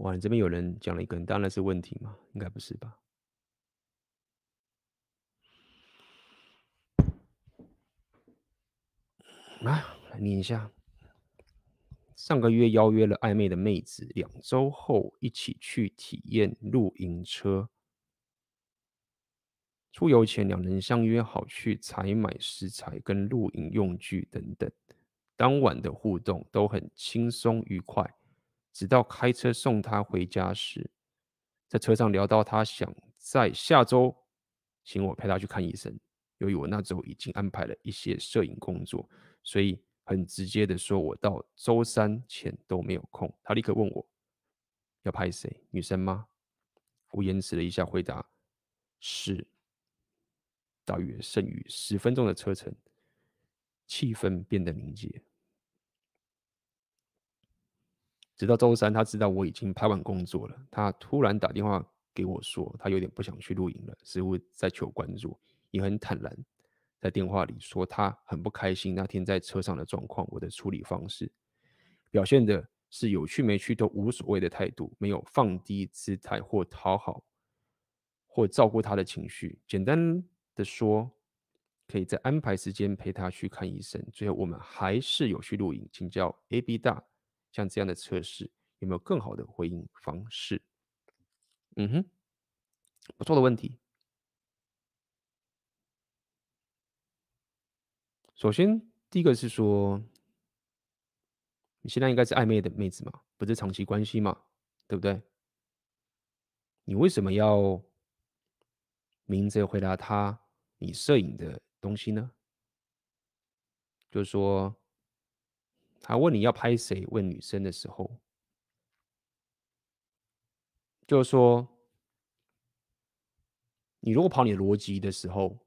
Speaker 1: 哇，你这边有人讲了一个，当然是问题嘛，应该不是吧？啊，来念一下。上个月邀约了暧昧的妹子，两周后一起去体验露营车。出游前，两人相约好去采买食材跟露营用具等等。当晚的互动都很轻松愉快，直到开车送她回家时，在车上聊到她想在下周请我陪她去看医生。由于我那周已经安排了一些摄影工作，所以。很直接的说，我到周三前都没有空。他立刻问我要拍谁？女生吗？我延迟了一下回答是。大约剩余十分钟的车程，气氛变得凝结。直到周三，他知道我已经拍完工作了，他突然打电话给我说，他有点不想去露营了，似乎在求关注，也很坦然。在电话里说他很不开心那天在车上的状况，我的处理方式表现的是有去没去都无所谓的态度，没有放低姿态或讨好或照顾他的情绪。简单的说，可以再安排时间陪他去看医生。最后我们还是有去露营，请教 AB 大，像这样的测试有没有更好的回应方式？嗯哼，不错的问题。首先，第一个是说，你现在应该是暧昧的妹子嘛，不是长期关系嘛，对不对？你为什么要明着回答他你摄影的东西呢？就是说，他问你要拍谁，问女生的时候，就是说，你如果跑你的逻辑的时候，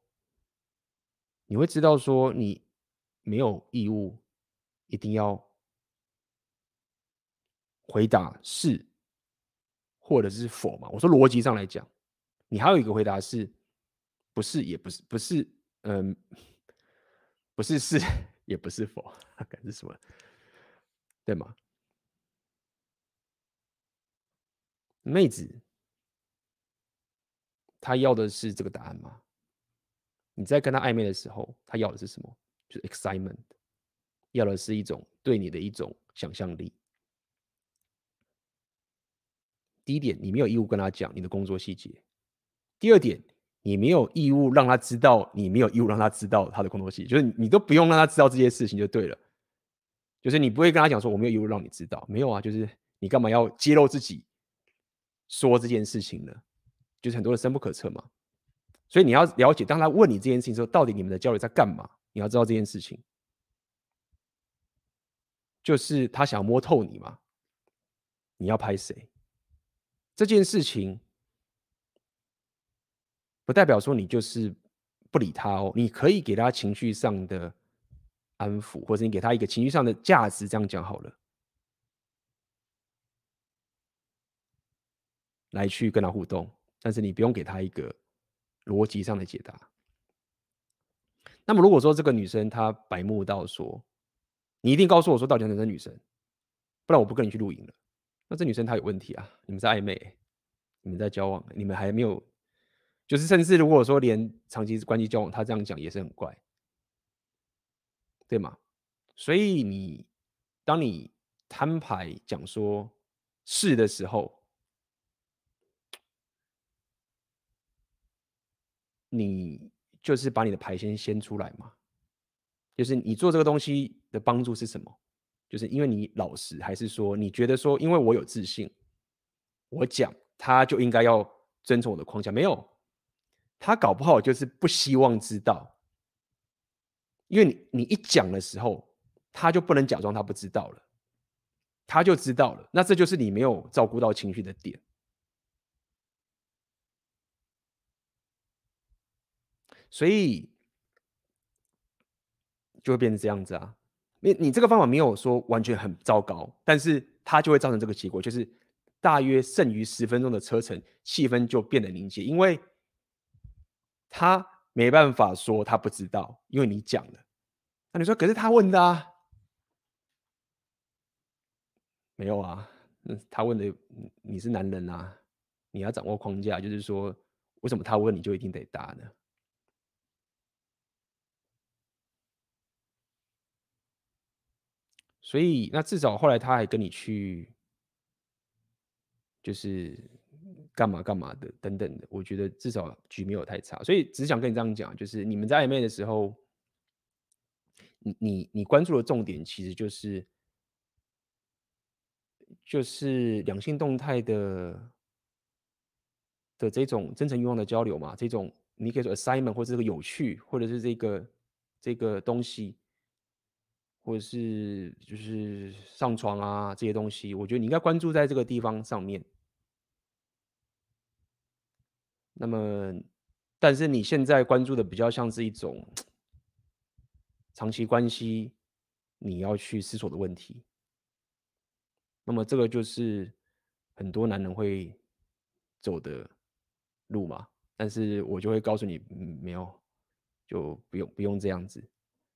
Speaker 1: 你会知道说你。没有义务一定要回答是或者是否嘛？我说逻辑上来讲，你还有一个回答是，不是也不是，不是嗯，不是是 也不是否，该是什么？对吗？妹子，她要的是这个答案吗？你在跟她暧昧的时候，她要的是什么？就是 excitement，要的是一种对你的一种想象力。第一点，你没有义务跟他讲你的工作细节；第二点，你没有义务让他知道你没有义务让他知道他的工作细节，就是你都不用让他知道这些事情就对了。就是你不会跟他讲说我没有义务让你知道，没有啊，就是你干嘛要揭露自己说这件事情呢？就是很多人深不可测嘛。所以你要了解，当他问你这件事情的时候，到底你们的交流在干嘛？你要知道这件事情，就是他想摸透你嘛。你要拍谁？这件事情不代表说你就是不理他哦。你可以给他情绪上的安抚，或者你给他一个情绪上的价值，这样讲好了，来去跟他互动。但是你不用给他一个逻辑上的解答。那么如果说这个女生她白目到说，你一定告诉我说到底是男生女生，不然我不跟你去露营了。那这女生她有问题啊！你们在暧昧，你们在交往，你们还没有，就是甚至如果说连长期关系交往，她这样讲也是很怪，对吗？所以你当你摊牌讲说是的时候，你就是把你的牌先掀出来嘛，就是你做这个东西的帮助是什么？就是因为你老实，还是说你觉得说，因为我有自信，我讲他就应该要遵从我的框架？没有，他搞不好就是不希望知道，因为你你一讲的时候，他就不能假装他不知道了，他就知道了。那这就是你没有照顾到情绪的点，所以就会变成这样子啊。你你这个方法没有说完全很糟糕，但是它就会造成这个结果，就是大约剩余十分钟的车程，气氛就变得凝结，因为他没办法说他不知道，因为你讲了。那你说，可是他问的啊？没有啊，他问的你是男人啊，你要掌握框架，就是说，为什么他问你就一定得答呢？所以，那至少后来他还跟你去，就是干嘛干嘛的等等的。我觉得至少局没有太差。所以只想跟你这样讲，就是你们在暧昧的时候，你你你关注的重点其实就是就是两性动态的的这种真诚欲望的交流嘛。这种你可以说 assignment 或者这个有趣，或者是这个这个东西。或者是就是上床啊这些东西，我觉得你应该关注在这个地方上面。那么，但是你现在关注的比较像是一种长期关系，你要去思索的问题。那么这个就是很多男人会走的路嘛。但是我就会告诉你，没有，就不用不用这样子。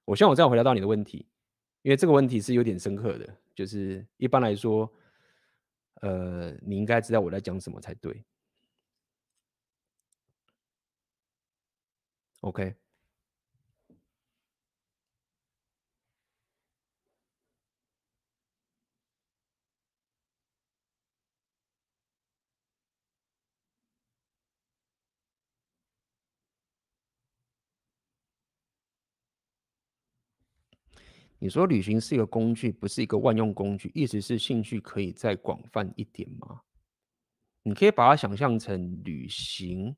Speaker 1: 我希望我这样回答到你的问题。因为这个问题是有点深刻的，就是一般来说，呃，你应该知道我在讲什么才对。OK，你说旅行是一个工具，不是一个万用工具，意思是兴趣可以再广泛一点吗？你可以把它想象成旅行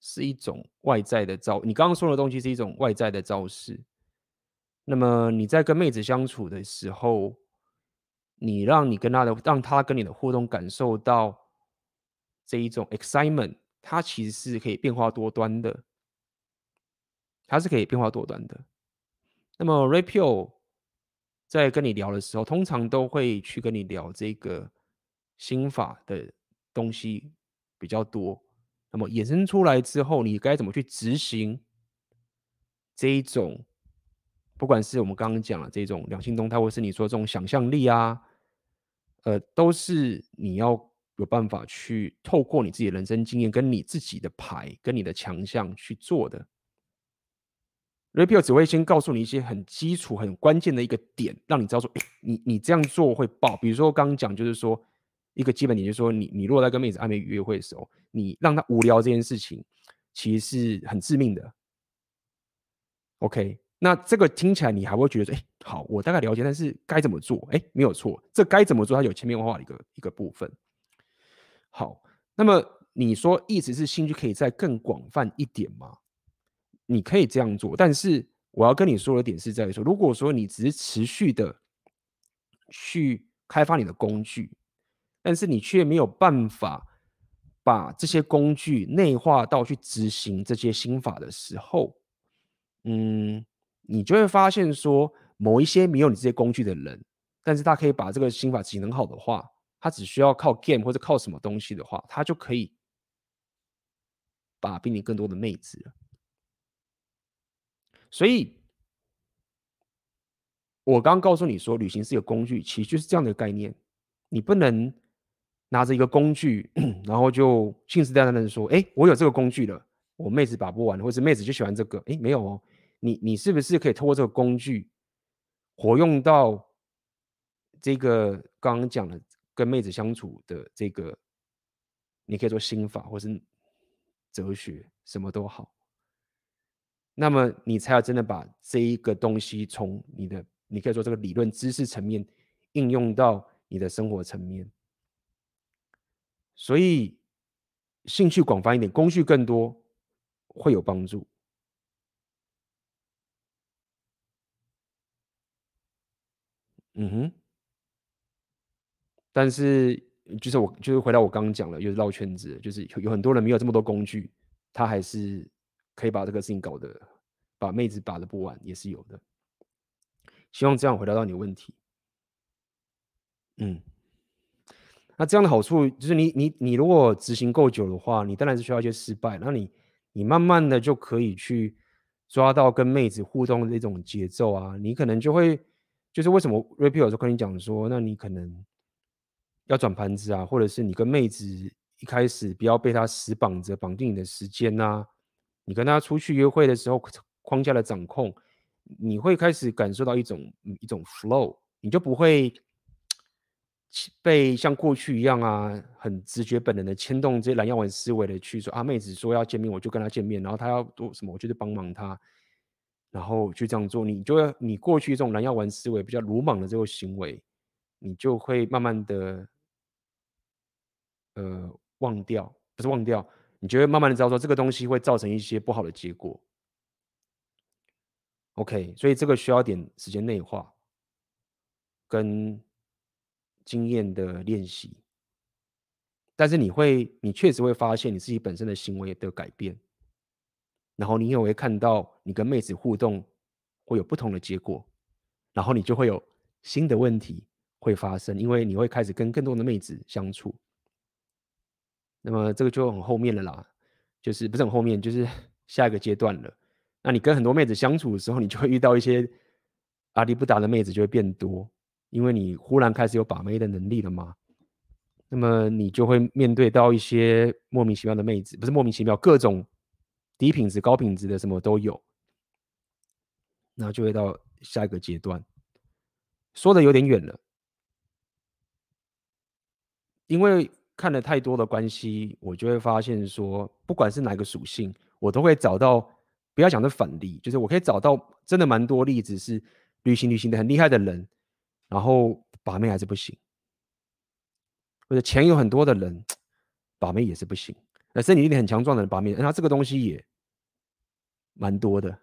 Speaker 1: 是一种外在的招，你刚刚说的东西是一种外在的招式。那么你在跟妹子相处的时候，你让你跟她的，让她跟你的互动感受到这一种 excitement，它其实是可以变化多端的，它是可以变化多端的。那么 Rapio 在跟你聊的时候，通常都会去跟你聊这个心法的东西比较多。那么衍生出来之后，你该怎么去执行这一种？不管是我们刚刚讲的这种两性动态，或是你说这种想象力啊，呃，都是你要有办法去透过你自己的人生经验，跟你自己的牌，跟你的强项去做的。Rapio 只会先告诉你一些很基础、很关键的一个点，让你知道说，诶，你你这样做会爆。比如说刚刚讲，就是说一个基本点就是说，你你如果在跟妹子暧昧约会的时候，你让她无聊这件事情，其实是很致命的。OK，那这个听起来你还会觉得，哎、好，我大概了解，但是该怎么做？哎、欸，没有错，这该怎么做，它有千变万化的一个一个部分。好，那么你说意思是兴趣可以再更广泛一点吗？你可以这样做，但是我要跟你说的点是在于说，如果说你只是持续的去开发你的工具，但是你却没有办法把这些工具内化到去执行这些心法的时候，嗯，你就会发现说，某一些没有你这些工具的人，但是他可以把这个心法执行很好的话。他只需要靠 game 或者靠什么东西的话，他就可以把比你更多的妹子了。所以，我刚告诉你说，旅行是一个工具，其实就是这样的概念。你不能拿着一个工具，然后就信誓旦旦的说：“哎，我有这个工具了，我妹子把不完，或者妹子就喜欢这个。”哎，没有哦，你你是不是可以透过这个工具活用到这个刚刚讲的？跟妹子相处的这个，你可以做心法或是哲学，什么都好。那么你才要真的把这一个东西从你的，你可以说这个理论知识层面应用到你的生活层面。所以兴趣广泛一点，工具更多，会有帮助。嗯哼。但是，就是我，就是回到我刚刚讲了，又是绕圈子，就是有很多人没有这么多工具，他还是可以把这个事情搞得，把妹子把的不完，也是有的。希望这样回答到你的问题。嗯，那这样的好处就是你，你，你如果执行够久的话，你当然是需要一些失败，那你，你慢慢的就可以去抓到跟妹子互动的这种节奏啊，你可能就会，就是为什么 Repeat 有时候跟你讲说，那你可能。要转盘子啊，或者是你跟妹子一开始不要被她死绑着，绑定你的时间呐、啊。你跟他出去约会的时候，框架的掌控，你会开始感受到一种一种 flow，你就不会被像过去一样啊，很直觉本能的牵动这些蓝药丸思维的去说啊，妹子说要见面，我就跟她见面，然后她要做什么，我就去帮忙她，然后就这样做。你就会你过去这种蓝药丸思维比较鲁莽的这个行为，你就会慢慢的。呃，忘掉不是忘掉，你就会慢慢的知道说这个东西会造成一些不好的结果。OK，所以这个需要点时间内化跟经验的练习，但是你会，你确实会发现你自己本身的行为的改变，然后你也会看到你跟妹子互动会有不同的结果，然后你就会有新的问题会发生，因为你会开始跟更多的妹子相处。那么这个就很后面了啦，就是不是很后面，就是 下一个阶段了。那你跟很多妹子相处的时候，你就会遇到一些阿迪不达的妹子就会变多，因为你忽然开始有把妹的能力了嘛。那么你就会面对到一些莫名其妙的妹子，不是莫名其妙，各种低品质、高品质的什么都有。然后就会到下一个阶段，说的有点远了，因为。看了太多的关系，我就会发现说，不管是哪个属性，我都会找到，不要讲的反例，就是我可以找到真的蛮多例子是旅行旅行的很厉害的人，然后把妹还是不行，或者钱有很多的人，把妹也是不行，那身体力很强壮的人把妹，那这个东西也蛮多的，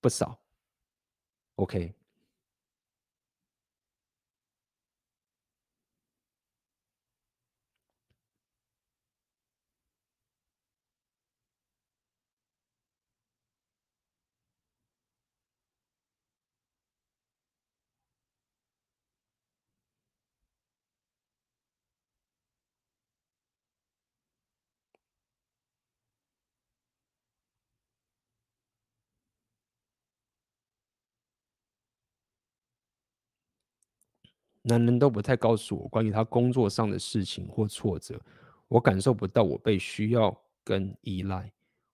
Speaker 1: 不少。OK。男人都不太告诉我关于他工作上的事情或挫折，我感受不到我被需要跟依赖，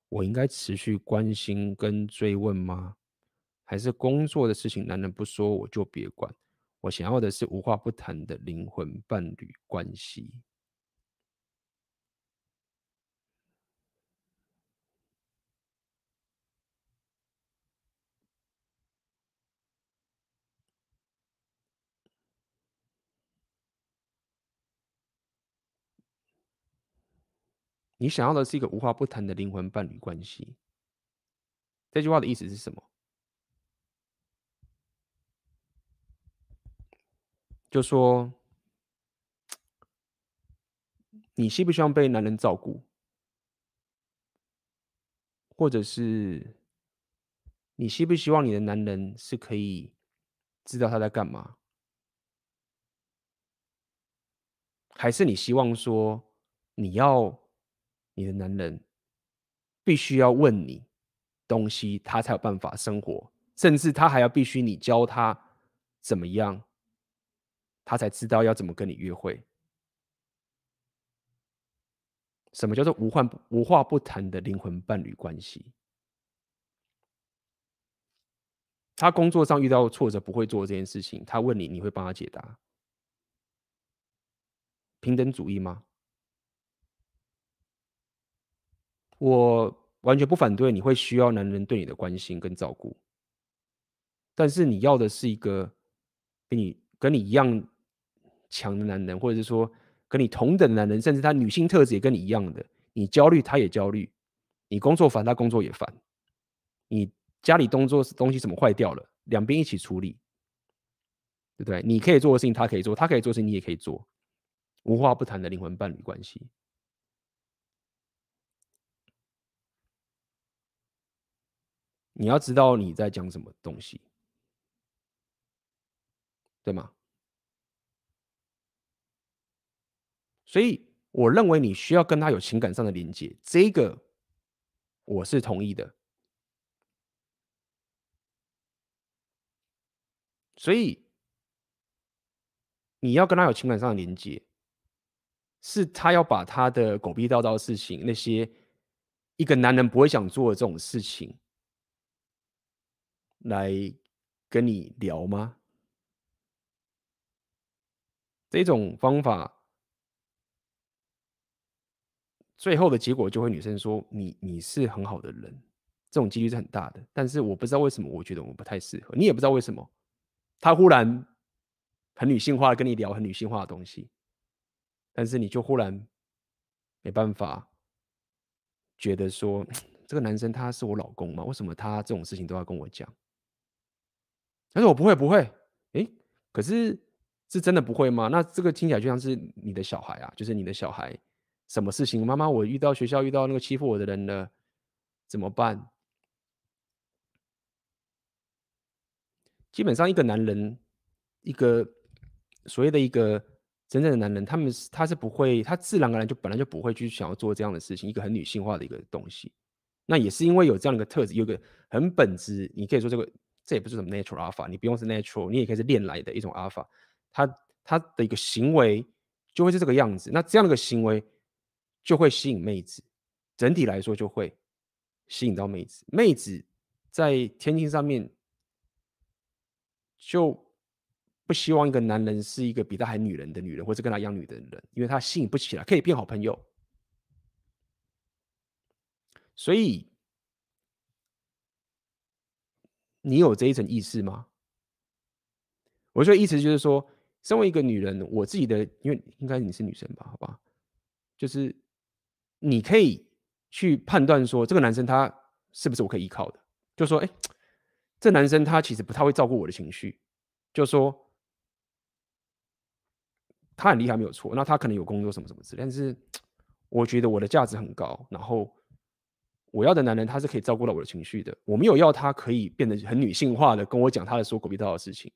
Speaker 1: 我应该持续关心跟追问吗？还是工作的事情男人不说我就别管？我想要的是无话不谈的灵魂伴侣关系。你想要的是一个无话不谈的灵魂伴侣关系。这句话的意思是什么？就说你希不希望被男人照顾，或者是你希不希望你的男人是可以知道他在干嘛？还是你希望说你要你的男人必须要问你东西，他才有办法生活，甚至他还要必须你教他怎么样？他才知道要怎么跟你约会。什么叫做无话无话不谈的灵魂伴侣关系？他工作上遇到挫折不会做这件事情，他问你，你会帮他解答？平等主义吗？我完全不反对，你会需要男人对你的关心跟照顾，但是你要的是一个跟你跟你一样。强的男人，或者是说跟你同等的男人，甚至他女性特质也跟你一样的，你焦虑他也焦虑，你工作烦他工作也烦，你家里动作东西怎么坏掉了，两边一起处理，对不对？你可以做的事情他可以做，他可以做的事情你也可以做，无话不谈的灵魂伴侣关系。你要知道你在讲什么东西，对吗？所以，我认为你需要跟他有情感上的连接，这个我是同意的。所以，你要跟他有情感上的连接，是他要把他的狗屁倒灶的事情，那些一个男人不会想做的这种事情，来跟你聊吗？这种方法。最后的结果就会女生说，你你是很好的人，这种几率是很大的。但是我不知道为什么，我觉得我们不太适合。你也不知道为什么，他忽然很女性化的跟你聊很女性化的东西，但是你就忽然没办法觉得说，这个男生他是我老公吗？为什么他这种事情都要跟我讲？但是我不会不会，诶，可是是真的不会吗？那这个听起来就像是你的小孩啊，就是你的小孩。什么事情？妈妈，我遇到学校遇到那个欺负我的人了，怎么办？基本上，一个男人，一个所谓的一个真正的男人，他们是他是不会，他自然而然就本来就不会去想要做这样的事情，一个很女性化的一个东西。那也是因为有这样的一个特质，有个很本质，你可以说这个这也不是什么 natural alpha，你不用是 natural，你也可以是练来的一种 alpha。他他的一个行为就会是这个样子。那这样的一个行为。就会吸引妹子，整体来说就会吸引到妹子。妹子在天性上面就不希望一个男人是一个比他还女人的女人，或者跟他一样女的人，因为他吸引不起来，可以变好朋友。所以你有这一层意识吗？我说意思就是说，身为一个女人，我自己的，因为应该你是女生吧？好吧，就是。你可以去判断说，这个男生他是不是我可以依靠的？就说，哎，这男生他其实不太会照顾我的情绪。就说他很厉害没有错，那他可能有工作什么什么之类，但是我觉得我的价值很高，然后我要的男人他是可以照顾到我的情绪的。我没有要他可以变得很女性化的跟我讲他的说狗屁倒灶的事情，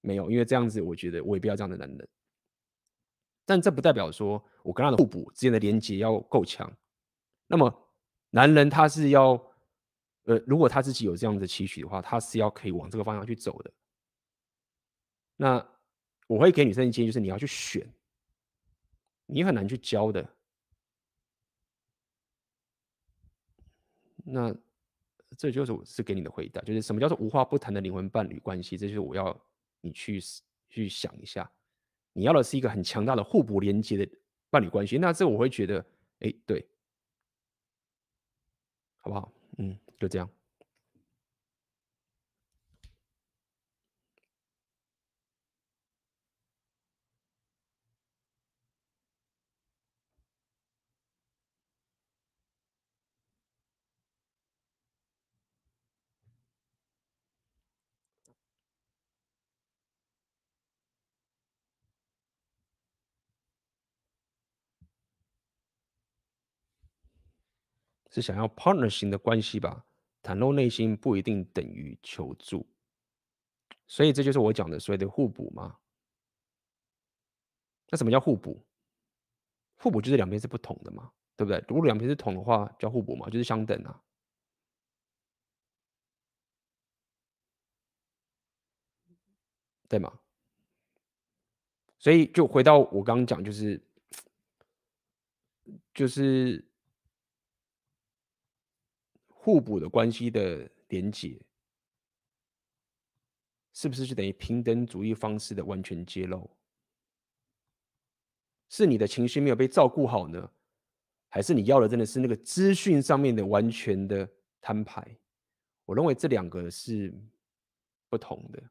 Speaker 1: 没有，因为这样子我觉得我也不要这样的男人。但这不代表说我跟他的互补之间的连接要够强。那么，男人他是要，呃，如果他自己有这样的期许的话，他是要可以往这个方向去走的。那我会给女生一建议，就是你要去选，你很难去教的。那这就是我是给你的回答，就是什么叫做无话不谈的灵魂伴侣关系？这就是我要你去去想一下。你要的是一个很强大的互补连接的伴侣关系，那这我会觉得，哎，对，好不好？嗯，就这样。是想要 partner 型的关系吧？袒露内心不一定等于求助，所以这就是我讲的所谓的互补嘛。那什么叫互补？互补就是两边是不同的嘛，对不对？如果两边是同的话，叫互补嘛，就是相等啊，对吗？所以就回到我刚刚讲，就是 就是互补的关系的连结，是不是就等于平等主义方式的完全揭露？是你的情绪没有被照顾好呢，还是你要的真的是那个资讯上面的完全的摊牌？我认为这两个是不同的。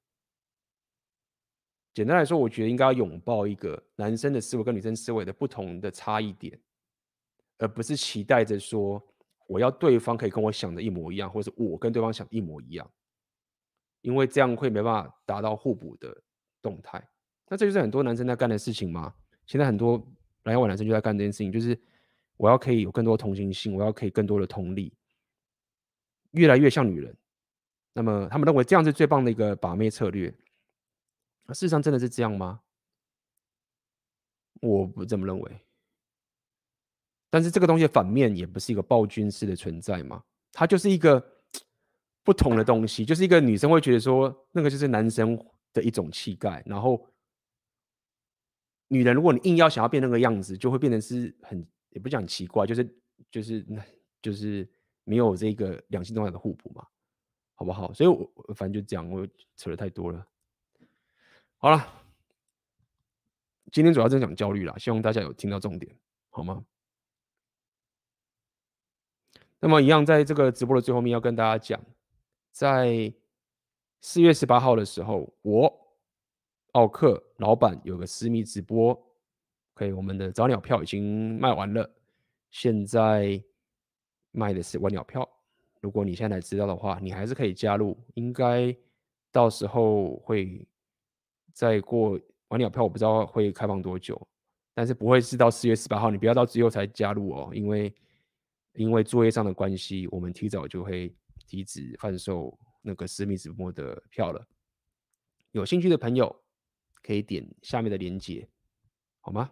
Speaker 1: 简单来说，我觉得应该要拥抱一个男生的思维跟女生思维的不同的差异点，而不是期待着说我要对方可以跟我想的一模一样，或者是我跟对方想一模一样，因为这样会没办法达到互补的动态。那这就是很多男生在干的事情嘛？现在很多来往男生就在干这件事情，就是我要可以有更多的同情心，我要可以更多的同理，越来越像女人。那么他们认为这样是最棒的一个把妹策略。那事实上真的是这样吗？我不这么认为。但是这个东西的反面也不是一个暴君式的存在嘛，它就是一个不同的东西，就是一个女生会觉得说那个就是男生的一种气概，然后女人如果你硬要想要变那个样子，就会变成是很也不讲奇怪，就是就是就是没有这个两性动态的互补嘛，好不好？所以我反正就这样，我扯的太多了。好了，今天主要是讲焦虑啦，希望大家有听到重点，好吗？那么一样，在这个直播的最后面要跟大家讲，在四月十八号的时候，我奥克老板有个私密直播，OK，我们的早鸟票已经卖完了，现在卖的是晚鸟票。如果你现在知道的话，你还是可以加入，应该到时候会。再过晚鸟票，我不知道会开放多久，但是不会是到四月十八号。你不要到最后才加入哦，因为因为作业上的关系，我们提早就会停止贩售那个私密直播的票了。有兴趣的朋友可以点下面的链接，好吗？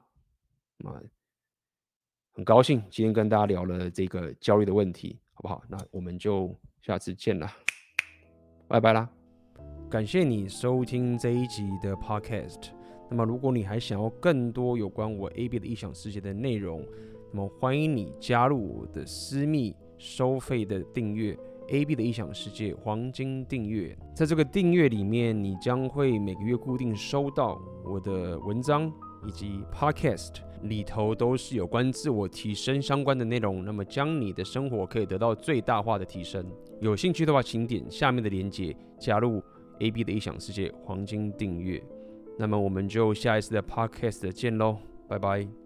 Speaker 1: 那很高兴今天跟大家聊了这个焦虑的问题，好不好？那我们就下次见了，拜拜啦。感谢你收听这一集的 Podcast。那么，如果你还想要更多有关我 AB 的异想世界的内容，那么欢迎你加入我的私密收费的订阅 AB 的异想世界黄金订阅。在这个订阅里面，你将会每个月固定收到我的文章以及 Podcast 里头都是有关自我提升相关的内容。那么，将你的生活可以得到最大化的提升。有兴趣的话，请点下面的链接加入。AB 的异想世界黄金订阅，那么我们就下一次的 Podcast 见喽，拜拜。